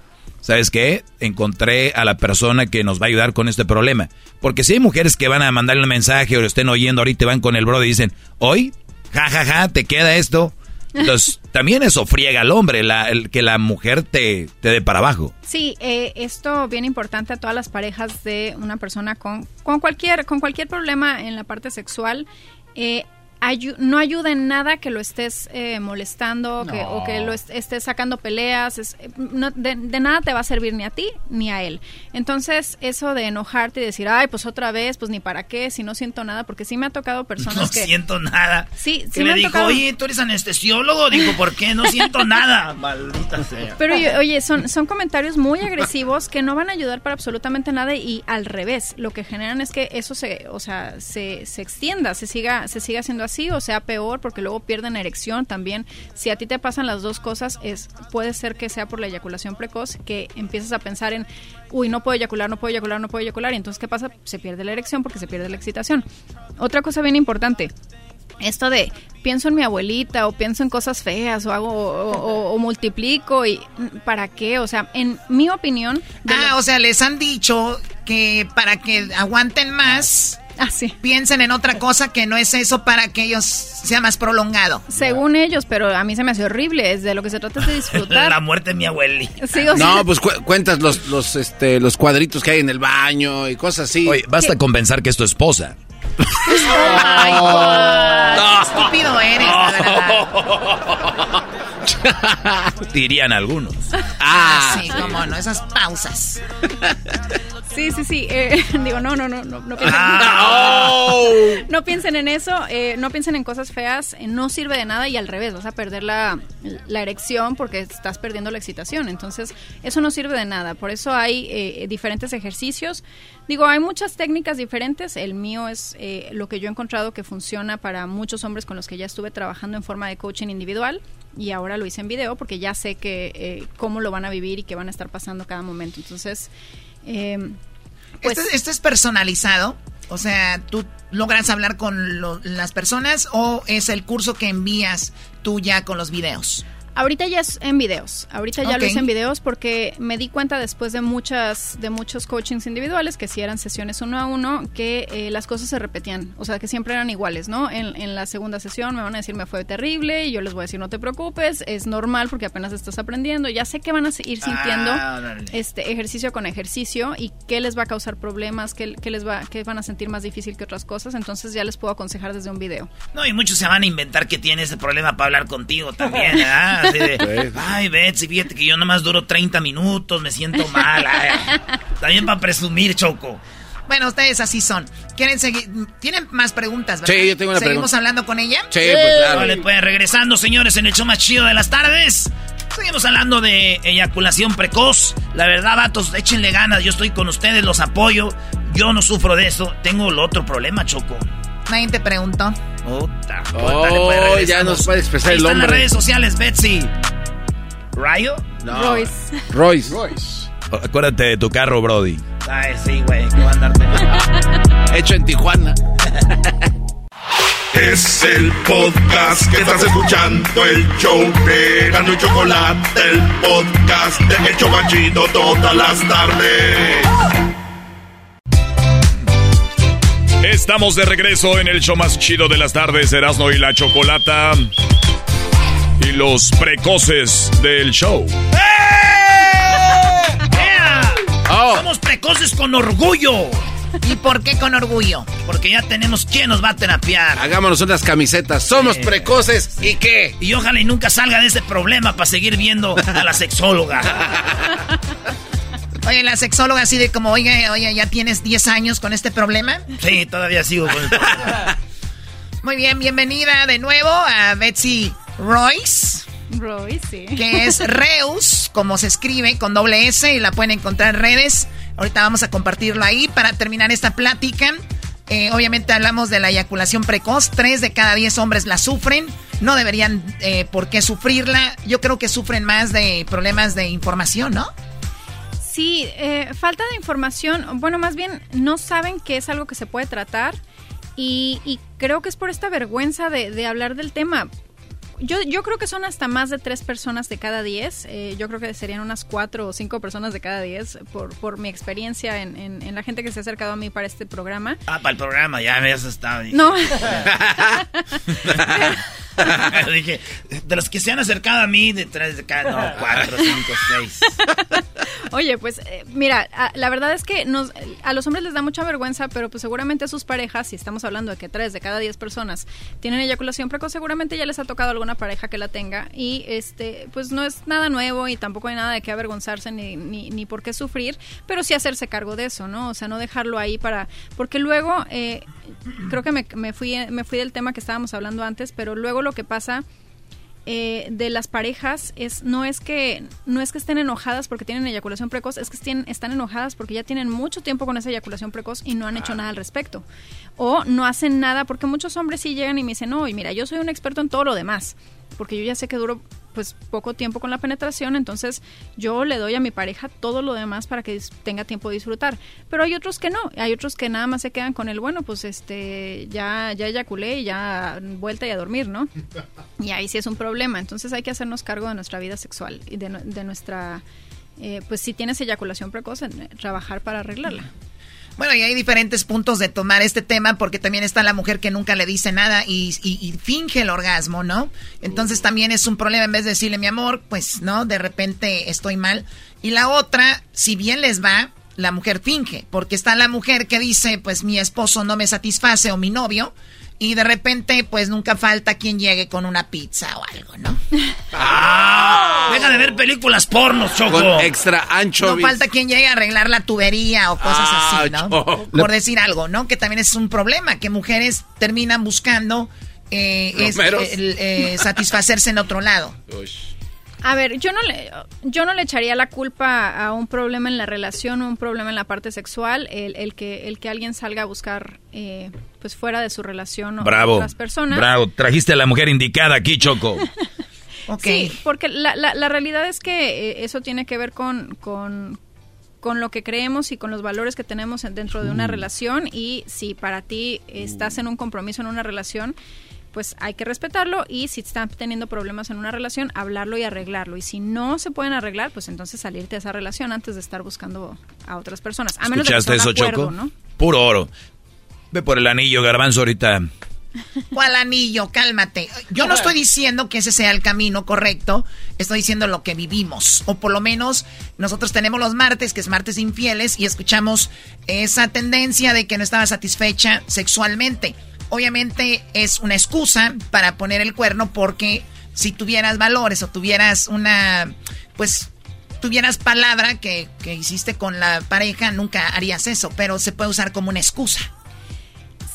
S8: ¿sabes qué? Encontré a la persona que nos va a ayudar con este problema. Porque si hay mujeres que van a mandarle un mensaje o lo estén oyendo ahorita y van con el brother y dicen, hoy, ja, ja, ja, te queda esto. Entonces, también eso friega al hombre, la, el, que la mujer te, te dé para abajo.
S22: Sí, eh, esto bien importante a todas las parejas de una persona con, con, cualquier, con cualquier problema en la parte sexual. Eh, ayu- no ayuda en nada que lo estés eh, molestando que, o que lo est- estés sacando peleas. es- no- de, de nada te va a servir ni a ti ni a él. Entonces, eso de enojarte y decir, ay, pues otra vez, pues ni para qué, si no siento nada, porque sí me ha tocado personas
S6: No
S22: que...
S6: siento nada.
S22: Sí, sí
S6: que
S22: me han
S6: dijo,
S22: tocado-
S6: oye, tú eres anestesiólogo. Dijo, ¿por qué? No siento nada. Maldita sea.
S22: Pero oye, oye, son, son comentarios muy agresivos que no van a ayudar para absolutamente nada y al revés, lo que generan es que eso se, o sea, se, se extienda, se siga, se siga haciendo así o sea peor porque luego pierden erección también. Si a ti te pasan las dos cosas, es puede ser que sea por la eyaculación precoz que empiezas a pensar en, uy, no puedo eyacular, no puedo eyacular, no puedo eyacular y entonces ¿qué pasa? Se pierde la erección porque se pierde la excitación. Otra cosa bien importante, esto de pienso en mi abuelita o pienso en cosas feas o hago o, o- o multiplico y para qué o sea en mi opinión
S15: Ah, o sea, les han dicho que para que aguanten más, piensen en otra cosa que no es eso para que ellos sea más prolongado.
S22: según ellos pero a mí se me hace horrible es de lo que se trata es de disfrutar
S6: La muerte de mi abuelita.
S22: Sí, o sea-
S7: No, pues cu- cuentas los, los, este, los cuadritos que hay en el baño y cosas así.
S8: Oye, basta con pensar que es tu esposa.
S15: Ay, qué estúpido eres, la verdad.
S8: Dirían algunos.
S15: Ah, sí, cómo mono, esas pausas.
S22: Sí, sí, sí. eh, digo, no, no, no, no, no piensen,
S15: Ah.
S22: no piensen en eso, eh, no piensen en cosas feas, eh, no sirve de nada y al revés, vas a perder la, la erección porque estás perdiendo la excitación. Entonces, eso no sirve de nada. Por eso hay eh, diferentes ejercicios. Digo, hay muchas técnicas diferentes. El mío es eh, lo que yo he encontrado que funciona para muchos hombres con los que ya estuve trabajando en forma de coaching individual y ahora lo hice en video porque ya sé que eh, cómo lo van a vivir y qué van a estar pasando cada momento. Entonces, eh, pues
S15: ¿Esto, esto es personalizado? O sea, ¿tú logras hablar con lo- las personas o es el curso que envías tú ya con los videos?
S22: Ahorita ya es en videos. Ahorita ya lo hice en videos porque me di cuenta después de muchas de muchos coachings individuales que si eran sesiones uno a uno que eh, las cosas se repetían, o sea que siempre eran iguales, ¿no? En, en la segunda sesión me van a decir me fue terrible y yo les voy a decir no te preocupes, es normal porque apenas estás aprendiendo, ya sé que van a ir sintiendo
S15: Ah,
S22: este ejercicio con ejercicio y qué les va a causar problemas, qué, qué les va, qué van a sentir más difícil que otras cosas, entonces ya les puedo aconsejar desde un video.
S6: No, y muchos se van a inventar que tiene ese problema para hablar contigo también, ¿verdad? Así de, ay, Betsy, fíjate que yo nomás duro 30 minutos, me siento mal. ay". También para presumir, Choco.
S15: Bueno, ustedes así son. ¿Quieren seguir? ¿Tienen más preguntas, verdad?
S7: Sí, yo tengo una
S15: ¿Seguimos
S7: pregunta.
S15: hablando con ella?
S7: Sí, pues claro.
S6: Vale, pues regresando, señores, en el show más chido de las tardes. Seguimos hablando de eyaculación precoz. La verdad, vatos, échenle ganas. Yo estoy con ustedes, los apoyo. Yo no sufro de eso. Tengo el otro problema, Choco.
S15: Nadie te preguntó.
S6: Puta,
S7: Oh, ya nos puede expresar
S6: Ahí
S7: el
S6: están las
S7: hombre.
S6: redes sociales, Betsy. ¿Rayo?
S22: Royce.
S7: Royce.
S8: Acuérdate de tu carro, Brody.
S6: Ay, sí, güey, que va a andarte.
S7: Hecho en Tijuana.
S1: Es el podcast que estás escuchando, el show de Gano y Chocolate, el podcast de El Chobachito todas las tardes.
S13: Estamos de regreso en el show más chido de las tardes, Erasmo y la Chocolata. Y los precoces del show.
S6: ¡Ea!
S7: Oh.
S6: Somos precoces con orgullo.
S15: ¿Y por qué con orgullo?
S6: Porque ya tenemos quién nos va a terapiar.
S7: Hagámonos unas camisetas. Somos
S6: Sí.
S7: precoces. ¿Y qué?
S6: Y ojalá y nunca salga de ese problema para seguir viendo a la sexóloga.
S15: Oye, la sexóloga así de como, oye, oye, ¿ya tienes 10 años con este problema?
S6: Sí, todavía sigo con el problema.
S15: Muy bien, bienvenida de nuevo a Betsy Royce,
S22: Royce, sí.
S15: que es Reus, como se escribe, con doble S, y la pueden encontrar en redes. Ahorita vamos a compartirlo ahí para terminar esta plática. Eh, obviamente hablamos de la eyaculación precoz. Tres de cada diez hombres la sufren. No deberían eh, por qué sufrirla. Yo creo que sufren más de problemas de información, ¿no?
S22: Sí, eh, falta de información, bueno, más bien no saben que es algo que se puede tratar y, y creo que es por esta vergüenza de, de hablar del tema. Yo, yo creo que son hasta más de tres personas de cada diez. eh, yo creo que serían unas cuatro o cinco personas de cada diez por, por mi experiencia en, en- en la gente que se ha acercado a mí para este programa.
S6: Ah, para el programa, ya me has estado.
S22: No.
S6: Dije, de los que se han acercado a mí, detrás de cada, no, cuatro, cinco, seis.
S22: Oye, pues eh, mira, a- la verdad es que nos, a los hombres les da mucha vergüenza, pero pues seguramente a sus parejas, si estamos hablando de que tres de cada diez personas tienen eyaculación precoz, seguramente ya les ha tocado alguna pareja que la tenga y este, pues no es nada nuevo y tampoco hay nada de qué avergonzarse ni, ni, ni por qué sufrir, pero sí hacerse cargo de eso, ¿no? O sea, no dejarlo ahí para, porque luego, eh, creo que me, me fui, me fui del tema que estábamos hablando antes, pero luego lo que pasa eh, de las parejas es no es que no es que estén enojadas porque tienen eyaculación precoz, es que estén, están enojadas porque ya tienen mucho tiempo con esa eyaculación precoz y no han hecho nada al respecto. O no hacen nada porque muchos hombres sí llegan y me dicen, no, y mira, yo soy un experto en todo lo demás, porque yo ya sé que duro pues poco tiempo con la penetración, entonces yo le doy a mi pareja todo lo demás para que tenga tiempo de disfrutar. Pero hay otros que no, hay otros que nada más se quedan con el, bueno, pues este, ya, ya eyaculé y ya vuelta y a dormir, ¿no? Y ahí sí es un problema. Entonces hay que hacernos cargo de nuestra vida sexual y de, nu- de nuestra, eh, pues si tienes eyaculación precoz, eh, trabajar para arreglarla.
S15: Bueno, y hay diferentes puntos de tomar este tema porque también está la mujer que nunca le dice nada y, y- y finge el orgasmo, ¿no? Entonces también es un problema en vez de decirle mi amor, pues, ¿no? De repente estoy mal. Y la otra, si bien les va, la mujer finge, porque está la mujer que dice, pues mi esposo no me satisface o mi novio, Y de repente, pues nunca falta quien llegue con una pizza o algo, ¿no?
S6: ¡Ah! Deja de ver películas pornos, Choco.
S7: Con extra ancho.
S15: No falta quien llegue a arreglar la tubería o cosas
S7: Ah,
S15: así, ¿no?
S7: Choco.
S15: Por decir algo, ¿no? Que también es un problema, que mujeres terminan buscando eh, es- el, eh, satisfacerse en otro lado.
S22: A ver, yo no le, yo no le echaría la culpa a un problema en la relación o un problema en la parte sexual, el, el que el que alguien salga a buscar eh, pues fuera de su relación o
S23: Bravo.
S22: otras personas.
S23: Bravo. Trajiste a la mujer indicada aquí, Choco.
S22: Sí, porque la, la, la realidad es que eh, eso tiene que ver con, con, con lo que creemos y con los valores que tenemos en- dentro de una
S25: Mm.
S22: relación y si para ti estás en un compromiso en una relación, pues hay que respetarlo y si están teniendo problemas en una relación, hablarlo y arreglarlo. Y si no se pueden arreglar, pues entonces salirte de esa relación antes de estar buscando a otras personas. A menos de que
S23: ¿Escuchaste
S22: sea
S23: eso,
S22: acuerdo,
S23: Choco?
S22: ¿no?
S23: Puro oro. Ve por el anillo, garbanzo, ahorita.
S15: ¿Cuál anillo? Cálmate. Yo no estoy diciendo que ese sea el camino correcto, estoy diciendo lo que vivimos. O por lo menos nosotros tenemos los martes, que es martes infieles, y escuchamos esa tendencia de que no estaba satisfecha sexualmente. Obviamente es una excusa para poner el cuerno porque si tuvieras valores o tuvieras una, pues tuvieras palabra que, que hiciste con la pareja, nunca harías eso, pero se puede usar como una excusa.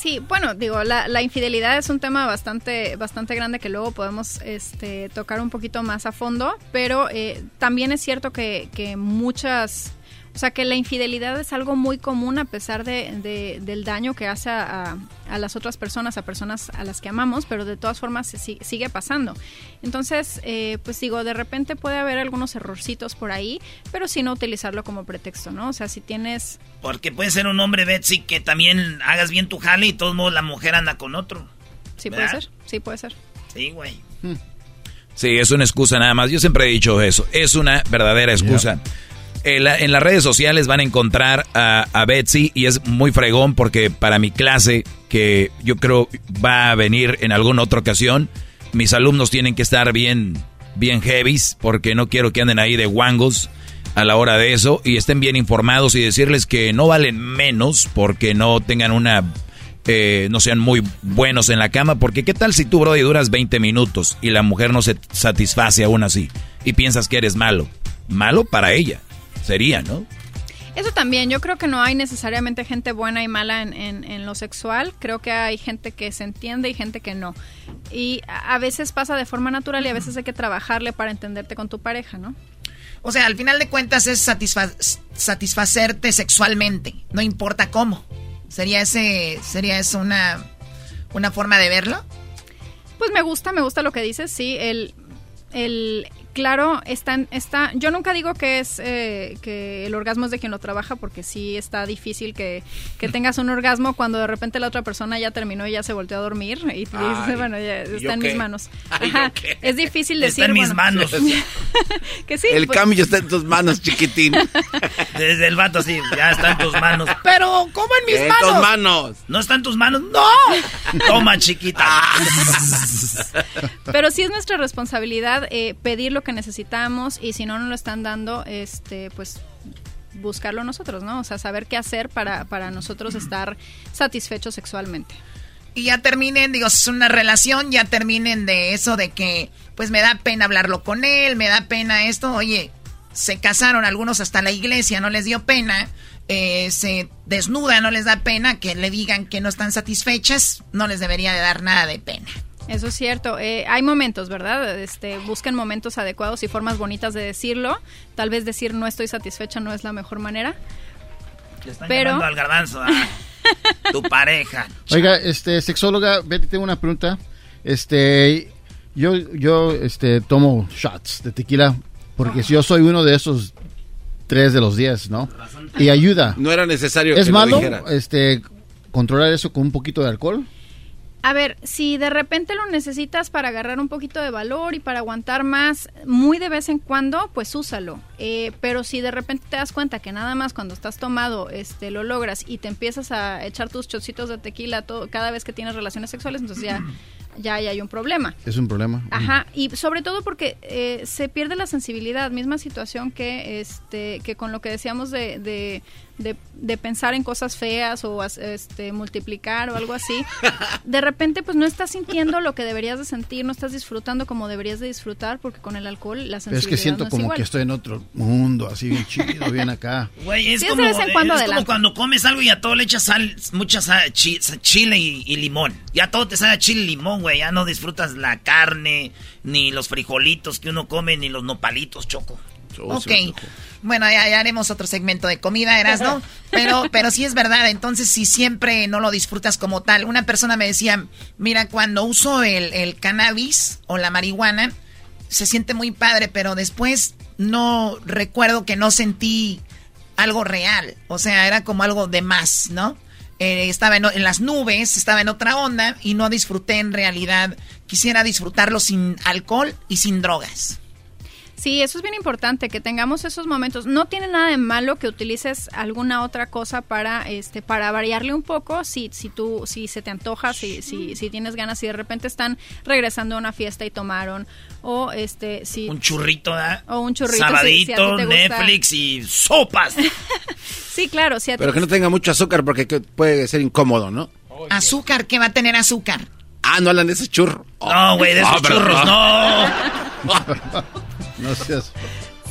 S22: Sí, bueno, digo, la, infidelidad es un tema bastante, bastante grande que luego podemos este, tocar un poquito más a fondo, pero eh, también es cierto que, que muchas, o sea, que la infidelidad es algo muy común a pesar de, de- del daño que hace a, a- a las otras personas, a personas a las que amamos, pero de todas formas se si- sigue pasando. Entonces, eh, pues digo, de repente puede haber algunos errorcitos por ahí, pero sin no utilizarlo como pretexto, ¿no? O sea, si tienes
S6: Porque puede ser un hombre, Betsy, que también hagas bien tu jale y de todos modos la mujer anda con otro.
S22: Sí, puede ser. Sí, puede ser.
S6: Sí, güey.
S23: Sí, es una excusa nada más. Yo siempre he dicho eso. Es una verdadera excusa. En, la- en las redes sociales van a encontrar a, a Betsy y es muy fregón porque para mi clase, que yo creo va a venir en alguna otra ocasión, mis alumnos tienen que estar bien, bien heavies porque no quiero que anden ahí de guangos a la hora de eso y estén bien informados y decirles que no valen menos porque no tengan una eh, no sean muy buenos en la cama, porque qué tal si tú, bro, y duras 20 minutos y la mujer no se satisface aún así y piensas que eres malo. Malo para ella, sería, ¿no?
S22: Eso también, yo creo que no hay necesariamente gente buena y mala en, en- en lo sexual, creo que hay gente que se entiende y gente que no. Y a veces pasa de forma natural y a veces hay que trabajarle para entenderte con tu pareja, ¿no?
S15: O sea, al final de cuentas es satisfa- satisfacerte sexualmente, no importa cómo. ¿Sería ese sería eso una una forma de verlo?
S22: Pues me gusta, me gusta lo que dices, sí, el, el claro, está, en- está, yo nunca digo que es eh, que el orgasmo es de quien lo trabaja, porque sí está difícil que, que tengas un orgasmo cuando de repente la otra persona ya terminó y ya se volteó a dormir y tú dices,
S25: Ay,
S22: bueno, ya
S25: ¿y
S22: está en
S25: qué?
S22: mis manos.
S25: Ay,
S22: Ajá,
S25: ¿yo qué?
S22: es difícil
S6: Está
S22: decir.
S6: en mis
S22: bueno,
S6: manos.
S22: que sí.
S7: El
S22: pues-
S7: cambio está en tus manos, chiquitín.
S6: Desde el vato así, ya está en tus manos.
S15: Pero, ¿cómo en mis
S7: En
S15: manos?
S7: tus manos.
S6: ¿No está en tus manos? ¡No! Toma, chiquita.
S22: Pero sí es nuestra responsabilidad eh, pedir lo que necesitamos y si no nos lo están dando, este, pues buscarlo nosotros, ¿no? O sea, saber qué hacer para, para nosotros estar satisfechos sexualmente.
S15: Y ya terminen, digo, es una relación, ya terminen de eso de que, pues me da pena hablarlo con él, me da pena esto. Oye, se casaron algunos hasta la iglesia, no les dio pena. eh, se desnudan, no les da pena que le digan que no están satisfechas, no les debería de dar nada de pena.
S22: Eso es cierto. Eh, hay momentos, ¿verdad? Este, busquen momentos adecuados y formas bonitas de decirlo. Tal vez decir no estoy satisfecha no es la mejor manera.
S6: Le están
S22: Pero-
S6: llamando al garbanzo, ah. tu pareja.
S10: Oiga, este, sexóloga, Betty, tengo una pregunta. Este, yo, yo, este, tomo shots de tequila porque si yo soy uno de esos tres de los diez, ¿no? Y ayuda.
S7: No era necesario
S10: ¿Es
S7: que
S10: malo, este, controlar eso con un poquito de alcohol?
S22: A ver, si de repente lo necesitas para agarrar un poquito de valor y para aguantar más, muy de vez en cuando, pues úsalo. Eh, pero si de repente te das cuenta que nada más cuando estás tomado este, lo logras y te empiezas a echar tus chocitos de tequila todo, cada vez que tienes relaciones sexuales, entonces ya, ya ahí hay un problema.
S10: Es un problema.
S22: Ajá, y sobre todo porque eh, se pierde la sensibilidad, misma situación que este que con lo que decíamos de, de, de, de pensar en cosas feas o este multiplicar o algo así. De repente pues no estás sintiendo lo que deberías de sentir, no estás disfrutando como deberías de disfrutar porque con el alcohol la
S10: Pero
S22: sensibilidad
S10: es que siento
S22: no es
S10: como
S22: igual.
S10: que estoy en otro mundo, así bien chido, bien acá.
S6: Güey, es,
S22: Sí,
S6: como, es como cuando comes algo y a todo le echas sal, mucha sal, chi- chile y, y limón. Ya todo te sabe a chile y limón, güey. Ya no disfrutas la carne, ni los frijolitos que uno come, ni los nopalitos, choco.
S15: Ok. Bueno, ya, ya haremos otro segmento de comida, Erasno. Pero, pero sí es verdad. Entonces, si siempre no lo disfrutas como tal. Una persona me decía, mira, cuando uso el, el cannabis o la marihuana, se siente muy padre, pero después no recuerdo que no sentí algo real. O sea, era como algo de más, ¿no? Eh, estaba en, en las nubes, estaba en otra onda y no disfruté en realidad. Quisiera disfrutarlo sin alcohol y sin drogas.
S22: Sí, eso es bien importante, que tengamos esos momentos. No tiene nada de malo que utilices alguna otra cosa para, este, para variarle un poco. Si, si tú, si se te antoja, si, si, si tienes ganas, y de repente están regresando a una fiesta y tomaron, o este, si
S6: Un churrito, ¿verdad?
S22: o un churrito, si- si a
S6: Sabadito. Netflix y sopas.
S22: Sí, claro, si a
S7: Pero que no tenga mucho azúcar porque que- puede ser incómodo, ¿no?
S15: Azúcar, ¿qué va a tener azúcar?
S7: Ah, no hablan de ese churro.
S6: No, güey, de esos
S7: pero-
S6: churros,
S7: ah.
S10: No seas...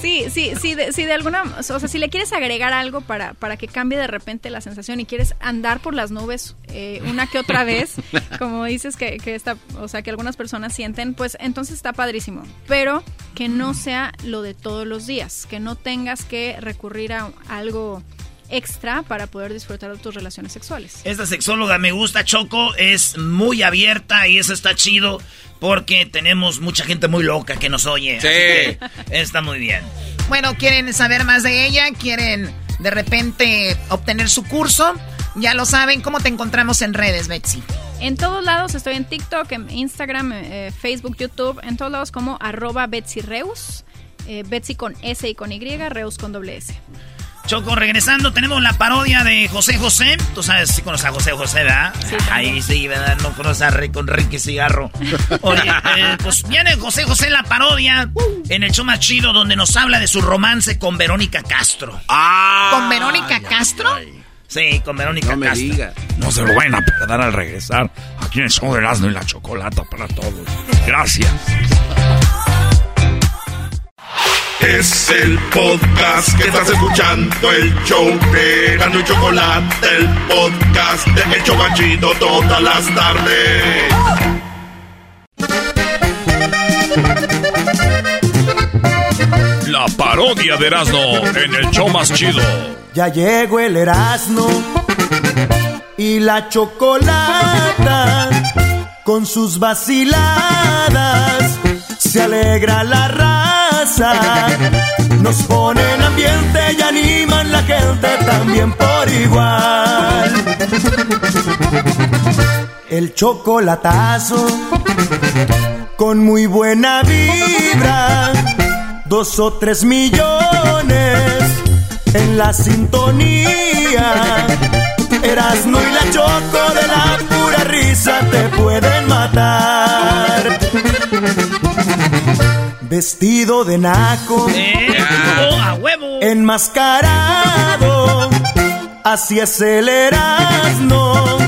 S22: Sí, sí, sí, de, sí, de alguna, o sea, si le quieres agregar algo para, para que cambie de repente la sensación y quieres andar por las nubes eh, una que otra vez, como dices que, que está, o sea, que algunas personas sienten, pues entonces está padrísimo. Pero que no sea lo de todos los días, que no tengas que recurrir a algo extra para poder disfrutar de tus relaciones sexuales.
S6: Esta sexóloga me gusta, Choco, es muy abierta y eso está chido porque tenemos mucha gente muy loca que nos oye. así que está muy bien.
S15: Bueno, ¿quieren saber más de ella? ¿Quieren de repente obtener su curso? Ya lo saben, ¿cómo te encontramos en redes, Betsy?
S22: En todos lados estoy en TikTok, en Instagram, eh, Facebook, YouTube, en todos lados como arroba Betsy Reus, eh, Betsy con S y con Y, Reus con doble S.
S6: Choco, regresando, tenemos la parodia de José José. Tú sabes, sí conoces a José José, ¿verdad? Ahí sí, ¿verdad? No conoces a Rick con Ricky Cigarro. Oye, eh, pues viene José José la parodia en el show más chido donde nos habla de su romance con Verónica Castro.
S15: ¿Con Verónica Castro?
S6: Sí, con Verónica
S7: No me
S6: Castro.
S7: diga.
S13: No se lo vayan a perder al regresar aquí en el show de Erasmo y la Chocolata para todos. Gracias.
S1: Es el podcast que estás escuchando, el show de Erasmo y Chocolate, el podcast de El Chobachito todas las tardes.
S13: La parodia de Erasmo en el show más chido.
S25: Ya llegó el Erasmo y la chocolata con sus vaciladas. Se alegra la raza, nos ponen ambiente y animan la gente también por igual. El chocolatazo con muy buena vibra, dos o tres millones en la sintonía. Erasmo y la choco de la pura risa te pueden matar. Vestido de naco,
S6: ¡Oh, a huevo!
S25: enmascarado, así es el Erasmo,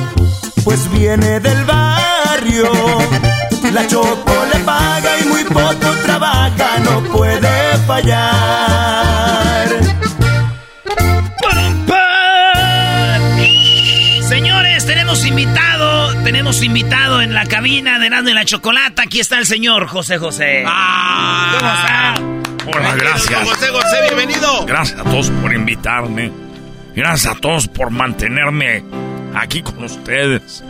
S25: pues viene del barrio. La choco le paga y muy poco trabaja, no puede fallar.
S6: Señores, tenemos invitado, tenemos invitado en la cabina de Erasmo y la Chocolata. Aquí está el señor José José.
S13: Ah.
S6: ¿Cómo está?
S13: Hola, gracias.
S7: José José, bienvenido.
S13: Gracias a todos por invitarme. Gracias a todos por mantenerme aquí con ustedes.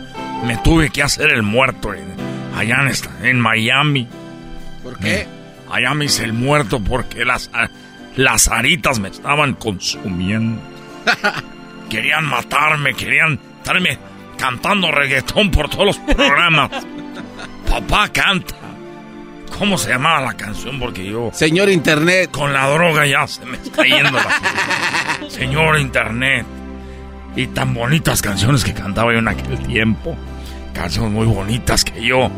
S13: Me tuve que hacer el muerto en- allá en, esta- en Miami.
S7: ¿Por qué?
S13: Allá me hice el muerto porque las, las aritas me estaban consumiendo. Querían matarme, querían estarme cantando reggaetón por todos los programas. Papá canta. ¿Cómo se llamaba la canción? Porque yo...
S7: Señor Internet.
S13: Con la droga ya se me está yendo la... Señor Internet. Y tan bonitas canciones que cantaba yo en aquel tiempo. Canciones muy bonitas que yo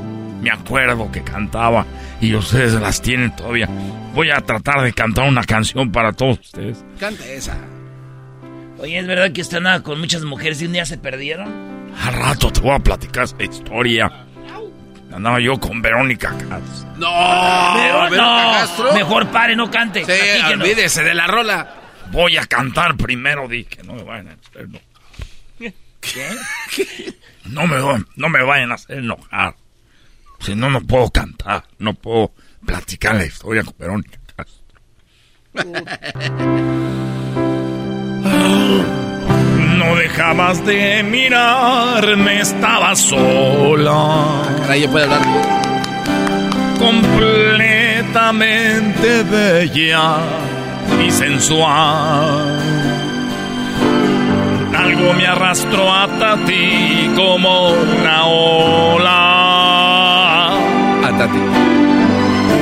S13: me acuerdo que cantaba y ustedes las tienen todavía. Voy a tratar de cantar una canción para todos ustedes.
S7: Canta esa.
S6: Oye, ¿es verdad que usted andaba con muchas mujeres y un día se perdieron?
S13: Al rato te voy a platicar esa historia. Andaba yo con Verónica Castro.
S7: No,
S6: Pero
S7: Verónica
S6: no,
S7: Castro.
S6: mejor pare, no cante.
S7: Sí,
S6: Platíquenos.
S7: olvídese de la rola.
S13: Voy a cantar primero, dije, no me vayan a hacer enojar. No me, no me vayan a hacer enojar. Si no, no puedo cantar. No puedo platicar la historia con Verónica Castro. No dejabas de mirarme, estaba sola.
S7: Caray, hablar.
S13: Completamente bella y sensual. Algo me arrastró hasta ti como una ola.
S7: Hasta ti.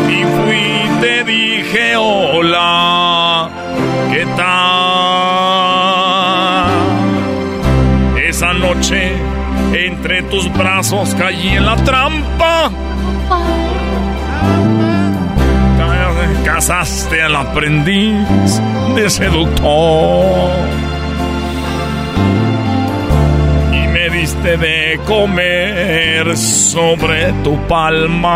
S13: Y fui y te dije hola, noche entre tus brazos caí en la trampa. Casaste al aprendiz de seductor. Y me diste de comer sobre tu palma,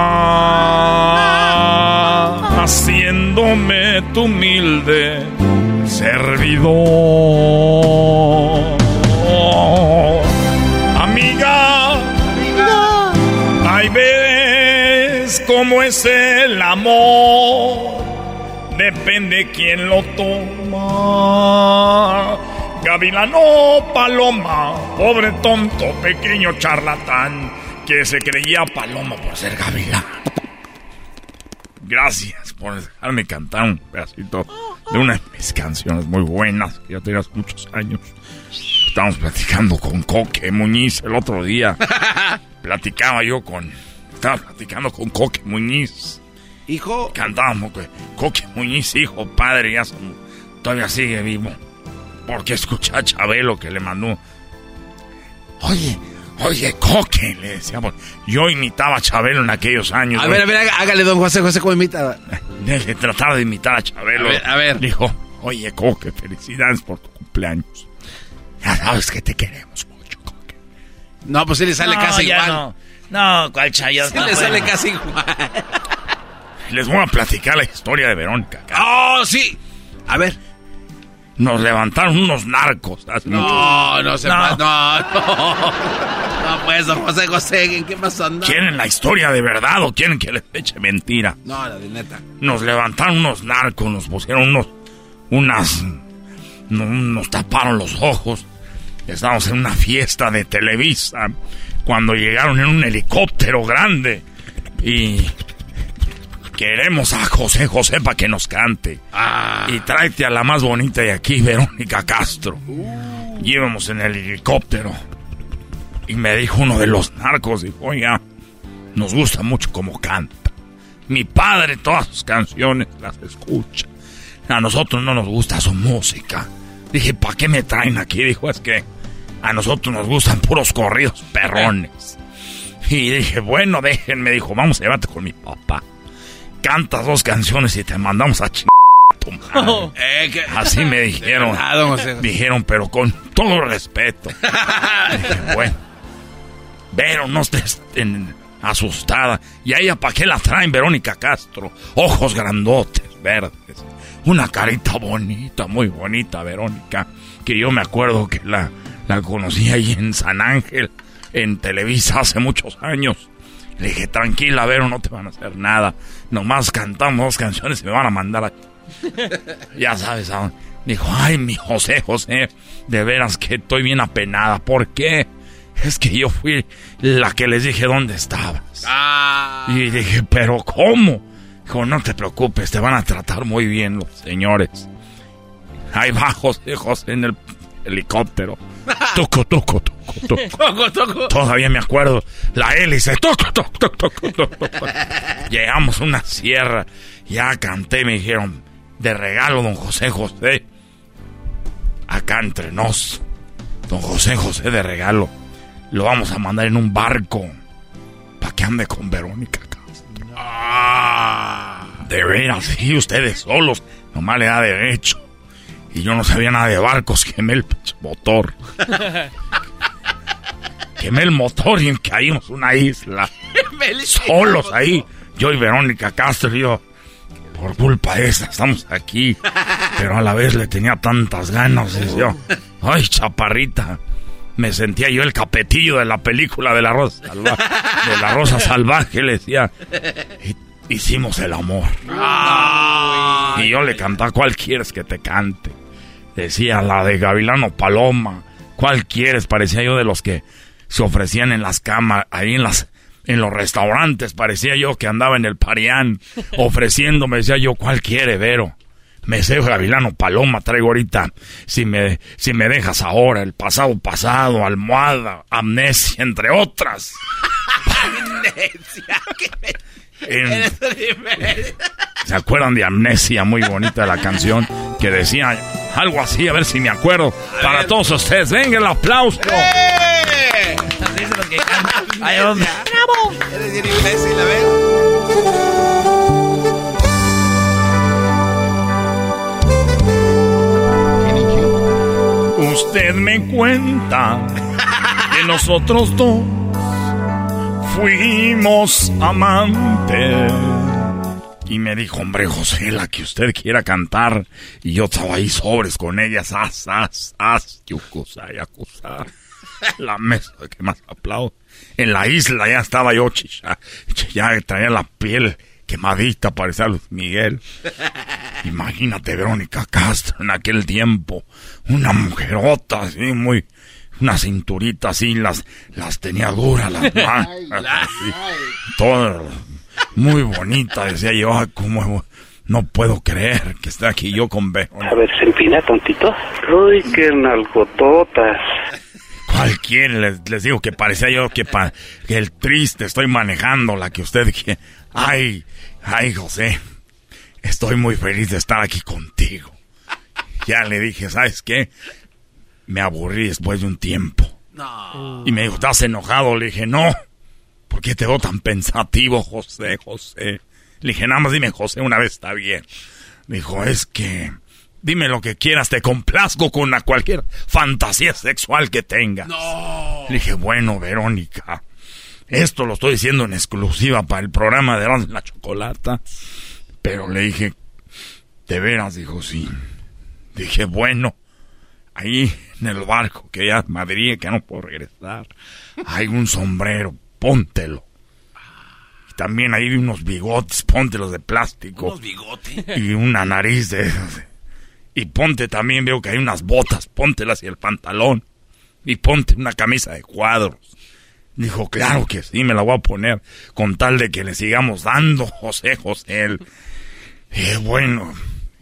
S13: haciéndome tu humilde servidor. Ves cómo es el amor. Depende quién lo toma. Gavilano Paloma, pobre tonto, pequeño charlatán, que se creía paloma por ser gavilán. Gracias por dejarme cantar un pedacito de una de mis canciones muy buenas, que ya tenías muchos años. Estábamos platicando con Coque Muñiz el otro día. Platicaba yo con. Estaba platicando con Coque Muñiz.
S7: Hijo.
S13: Cantábamos con Coque Muñiz, hijo, padre, ya son- todavía sigue vivo. Porque escuché a Chabelo que le mandó. Oye, oye, Coque, le decíamos. Yo imitaba a Chabelo en aquellos años.
S7: A ver, a ver, hágale, don José José, ¿cómo imita?
S13: De tratar de imitar a Chabelo.
S7: A ver, a ver.
S13: Dijo, oye, Coque, felicidades por tu cumpleaños. Ya sabes que te queremos mucho.
S7: No, pues sí le sale
S6: No,
S7: casi igual.
S6: No, no ¿cuál chayo?
S7: Sí le sale casi igual.
S13: Les voy a platicar la historia de Verónica.
S7: ¡Oh, sí! A ver.
S13: Nos levantaron unos narcos. hace
S7: No, no se pa- no, no. No, pues, don José José, ¿en qué pasó andar?
S13: ¿Quieren la historia de verdad o quieren que les eche mentira?
S7: No, la de neta.
S13: Nos levantaron unos narcos, nos pusieron unos, unas, no- nos taparon los ojos. Estábamos en una fiesta de Televisa cuando llegaron en un helicóptero grande y queremos a José José para que nos cante. Y tráete a la más bonita de aquí, Verónica Castro. Y íbamos en el helicóptero y me dijo uno de los narcos, dijo, oiga, nos gusta mucho cómo canta. Mi padre todas sus canciones las escucha. A nosotros no nos gusta su música. Dije, ¿para qué me traen aquí? Dijo, es que a nosotros nos gustan puros corridos perrones. Y dije, bueno, déjenme. Dijo, vamos, llévate con mi papá. Cantas dos canciones y te mandamos a chingar madre.
S7: Eh, que-
S13: Así me dijeron.
S7: verdad.
S13: Dijeron, pero con todo respeto. Dije, bueno. Pero no estés en- asustada. ¿Y a ella para qué la traen, Verónica Castro? Ojos grandotes, verdes. Una carita bonita, muy bonita, Verónica. Que yo me acuerdo que la, la conocí ahí en San Ángel, en Televisa, hace muchos años. Le dije, tranquila, Vero, no te van a hacer nada. Nomás cantamos dos canciones y me van a mandar a... ya sabes, ¿a dónde? Dijo, ay, mi José, José, de veras que estoy bien apenada. ¿Por qué? Es que yo fui la que les dije dónde estabas. Y dije, ¿pero cómo? Dijo, no te preocupes, te van a tratar muy bien los señores. Ahí va José, José en el helicóptero. Toco, toco, toco, toco.
S7: Toco, toco.
S13: Todavía me acuerdo. La hélice. Toco, toco, toco, toco. Llegamos a una sierra. Ya canté, me dijeron. De regalo, don José José. Acá entre nos. Don José José de regalo. Lo vamos a mandar en un barco. Para que ande con Verónica Castro. Ah. De veras, sí, ustedes solos. Nomás le da derecho. Y yo no sabía nada de barcos, quemé el motor. quemé el motor y caímos una isla. solos ahí. Yo y Verónica Castro y yo. Por culpa de esa estamos aquí. Pero a la vez le tenía tantas ganas. Y yo, ay, chaparrita. Me sentía yo el capetillo de la película de la rosa, de la rosa salvaje, le decía. Hicimos el amor. y yo le cantaba, ¿cuál quieres que te cante? Decía la de Gavilano Paloma. ¿Cuál quieres? Parecía yo de los que se ofrecían en las camas, ahí en las en los restaurantes. Parecía yo que andaba en el Parián ofreciéndome. Decía yo, ¿cuál quiere, Vero? Meseo Gavilano Paloma traigo ahorita. Si me, si me dejas ahora, el pasado pasado, almohada, amnesia, entre otras. amnesia. ¿Se acuerdan de Amnesia? Muy bonita la canción que decía algo así, a ver si me acuerdo. Para todos ustedes, venga el aplauso. ¡Eh!
S6: ¡Bravo! Eres bien imbécil, a ver.
S13: Usted me cuenta que nosotros dos fuimos amantes. Y me dijo, hombre, José, la que usted quiera cantar. Y yo estaba ahí sobres con ellas. As, as, as, yucusa, yacusa. La mesa que más aplaudo. En la isla ya estaba yo, chicha. Ya traía la piel quemadita, parecía Luz Miguel. Imagínate, Verónica Castro en aquel tiempo. Una mujerota así, muy. Una cinturita así, las, las tenía duras las manos. Todo muy bonita, decía yo, ay, cómo no puedo creer que esté aquí yo con Verónica.
S19: A ver, se empina tontito. Uy, qué nalgototas.
S13: Cualquiera, les, les digo que parecía yo que, pa, que el triste estoy manejando la que usted quiere. Ay, ay, José, estoy muy feliz de estar aquí contigo. Ya le dije, ¿sabes qué? Me aburrí después de un tiempo. No. Y me dijo, ¿estás enojado? Le dije, no. ¿Por qué te veo tan pensativo, José, José? Le dije, nada más dime, José, una vez está bien. Dijo, es que... Dime lo que quieras, te complazco con la cualquier fantasía sexual que tengas. No. Le dije, bueno, Verónica, esto lo estoy diciendo en exclusiva para el programa de la Chocolata. Pero le dije, ¿de veras? Dijo, sí. Dije, bueno, ahí en el barco que ya Madrid, que no puedo regresar, hay un sombrero, póntelo. Y también vi unos bigotes, póntelos de plástico.
S6: ¿Unos bigotes?
S13: Y una nariz de. Y ponte también, veo que hay unas botas, póntelas y el pantalón. Y ponte una camisa de cuadros. Dijo, claro que sí, me la voy a poner, con tal de que le sigamos dando, José José. Y bueno,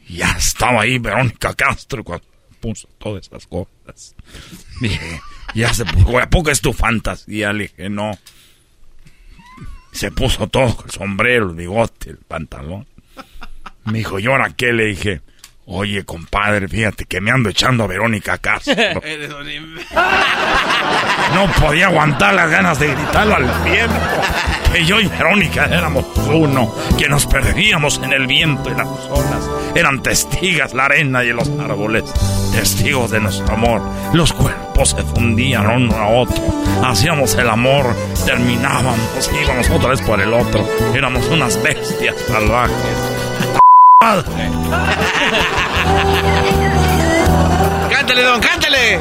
S13: ya estaba ahí Verónica Castro cuando puso todas esas cosas. Dije, ya se puso, ¿a poco es tu fantasía? Le dije, no. Se puso todo, el sombrero, el bigote, el pantalón. Me dijo, ¿y ahora qué? Le dije, Oye, compadre, fíjate que me ando echando a Verónica Castro. no podía aguantar las ganas de gritarlo al viento. Que yo y Verónica éramos uno, que nos perdíamos en el viento y las olas. Eran testigas la arena y los árboles, testigos de nuestro amor. Los cuerpos se fundían uno a otro. Hacíamos el amor, terminábamos, íbamos otra vez por el otro. Éramos unas bestias salvajes.
S6: cántale, don, cántale.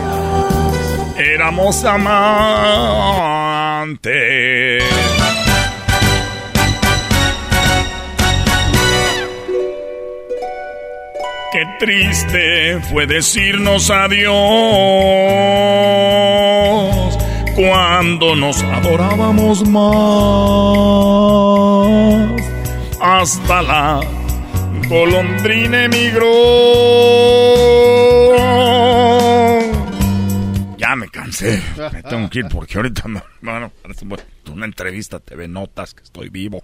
S13: Éramos amantes. Qué triste fue decirnos adiós cuando nos adorábamos más. Hasta la golondrina emigró. Ya me cansé. Me tengo que ir porque ahorita me van a una entrevista TV Notas que estoy vivo.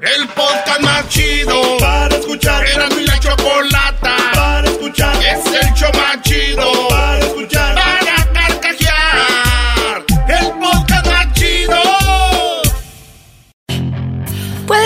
S1: El podcast más chido para escuchar. Era mi la chocolata para escuchar. Es el show más chido para escuchar. Para